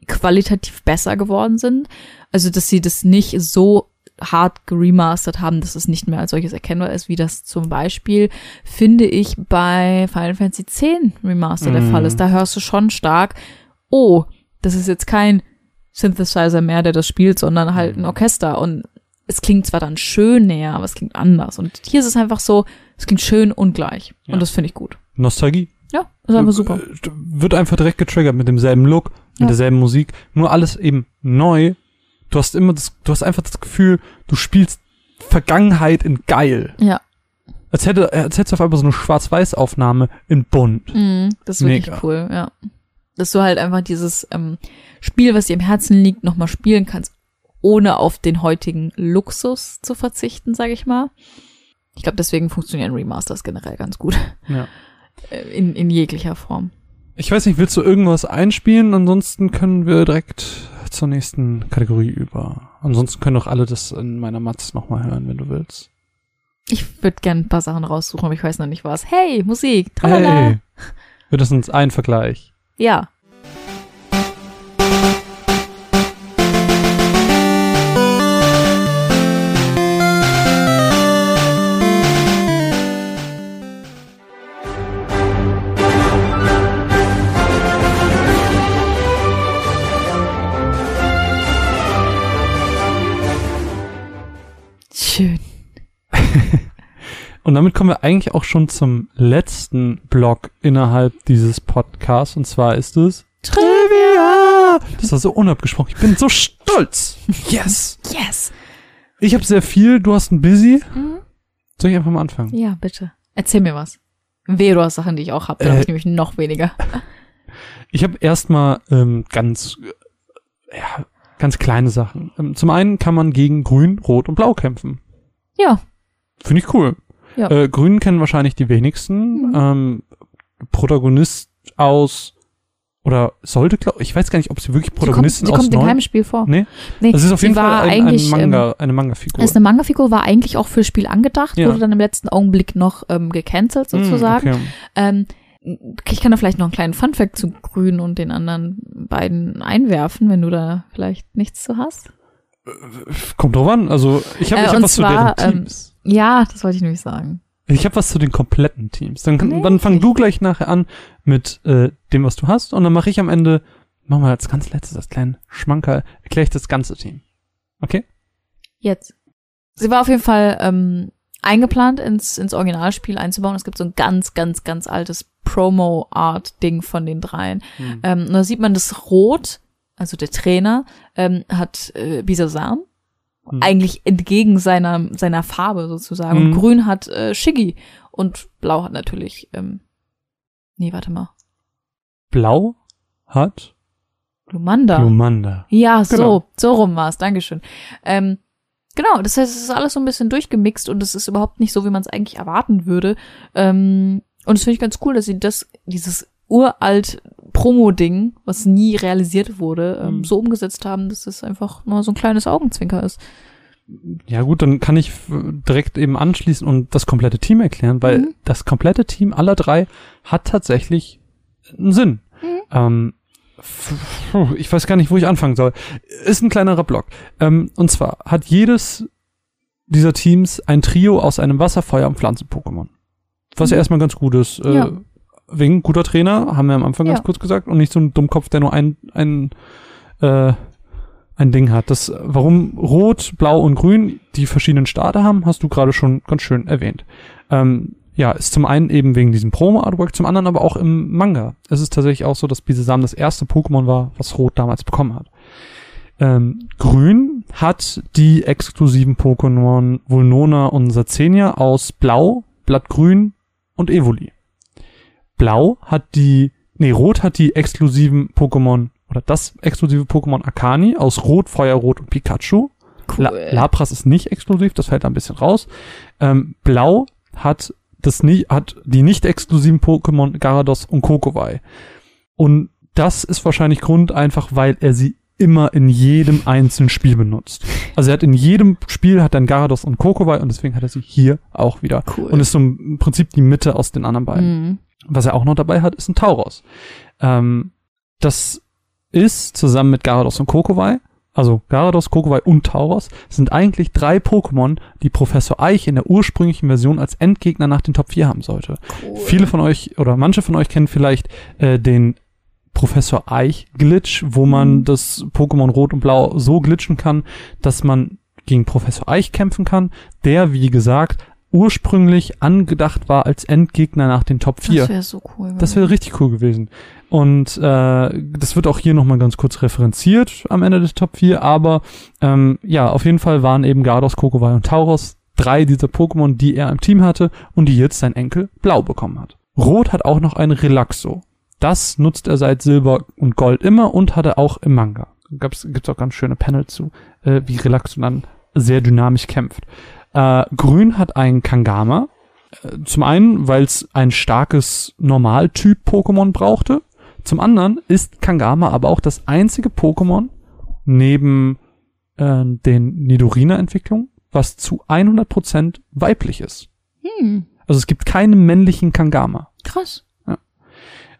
qualitativ besser geworden sind. Also, dass sie das nicht so hart geremastert haben, dass es nicht mehr als solches erkennbar ist, wie das zum Beispiel, finde ich, bei Final Fantasy X Remaster der Mhm. Fall ist. Da hörst du schon stark, oh, das ist jetzt kein Synthesizer mehr, der das spielt, sondern halt ein Orchester. Und es klingt zwar dann schön näher, aber es klingt anders. Und hier ist es einfach so, es klingt schön und gleich. Ja. Und das finde ich gut. Nostalgie. Ja, ist einfach super. Äh, Wird einfach direkt getriggert mit demselben Look, mit Ja. derselben Musik, nur alles eben neu. Du hast immer das, du hast einfach das Gefühl, du spielst Vergangenheit in geil. Ja. Als hätte, als hättest du auf einmal so eine Schwarz-Weiß-Aufnahme in bunt. Mhm, das ist wirklich Mega. cool, ja. Dass du halt einfach dieses ähm, Spiel, was dir im Herzen liegt, nochmal spielen kannst, ohne auf den heutigen Luxus zu verzichten, sage ich mal. Ich glaube, deswegen funktionieren Remasters generell ganz gut. Ja. Äh, In, in jeglicher Form. Ich weiß nicht, willst du irgendwas einspielen? Ansonsten können wir direkt zur nächsten Kategorie über. Ansonsten können doch alle das in meiner Matz nochmal hören, wenn du willst. Ich würde gerne ein paar Sachen raussuchen, aber ich weiß noch nicht was. Hey, Musik, tralala. Hey, wird das uns ein Vergleich? Ja. Und damit kommen wir eigentlich auch schon zum letzten Block innerhalb dieses Podcasts. Und zwar ist es Trivia. Das war so unabgesprochen. Ich bin so stolz. Yes. Yes. Ich habe sehr viel. Du hast ein Busy. Mhm. Soll ich einfach mal anfangen? Ja, bitte. Erzähl mir was. Wehe, du hast Sachen, die ich auch habe. Dann Äh, habe ich nämlich noch weniger. Ich habe erstmal ähm, ganz, äh, ja, ganz kleine Sachen. Ähm, zum einen kann man gegen Grün, Rot und Blau kämpfen. Ja. Finde ich cool. Ja. Äh, Grün kennen wahrscheinlich die wenigsten. Mhm. Ähm, Protagonist aus oder sollte, glaube ich, weiß gar nicht, ob sie wirklich Sie kommt, sie aus kommt in keinem Spiel vor. Nee, Nee, das ist auf jeden Fall ein, ein Manga, eine Manga-Figur. Also eine Manga-Figur war eigentlich auch fürs Spiel angedacht, Ja. wurde dann im letzten Augenblick noch ähm, gecancelt Hm, sozusagen. okay. Ähm, ich kann da vielleicht noch einen kleinen Funfact zu Grün und den anderen beiden einwerfen, wenn du da vielleicht nichts zu hast. Kommt drauf an. Also ich habe Äh, hab was zwar, zu deren ähm, Teams. Ja, das wollte ich nämlich sagen. ich habe was zu den kompletten Teams. Dann, Nee, dann fang du gleich nachher an mit äh, dem, was du hast. Und dann mache ich am Ende, machen wir als ganz letztes, als kleinen Schmankerl, erkläre ich das ganze Team. Okay? Jetzt. Sie war auf jeden Fall ähm, eingeplant, ins, ins Originalspiel einzubauen. Es gibt so ein ganz, ganz, ganz altes Promo-Art-Ding von den dreien. Hm. Ähm, und da sieht man das Rot, also der Trainer, ähm, hat äh, Bisazan. Hm. Eigentlich entgegen seiner, seiner Farbe sozusagen. Und Mhm. Grün hat äh, Shiggy. Und Blau hat natürlich, ähm, nee, warte mal. Blau hat Lumanda. Lumanda. Ja, so, Genau. so rum war's. Dankeschön. Ähm, genau, das heißt, es ist alles so ein bisschen durchgemixt und es ist überhaupt nicht so, wie man es eigentlich erwarten würde. Ähm, und das finde ich ganz cool, dass sie das, dieses uralt Promo-Ding, was nie realisiert wurde, ähm, Mhm. so umgesetzt haben, dass es einfach nur so ein kleines Augenzwinker ist. Ja gut, dann kann ich f- direkt eben anschließen und das komplette Team erklären, weil Mhm. das komplette Team aller drei hat tatsächlich einen Sinn. Mhm. Ähm, ich weiß gar nicht, wo ich anfangen soll. Ist ein kleinerer Block. Ähm, und zwar hat jedes dieser Teams ein Trio aus einem Wasser, Feuer und Pflanzen-Pokémon. Was ja Mhm. erstmal ganz gut ist. Äh, Ja. Wegen guter Trainer, haben wir am Anfang ganz Ja. kurz gesagt, und nicht so ein Dummkopf, der nur ein, ein, äh, ein Ding hat. Das, warum Rot, Blau und Grün die verschiedenen Starter haben, hast du gerade schon ganz schön erwähnt. Ähm, ja, ist zum einen eben wegen diesem Promo-Artwork, zum anderen aber auch im Manga. Es ist tatsächlich auch so, dass Bisasam das erste Pokémon war, was Rot damals bekommen hat. Ähm, Grün hat die exklusiven Pokémon Vulnona und Sazenia aus Blau, Blattgrün und Evoli. Blau hat die, nee, Rot hat die exklusiven Pokémon oder das exklusive Pokémon Akani aus Rot, Feuerrot und Pikachu. La Lapras ist nicht exklusiv, das fällt da ein bisschen raus. Ähm, Blau hat das nie, hat die nicht exklusiven Pokémon Garados und Kokowai. Und das ist wahrscheinlich Grund einfach, weil er sie immer in jedem einzelnen Spiel benutzt. Also er hat in jedem Spiel hat dann Garados und Kokowai und deswegen hat er sie hier auch wieder. Cool. Und ist so im Prinzip die Mitte aus den anderen beiden. Mhm. Was er auch noch dabei hat, ist ein Tauros. Ähm, das ist zusammen mit Garados und Kokowai also Gyarados, Kokowai und Tauros, sind eigentlich drei Pokémon, die Professor Eich in der ursprünglichen Version als Endgegner nach den Top 4 haben sollte. Cool. Viele von euch oder manche von euch kennen vielleicht äh, den Professor Eich Glitch, wo man Mhm. das Pokémon Rot und Blau so glitchen kann, dass man gegen Professor Eich kämpfen kann, der, wie gesagt, ursprünglich angedacht war als Endgegner nach den Top 4. Das wäre so cool. Das wäre richtig cool gewesen. Und äh, das wird auch hier nochmal ganz kurz referenziert am Ende des Top 4, aber ähm, ja, auf jeden Fall waren eben Gardos, Kokowai und Tauros drei dieser Pokémon, die er im Team hatte und die jetzt sein Enkel Blau bekommen hat. Rot hat auch noch ein Relaxo. Das nutzt er seit Silber und Gold immer und hatte auch im Manga. Gab's, gibt's auch ganz schöne Panel zu, äh, wie Relaxo dann sehr dynamisch kämpft. Äh, Grün hat ein Kangama. Äh, Zum einen, weil es ein starkes Normaltyp-Pokémon brauchte. Zum anderen ist Kangama aber auch das einzige Pokémon neben äh, den Nidorina-Entwicklungen, was zu 100% weiblich ist. Hm, Also es gibt keinen männlichen Kangama. krass.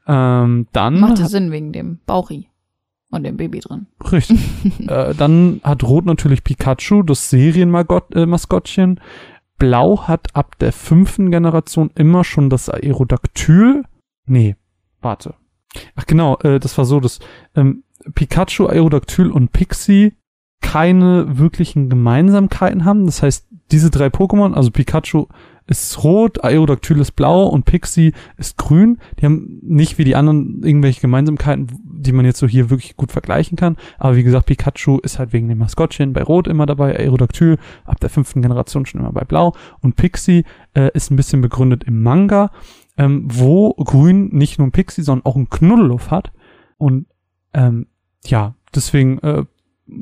Ähm, dann Macht ja hat, Sinn wegen dem Bauchi und dem Baby drin. richtig. äh, dann hat Rot natürlich Pikachu, das Serienmaskottchen. Blau hat ab der fünften Generation immer schon das Aerodactyl. Nee, warte. Ach genau, äh, das war so, dass ähm, Pikachu, Aerodactyl und Pixie keine wirklichen Gemeinsamkeiten haben. Das heißt, diese drei Pokémon, also Pikachu ist rot, Aerodactyl ist blau und Pixie ist grün. Die haben nicht wie die anderen irgendwelche Gemeinsamkeiten, die man jetzt so hier wirklich gut vergleichen kann. Aber wie gesagt, Pikachu ist halt wegen dem Maskottchen bei Rot immer dabei, Aerodactyl ab der fünften Generation schon immer bei Blau und Pixie äh, ist ein bisschen begründet im Manga, ähm, wo Grün nicht nur ein Pixie, sondern auch ein Knuddeluff hat. Und ähm, ja, deswegen äh,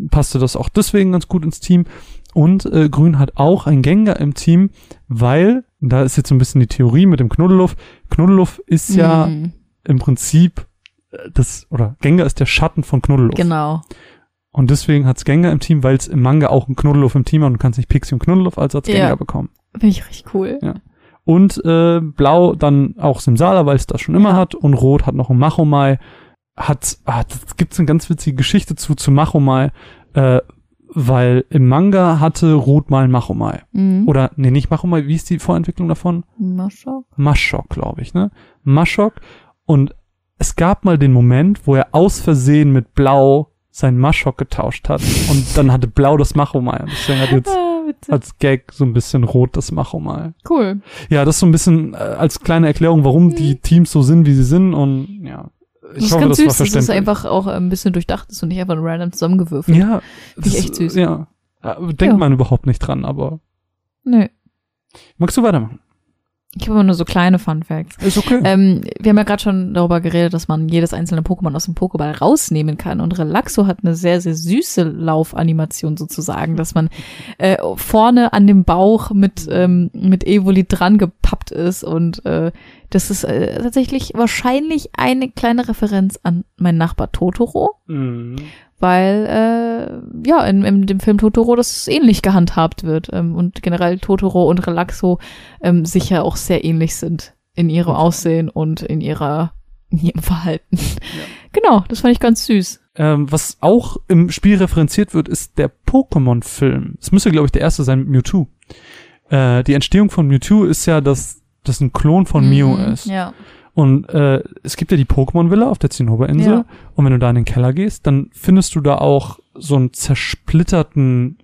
passte das auch deswegen ganz gut ins Team. Und äh, Grün hat auch ein Gengar im Team, weil, da ist jetzt so ein bisschen die Theorie mit dem Knuddeluff, Knuddeluff ist ja Hm, im Prinzip äh, das, oder Gengar ist der Schatten von Knuddeluff. Genau. Und deswegen hat's Gengar im Team, weil es im Manga auch ein Knuddeluff im Team hat und du kannst nicht Pixie und Knuddeluff als als Ja. Gengar bekommen. Finde ich richtig cool. Ja. Und äh, Blau dann auch Simsala, weil es das schon immer Ja. hat. Und Rot hat noch ein Machomai. Hat, das gibt's eine ganz witzige Geschichte zu, zu Machomai, äh, weil im Manga hatte Rot mal Machomai. Mhm. Oder, nee, nicht Machomai, wie ist die Vorentwicklung davon? Mascha. Maschok, glaube ich, ne? Maschok. Und es gab mal den Moment, wo er aus Versehen mit Blau sein Maschok getauscht hat. Und dann hatte Blau das Machomai. Und deswegen hat jetzt Ah, als Gag so ein bisschen Rot das Machomai. Cool. Ja, das ist so ein bisschen äh, als kleine Erklärung, warum die Teams so sind, wie sie sind. Und ja, ich ist hoffe, ganz das war süß, dass es einfach auch ein bisschen durchdacht ist und nicht einfach random zusammengewürfelt. ja, Finde ich das- echt süß. Ja, Äh, denkt Ja. man überhaupt nicht dran, aber Nö. magst du weitermachen? Ich habe nur so kleine Fun Facts. Ist okay. Ähm, wir haben ja gerade schon darüber geredet, dass man jedes einzelne Pokémon aus dem Pokéball rausnehmen kann. Und Relaxo hat eine sehr, sehr süße Laufanimation sozusagen, dass man äh, vorne an dem Bauch mit, ähm, mit Evoli dran gepappt ist. Und äh, das ist äh, tatsächlich wahrscheinlich eine kleine Referenz an meinen Nachbar Totoro. Mhm. weil äh, ja in, in dem Film Totoro das ähnlich gehandhabt wird ähm, und generell Totoro und Relaxo ähm, sicher auch sehr ähnlich sind in ihrem Aussehen und in ihrer in ihrem Verhalten. Genau, das fand ich ganz süß. Ähm, was auch im Spiel referenziert wird, ist der Pokémon-Film. Es müsste, glaube ich, der erste sein mit Mewtwo. Äh, die Entstehung von Mewtwo ist ja, dass das ein Klon von Mew Mhm, ist. Ja. Und äh, es gibt ja die Pokémon-Villa auf der Zinnoberinsel. Ja. Und wenn du da in den Keller gehst, dann findest du da auch so einen zersplitterten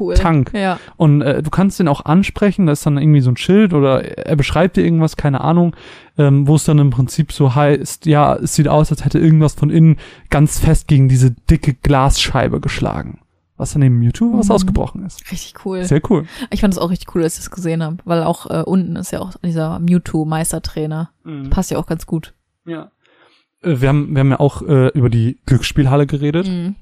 cool. Tank. Ja. Und äh, du kannst den auch ansprechen, da ist dann irgendwie so ein Schild oder er beschreibt dir irgendwas, keine Ahnung, ähm, wo es dann im Prinzip so heißt, ja, es sieht aus, als hätte irgendwas von innen ganz fest gegen diese dicke Glasscheibe geschlagen. Was dann eben Mewtwo was Mhm. ausgebrochen ist. Richtig cool. Sehr cool. Ich fand es auch richtig cool, als ich das gesehen habe, weil auch äh, unten ist ja auch dieser Mewtwo-Meistertrainer. Passt ja auch ganz gut. Ja. Äh, Wir haben, wir haben ja auch äh, über die Glücksspielhalle geredet. Mhm.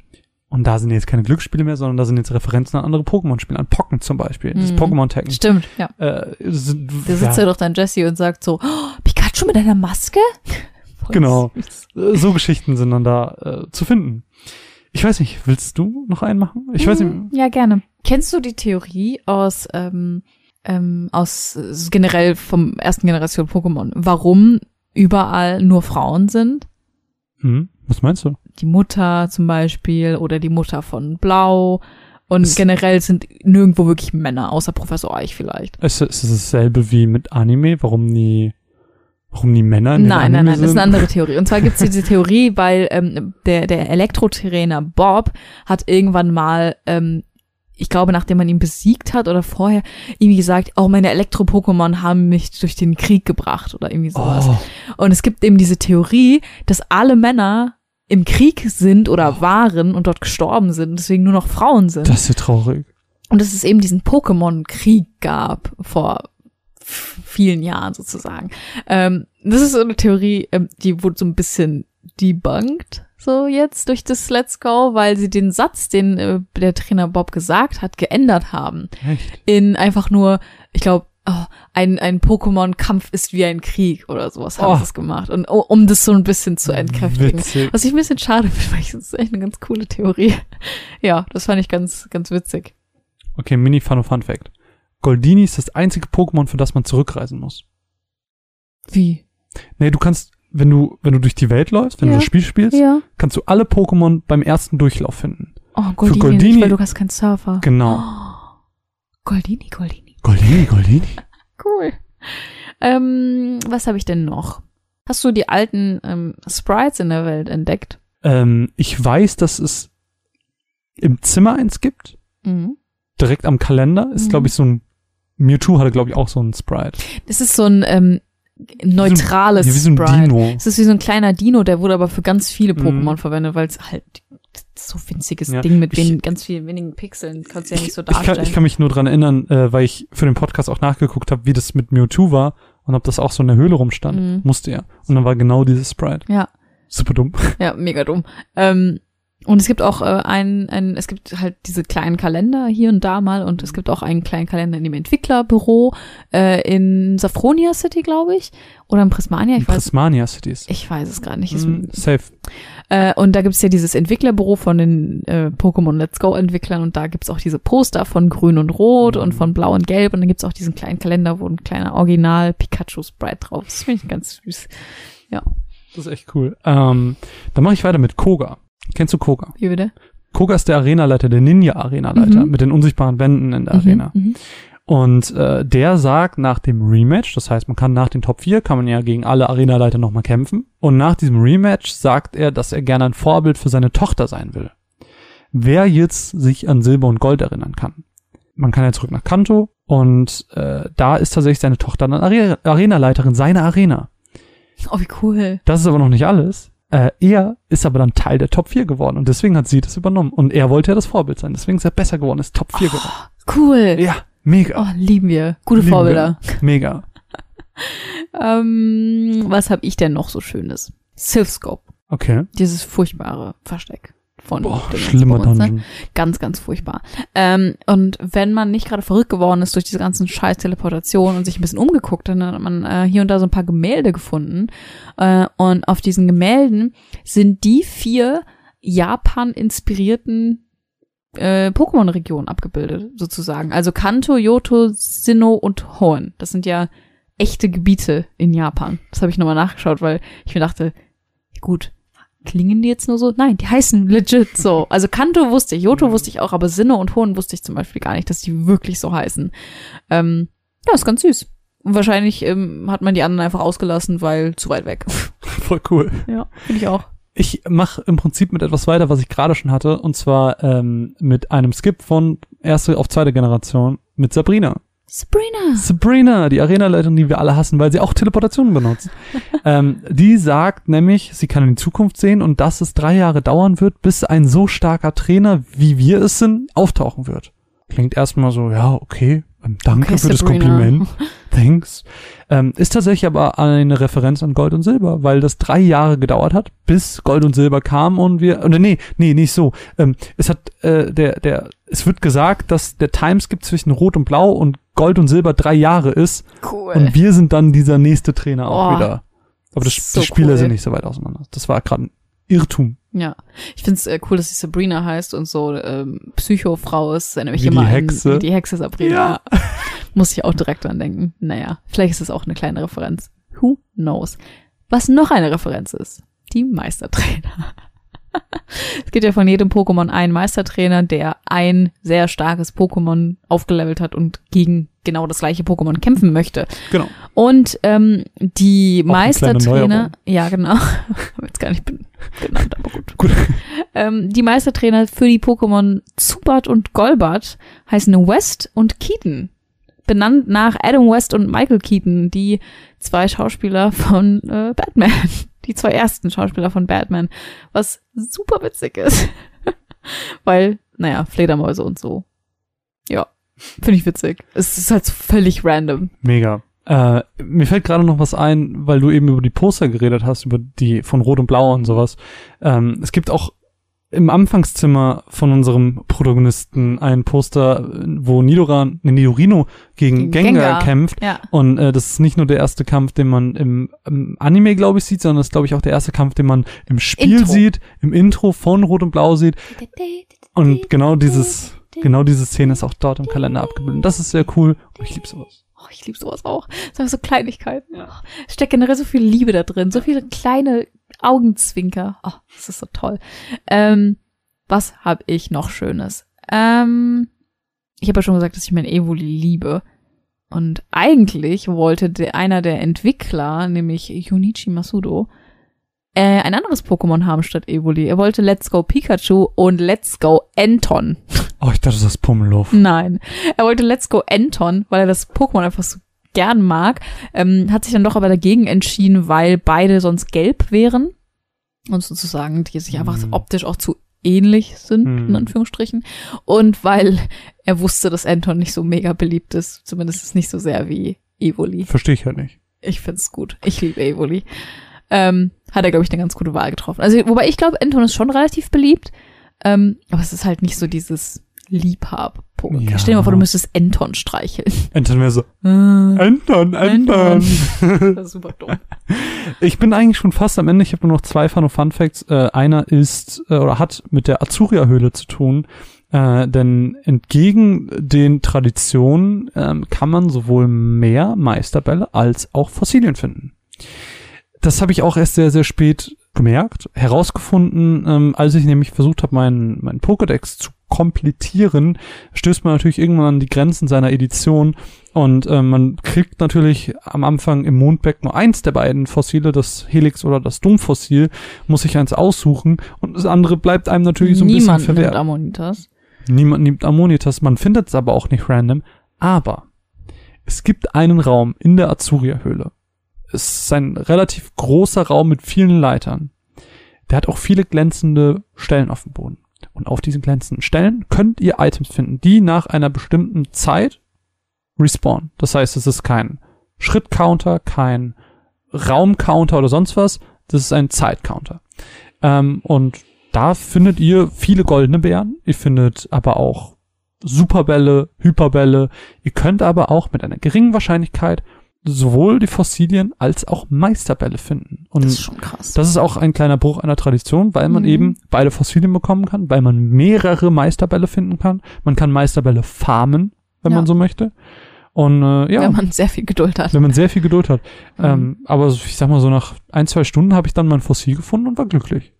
Und da sind jetzt keine Glücksspiele mehr, sondern da sind jetzt Referenzen an andere Pokémon-Spiele, an Pocken zum Beispiel, das Mhm. Pokémon-Taggen. Stimmt, ja. Äh, sind, Da sitzt ja. doch dann Jesse und sagt so, oh, Pikachu mit einer Maske? Genau. Äh, so Geschichten sind dann da äh, zu finden. Ich weiß nicht, willst du noch einen machen? Ich weiß nicht. Mhm, Ja, gerne. Kennst du die Theorie aus, ähm, ähm, aus äh, generell vom ersten Generation Pokémon, warum überall nur Frauen sind? Hm, was meinst du? die Mutter zum Beispiel oder die Mutter von Blau. Und Es- generell sind nirgendwo wirklich Männer, außer Professor Eich vielleicht. Ist, ist es dasselbe wie mit Anime? Warum nie, warum nie Männer in Nein, nein, nein, das ist sind? eine andere Theorie. Und zwar gibt es diese Theorie, weil ähm, der, der Elektrotrainer Bob hat irgendwann mal, ähm, ich glaube, nachdem man ihn besiegt hat oder vorher, irgendwie gesagt, oh, meine Elektro-Pokémon haben mich durch den Krieg gebracht oder irgendwie sowas. Oh, Und es gibt eben diese Theorie, dass alle Männer im Krieg sind oder waren und dort gestorben sind, deswegen nur noch Frauen sind. das ist ja traurig. Und dass es eben diesen Pokémon-Krieg gab vor vielen Jahren sozusagen. Ähm, das ist so eine Theorie, ähm, die wurde so ein bisschen debunked, so jetzt durch das Let's Go, weil sie den Satz, den äh, der Trainer Bob gesagt hat, geändert haben. Echt? In einfach nur, ich glaube, oh, ein, ein Pokémon-Kampf ist wie ein Krieg oder sowas haben Oh. sie es gemacht. Und oh, um das so ein bisschen zu entkräftigen. Witzig. Was ich ein bisschen schade finde, weil ich das ist echt eine ganz coole Theorie. Ja, das fand ich ganz, ganz witzig. Okay, Mini Fun Fun Fact. Goldini ist das einzige Pokémon, für das man zurückreisen muss. Wie? Nee, du kannst, wenn du, wenn du durch die Welt läufst, wenn Ja. du das Spiel spielst, Ja. kannst du alle Pokémon beim ersten Durchlauf finden. Oh, Goldini, Goldini- nicht, weil du hast keinen Surfer. Genau. Oh, Goldini, Goldini. Goldini, Goldini. Cool. Ähm, was habe ich denn noch? Hast du die alten ähm, Sprites in der Welt entdeckt? Ähm, ich weiß, dass es im Zimmer eins gibt, Mhm. direkt am Kalender. Ist, Mhm. glaube ich, so ein Mewtwo hatte, glaube ich, auch so ein Sprite. Das ist so ein ähm, neutrales Ja, wie so ein Sprite. Dino. Es ist wie so ein kleiner Dino, der wurde aber für ganz viele Mhm. Pokémon verwendet, weil es halt so winziges Ja, Ding mit ich- wen, ganz vielen wenigen Pixeln kannst du ja nicht so ich, kann, darstellen. ich kann mich nur dran erinnern, äh, weil ich für den Podcast auch nachgeguckt habe, wie das mit Mewtwo war und ob das auch so in der Höhle rumstand. Mhm. Musste ja. Und dann war genau dieses Sprite. ja. Super dumm. Ja, mega dumm. Ähm, und es gibt auch äh, ein, ein, es gibt halt diese kleinen Kalender hier und da mal und es gibt auch einen kleinen Kalender in dem Entwicklerbüro äh, in Safronia City, glaube ich, oder in Prismania, ich weiß, Prismania Cities. ich weiß es gerade nicht. Ist, Mm, safe. äh, und da gibt's ja dieses Entwicklerbüro von den äh, Pokémon Let's Go Entwicklern und da gibt's auch diese Poster von Grün und Rot und von Blau und Gelb und dann gibt's auch diesen kleinen Kalender, wo ein kleiner Original Pikachu Sprite drauf ist. Das finde ich ganz süß. Das ist echt cool. Ähm, dann mache ich weiter mit Koga. Kennst du Koga? Wie bitte? Koga ist der Arenaleiter, der Ninja-Arenaleiter Mhm. mit den unsichtbaren Wänden in der Mhm, Arena. mhm. Und äh, der sagt nach dem Rematch, das heißt, man kann nach den Top 4, kann man ja gegen alle Arenaleiter nochmal kämpfen. Und nach diesem Rematch sagt er, dass er gerne ein Vorbild für seine Tochter sein will. Wer jetzt sich an Silber und Gold erinnern kann. Man kann ja zurück nach Kanto und äh, da ist tatsächlich seine Tochter dann Are Arenaleiterin seiner Arena. Oh, wie cool. Das ist aber noch nicht alles. Äh, er ist aber dann Teil der Top 4 geworden und deswegen hat sie das übernommen. Und er wollte ja das Vorbild sein, deswegen ist er besser geworden, ist Top 4 geworden. Cool. Ja, mega. Oh, lieben wir. Gute Lieben Vorbilder. wir. Mega. Ähm, was habe ich denn noch so Schönes? Sylphscope. Okay. Dieses furchtbare Versteck von Boah, schlimmer ne? Dungeon. Ganz, ganz furchtbar. Ähm, und wenn man nicht gerade verrückt geworden ist durch diese ganzen scheiß Teleportationen und sich ein bisschen umgeguckt, dann hat man äh, hier und da so ein paar Gemälde gefunden. Äh, und auf diesen Gemälden sind die vier Japan-inspirierten äh, Pokémon-Regionen abgebildet, sozusagen. Also Kanto, Yoto, Sinnoh und Hoenn. Das sind ja echte Gebiete in Japan. Das habe ich nochmal nachgeschaut, weil ich mir dachte, gut, klingen die jetzt nur so? Nein, die heißen legit so. Also Kanto wusste ich, Yoto wusste ich auch, aber Sinnoh und Hoenn wusste ich zum Beispiel gar nicht, dass die wirklich so heißen. Ähm, ja, ist ganz süß. Und wahrscheinlich ähm, hat man die anderen einfach ausgelassen, weil zu weit weg. Voll cool. ja, finde ich auch. Ich mache im Prinzip mit etwas weiter, was ich gerade schon hatte, und zwar ähm, mit einem Skip von erste auf zweite Generation mit Sabrina. Sabrina. Sabrina, die Arenaleiterin, die wir alle hassen, weil sie auch Teleportationen benutzt. ähm, die sagt nämlich, sie kann in die Zukunft sehen und dass es drei Jahre dauern wird, bis ein so starker Trainer, wie wir es sind, auftauchen wird. Klingt erstmal so, ja, okay, ähm, danke Okay, für das Sabrina. Kompliment. Thanks. Ähm, ist tatsächlich aber eine Referenz an Gold und Silber, weil das drei Jahre gedauert hat, bis Gold und Silber kam und wir, oder nee, nee, nicht so. Ähm, es hat, äh, der, der, es wird gesagt, dass der Timeskip zwischen Rot und Blau und Gold und Silber drei Jahre ist Cool. und wir sind dann dieser nächste Trainer auch Oh, wieder. Aber das, so die Spieler cool. sind nicht so weit auseinander. Das war gerade ein Irrtum. Ja, ich find's äh, cool, dass sie Sabrina heißt und so ähm, Psychofrau ist. Erinnere mich Wie die immer Hexe. an die Hexe Sabrina. Muss ich auch direkt dran denken. Naja, vielleicht ist es auch eine kleine Referenz. Who knows? Was noch eine Referenz ist, die Meistertrainer. Es gibt ja von jedem Pokémon einen Meistertrainer, der ein sehr starkes Pokémon aufgelevelt hat und gegen genau das gleiche Pokémon kämpfen möchte. Genau. Und ähm, die Auch Meistertrainer, ja genau, jetzt gar nicht genannt, aber gut. Gut. Ähm, die Meistertrainer für die Pokémon Zubat und Golbat heißen West und Keaton. Benannt nach Adam West und Michael Keaton, die zwei Schauspieler von äh, Batman. Die zwei ersten Schauspieler von Batman. Was super witzig ist. Weil, naja, Fledermäuse und so. Ja, finde ich witzig. Es ist halt völlig random. Mega. Äh, mir fällt gerade noch was ein, weil du eben über die Poster geredet hast, über die von Rot und Blau und sowas. Ähm, es gibt auch im Anfangszimmer von unserem Protagonisten ein Poster, wo Nidoran, ne, Nidorino gegen Gegen Gengar, Gengar. kämpft. Ja. Und äh, das ist nicht nur der erste Kampf, den man im, im Anime, glaube ich, sieht, sondern das ist, glaube ich, auch der erste Kampf, den man im Spiel Intro. sieht, im Intro von Rot und Blau sieht. Und genau dieses, genau diese Szene ist auch dort im Kalender abgebildet. Das ist sehr cool. Und ich liebe sowas. Oh, ich liebe sowas auch. So, so Kleinigkeiten. Ja. Steckt generell so viel Liebe da drin, so viele kleine Augenzwinker. Oh, das ist so toll. Ähm, was habe ich noch Schönes? Ähm, ich habe ja schon gesagt, dass ich mein Evoli liebe. Und eigentlich wollte der, einer der Entwickler, nämlich Junichi Masudo, äh, ein anderes Pokémon haben statt Evoli. Er wollte Let's Go Pikachu und Let's Go Anton. Oh, ich dachte, das ist Pummeluff. Nein. Er wollte Let's Go Anton, weil er das Pokémon einfach so gern mag. Ähm, hat sich dann doch aber dagegen entschieden, weil beide sonst gelb wären. Und sozusagen, die sich einfach Hm. optisch auch zu ähnlich sind, in Hm. Anführungsstrichen. Und weil er wusste, dass Anton nicht so mega beliebt ist. Zumindest nicht so sehr wie Evoli. Verstehe ich halt nicht. Ich find's gut. Ich liebe Evoli. Ähm, hat er, glaube ich, eine ganz gute Wahl getroffen. Also, wobei ich glaube, Anton ist schon relativ beliebt. Ähm, aber es ist halt nicht so dieses Liebhab-Pokémon. Ja. Stell dir mal vor, du müsstest Anton streicheln. Anton wäre so, Äh, Anton, Anton. das ist super dumm. ich bin eigentlich schon fast am Ende. Ich habe nur noch zwei Fun Fun Facts. Äh, einer ist äh, oder hat mit der Azuria-Höhle zu tun. Äh, denn entgegen den Traditionen ähm, kann man sowohl mehr Meisterbälle als auch Fossilien finden. Das habe ich auch erst sehr, sehr spät gemerkt, herausgefunden, ähm, als ich nämlich versucht habe, meinen mein Pokédex zu komplettieren, stößt man natürlich irgendwann an die Grenzen seiner Edition und ähm, man kriegt natürlich am Anfang im Mondbeck nur eins der beiden Fossile, das Helix oder das Dummfossil, muss sich eins aussuchen und das andere bleibt einem natürlich so ein Niemand bisschen nimmt verwehrt. Ammonitas. Niemand nimmt Ammonitas, man findet es aber auch nicht random. Aber es gibt einen Raum in der Azuria-Höhle. Es ist ein relativ großer Raum mit vielen Leitern. Der hat auch viele glänzende Stellen auf dem Boden. Und auf diesen glänzenden Stellen könnt ihr Items finden, die nach einer bestimmten Zeit respawnen. Das heißt, es ist kein Schrittcounter, kein Raumcounter oder sonst was. Das ist ein Zeitcounter. Ähm, und da findet ihr viele goldene Beeren. Ihr findet aber auch Superbälle, Hyperbälle. Ihr könnt aber auch mit einer geringen Wahrscheinlichkeit sowohl die Fossilien als auch Meisterbälle finden. Und Das ist schon krass. das ist auch ein kleiner Bruch einer Tradition, weil man Mhm. eben beide Fossilien bekommen kann, weil man mehrere Meisterbälle finden kann. Man kann Meisterbälle farmen, wenn Ja. man so möchte. Und äh, ja, Wenn man sehr viel Geduld hat. wenn man sehr viel Geduld hat. Mhm. Ähm, aber ich sag mal so nach ein, zwei Stunden habe ich dann mein Fossil gefunden und war glücklich.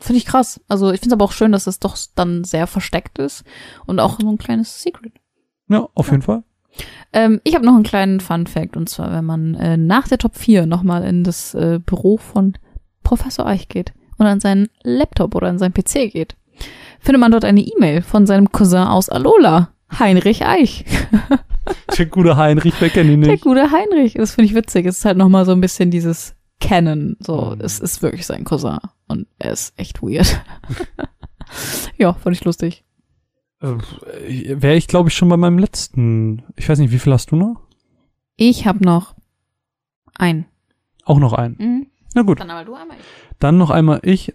Finde ich krass. Also ich finde es aber auch schön, dass es doch dann sehr versteckt ist und auch so ein kleines Secret. Ja, auf Ja. jeden Fall. Ähm, ich habe noch einen kleinen Fun Fact und zwar, wenn man äh, nach der Top 4 nochmal in das äh, Büro von Professor Eich geht und an seinen Laptop oder an seinen PC geht, findet man dort eine E-Mail von seinem Cousin aus Alola, Heinrich Eich. Der gute Heinrich, wer kennt ihn Der nicht? gute Heinrich. Das finde ich witzig. Es ist halt nochmal so ein bisschen dieses Canon. So, Mhm. es ist wirklich sein Cousin und er ist echt weird. ja, fand ich lustig. Äh, Wäre ich, glaube ich, schon bei meinem letzten. Ich weiß nicht, wie viel hast du noch? Ich habe noch ein. Auch noch einen. Mhm. Na gut. Dann aber du einmal. Dann noch einmal ich.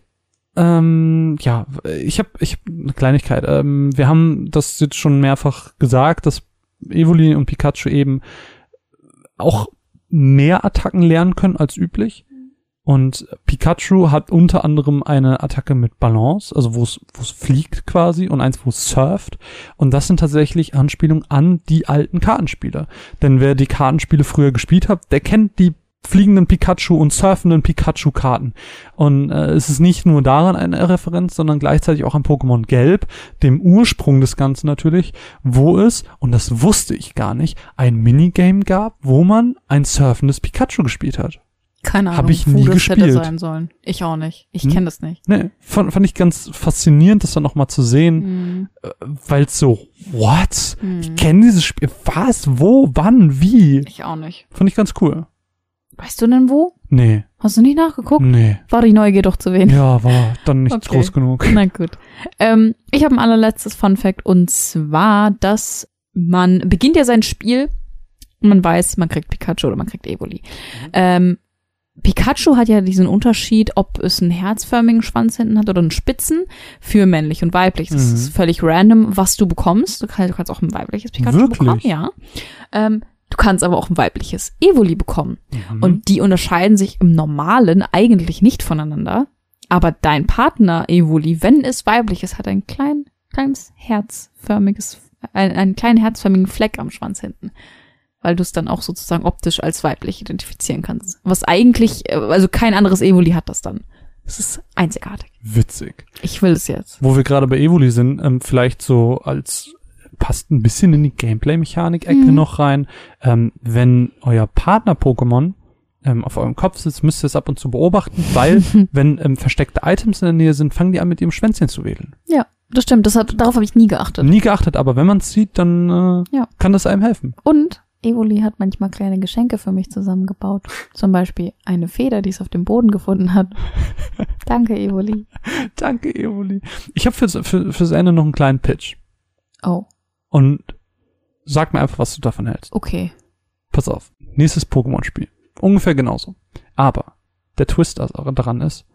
Ähm, ja, ich habe ich hab eine Kleinigkeit. Ähm, wir haben das jetzt schon mehrfach gesagt, dass Evoli und Pikachu eben auch mehr Attacken lernen können als üblich. Und Pikachu hat unter anderem eine Attacke mit Balance, also wo es fliegt quasi und eins, wo es surft. Und das sind tatsächlich Anspielungen an die alten Kartenspiele. Denn wer die Kartenspiele früher gespielt hat, der kennt die fliegenden Pikachu und surfenden Pikachu-Karten. Und äh, es ist nicht nur daran eine Referenz, sondern gleichzeitig auch an Pokémon Gelb, dem Ursprung des Ganzen natürlich, wo es, und das wusste ich gar nicht, ein Minigame gab, wo man ein surfendes Pikachu gespielt hat. Keine Ahnung, Hab ich nie das hätte gespielt. sein sollen. Ich auch nicht. Ich Hm? kenne das nicht. Ne, fand, fand ich ganz faszinierend, das dann noch mal zu sehen, Hm. äh, weil es so, what? Hm. Ich kenne dieses Spiel. Was? Wo? Wann? Wie? Ich auch nicht. Fand ich ganz cool. Weißt du denn wo? Nee, Hast du nicht nachgeguckt? nee. War die Neugier doch zu wenig? Ja, war dann nicht Okay. groß genug. Na gut. Ähm, ich habe ein allerletztes Fun Fact und zwar, dass man beginnt ja sein Spiel und man weiß, man kriegt Pikachu oder man kriegt Evoli. Ähm, Pikachu hat ja diesen Unterschied, ob es einen herzförmigen Schwanz hinten hat oder einen spitzen für männlich und weiblich. Das Mhm. ist völlig random, was du bekommst. Du kannst, du kannst auch ein weibliches Pikachu Wirklich? bekommen, ja. Ähm, du kannst aber auch ein weibliches Evoli bekommen. Mhm. Und die unterscheiden sich im Normalen eigentlich nicht voneinander. Aber dein Partner Evoli, wenn es weiblich ist, hat ein klein, kleines herzförmiges, ein, einen kleinen herzförmigen Fleck am Schwanz hinten. Weil du es dann auch sozusagen optisch als weiblich identifizieren kannst. Was eigentlich, äh, also kein anderes Evoli hat das dann. Das ist einzigartig. Witzig. Ich will es jetzt. Wo wir gerade bei Evoli sind, ähm, vielleicht so als passt ein bisschen in die Gameplay-Mechanik-Ecke Mhm. noch rein. Ähm, wenn euer Partner-Pokémon ähm, auf eurem Kopf sitzt, müsst ihr es ab und zu beobachten, weil wenn ähm, versteckte Items in der Nähe sind, fangen die an mit ihrem Schwänzchen zu wedeln. Ja, das stimmt. Das hat, darauf habe ich nie geachtet. Nie geachtet, aber wenn man es sieht, dann äh, Ja. kann das einem helfen. Und Evoli hat manchmal kleine Geschenke für mich zusammengebaut. Zum Beispiel eine Feder, die es auf dem Boden gefunden hat. Danke, Evoli. Danke, Evoli. Ich habe fürs, für, fürs Ende noch einen kleinen Pitch. Oh, Und sag mir einfach, was du davon hältst. okay. Pass auf. Nächstes Pokémon-Spiel. Ungefähr genauso. Aber der Twist da- daran ist,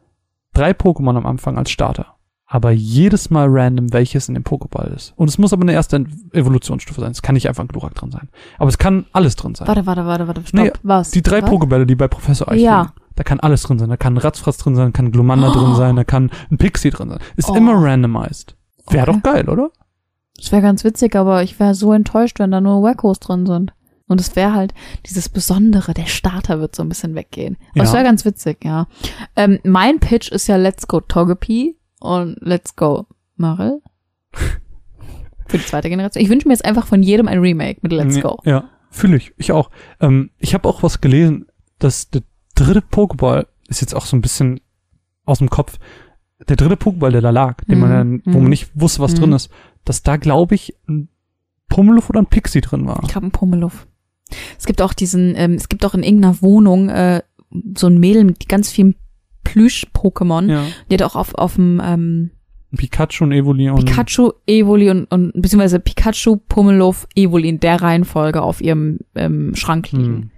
drei Pokémon am Anfang als Starter. Aber jedes Mal random, welches in dem Pokéball ist. Und es muss aber eine erste Evolutionsstufe sein. Es kann nicht einfach ein Glurak drin sein. Aber es kann alles drin sein. Warte, warte, warte, warte. Stopp. Nee, Was? Die drei Was? Pokébälle, die bei Professor Eich Ja. liegen. Da kann alles drin sein. Da kann ein Ratzfratz drin sein, kann ein Glumanda drin Oh. sein, da kann ein Pixie drin sein. Ist Oh. immer randomized. Wäre Okay. doch geil, oder? Das wäre ganz witzig, aber ich wäre so enttäuscht, wenn da nur Wackos drin sind. Und es wäre halt dieses Besondere, der Starter wird so ein bisschen weggehen. Aber es Ja. wäre ganz witzig, ja. Ähm, mein Pitch ist ja Let's Go Togepi und Let's Go Maril. Für die zweite Generation. Ich wünsche mir jetzt einfach von jedem ein Remake mit Let's Go. Ja, fühle ich. Ich auch. Ähm, ich habe auch was gelesen, dass der dritte Pokéball ist jetzt auch so ein bisschen aus dem Kopf. Der dritte Pokéball, der da lag, den man Mhm. dann, wo man Mhm. nicht wusste, was Mhm. drin ist, dass da, glaube ich, ein Pummeluff oder ein Pixie drin war. Ich habe einen Pummeluff. Es gibt auch diesen, ähm, es gibt auch in irgendeiner Wohnung äh, so ein Mädel mit ganz vielen Plüsch-Pokémon. Ja. Die hat auch auf, auf dem ähm, Pikachu und Evoli und Pikachu, Evoli und, und beziehungsweise Pikachu, Pummeluff, Evoli in der Reihenfolge auf ihrem ähm, Schrank liegen. hm.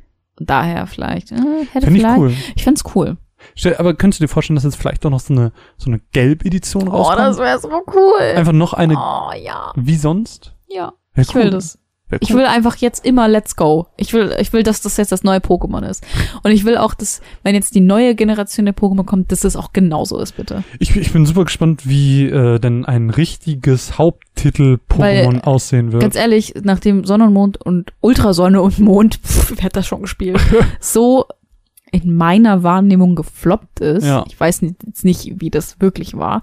Daher vielleicht. Äh, hätte Finde ich vielleicht. cool. Ich find's cool. Stell, aber könntest du dir vorstellen, dass jetzt vielleicht doch noch so eine, so eine Gelb-Edition rauskommt? wäre so cool. Einfach noch eine, oh ja. wie sonst? Ja. Wär Ich will das. Wär Ich cool. will einfach jetzt immer Let's Go. Ich will, ich will, dass das jetzt das neue Pokémon ist. Und ich will auch, dass, wenn jetzt die neue Generation der Pokémon kommt, dass das auch genauso ist, bitte. Ich, ich bin super gespannt, wie äh, denn ein richtiges Haupttitel-Pokémon aussehen wird. Ganz ehrlich, nachdem Sonne und Mond und Ultrasonne und Mond, pff, wer hat das schon gespielt, so in meiner Wahrnehmung gefloppt ist. Ja. Ich weiß jetzt nicht, wie das wirklich war.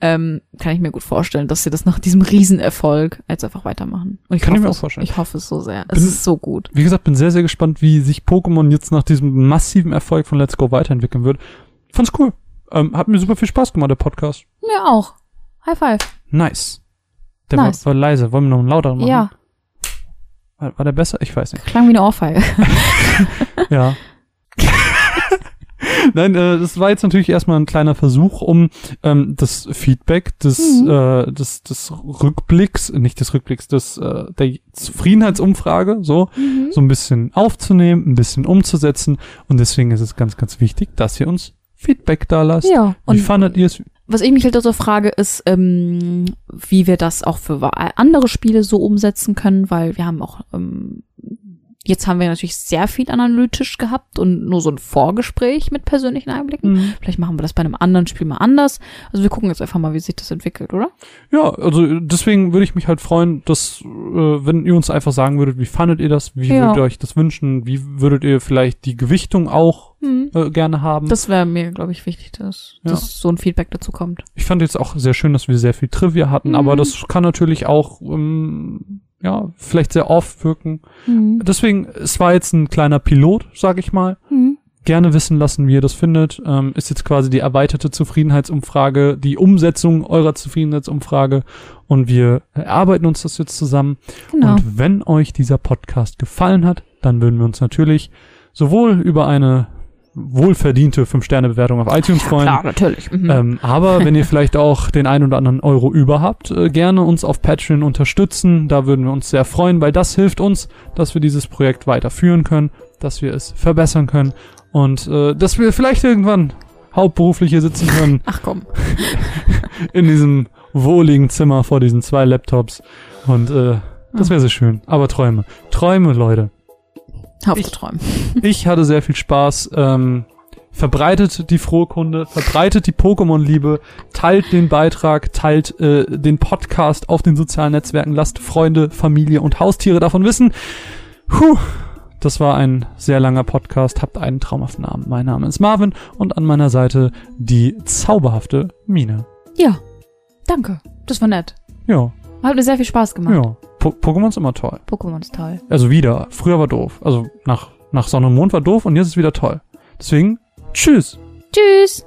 Ähm, kann ich mir gut vorstellen, dass sie das nach diesem Riesenerfolg jetzt einfach weitermachen. Und ich Kann ich mir auch es, vorstellen. Ich hoffe es so sehr. Es Bin- ist so gut. Wie gesagt, bin sehr, sehr gespannt, wie sich Pokémon jetzt nach diesem massiven Erfolg von Let's Go weiterentwickeln wird. Fand's cool. Ähm, hat mir super viel Spaß gemacht, der Podcast. Mir auch. High five. Nice. Der Nice. War, war leise. Wollen wir noch einen lauteren machen? Ja, War, war der besser? Ich weiß nicht. klang wie eine Ohrfeige. Ja. Nein, äh, das war jetzt natürlich erstmal ein kleiner Versuch, um ähm, das Feedback des, Mhm. äh, des, des Rückblicks, nicht des Rückblicks, des, äh, der Zufriedenheitsumfrage, so, Mhm. so ein bisschen aufzunehmen, ein bisschen umzusetzen. Und deswegen ist es ganz, ganz wichtig, dass ihr uns Feedback da lasst. Ja, Wie und fandet ihr es? was ich mich halt also frage, ist, ähm, wie wir das auch für andere Spiele so umsetzen können, weil wir haben auch ähm, Jetzt haben wir natürlich sehr viel analytisch gehabt und nur so ein Vorgespräch mit persönlichen Einblicken. Mhm. Vielleicht machen wir das bei einem anderen Spiel mal anders. Also wir gucken jetzt einfach mal, wie sich das entwickelt, oder? Ja, also deswegen würde ich mich halt freuen, dass, äh, wenn ihr uns einfach sagen würdet, wie fandet ihr das, wie Ja. würdet ihr euch das wünschen, wie würdet ihr vielleicht die Gewichtung auch Hm. äh, gerne haben. Das wäre mir, glaube ich, wichtig, dass, Ja. dass so ein Feedback dazu kommt. ich fand jetzt auch sehr schön, dass wir sehr viel Trivia hatten, Mhm. aber das kann natürlich auch, ähm, ja, vielleicht sehr oft wirken. Mhm. Deswegen, es war jetzt ein kleiner Pilot, sag ich mal. Mhm. Gerne wissen lassen, wie ihr das findet. Ähm, ist jetzt quasi die erweiterte Zufriedenheitsumfrage, die Umsetzung eurer Zufriedenheitsumfrage und wir erarbeiten uns das jetzt zusammen. Genau. Und wenn euch dieser Podcast gefallen hat, dann würden wir uns natürlich sowohl über eine wohlverdiente 5-Sterne-Bewertung auf iTunes freuen, Klar, natürlich. Mhm. ähm, aber wenn ihr vielleicht auch den ein oder anderen Euro über habt, äh, gerne uns auf Patreon unterstützen. Da würden wir uns sehr freuen, weil das hilft uns, dass wir dieses Projekt weiterführen können, dass wir es verbessern können und äh, dass wir vielleicht irgendwann hauptberuflich hier sitzen können Ach komm. in diesem wohligen Zimmer vor diesen zwei Laptops. Und äh, das wäre sehr schön. Aber Träume. Träume, Leute. Auf Ich-. Ich hatte sehr viel Spaß. Ähm, verbreitet die frohe Kunde, verbreitet die Pokémon-Liebe, teilt den Beitrag, teilt äh, den Podcast auf den sozialen Netzwerken, lasst Freunde, Familie und Haustiere davon wissen. Puh, das war ein sehr langer Podcast. Habt einen traumhaften Abend. Mein Name ist Marvin und an meiner Seite die zauberhafte Mine. Ja. Danke. Das war nett. Ja, Hat mir sehr viel Spaß gemacht. ja. Po Pokémon ist immer toll. Pokémon ist toll. Also wieder. Früher war doof. Also nach, nach Sonne und Mond war doof und jetzt ist wieder toll. Deswegen, tschüss. Tschüss.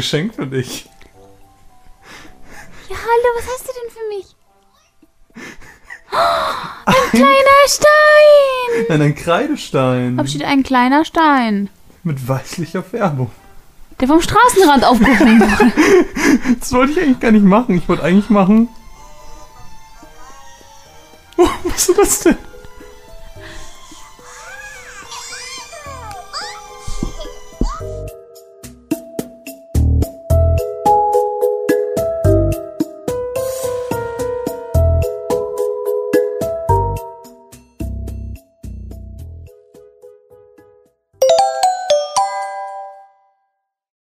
Geschenk für dich. Ja, hallo, was hast du denn für mich? Ein kleiner Stein! Nein, ein Kreidestein. Da steht ein kleiner Stein, Mit weißlicher Färbung. der vom Straßenrand aufgehoben wurde. Das wollte ich eigentlich gar nicht machen. Ich wollte eigentlich machen. Oh, was ist das denn?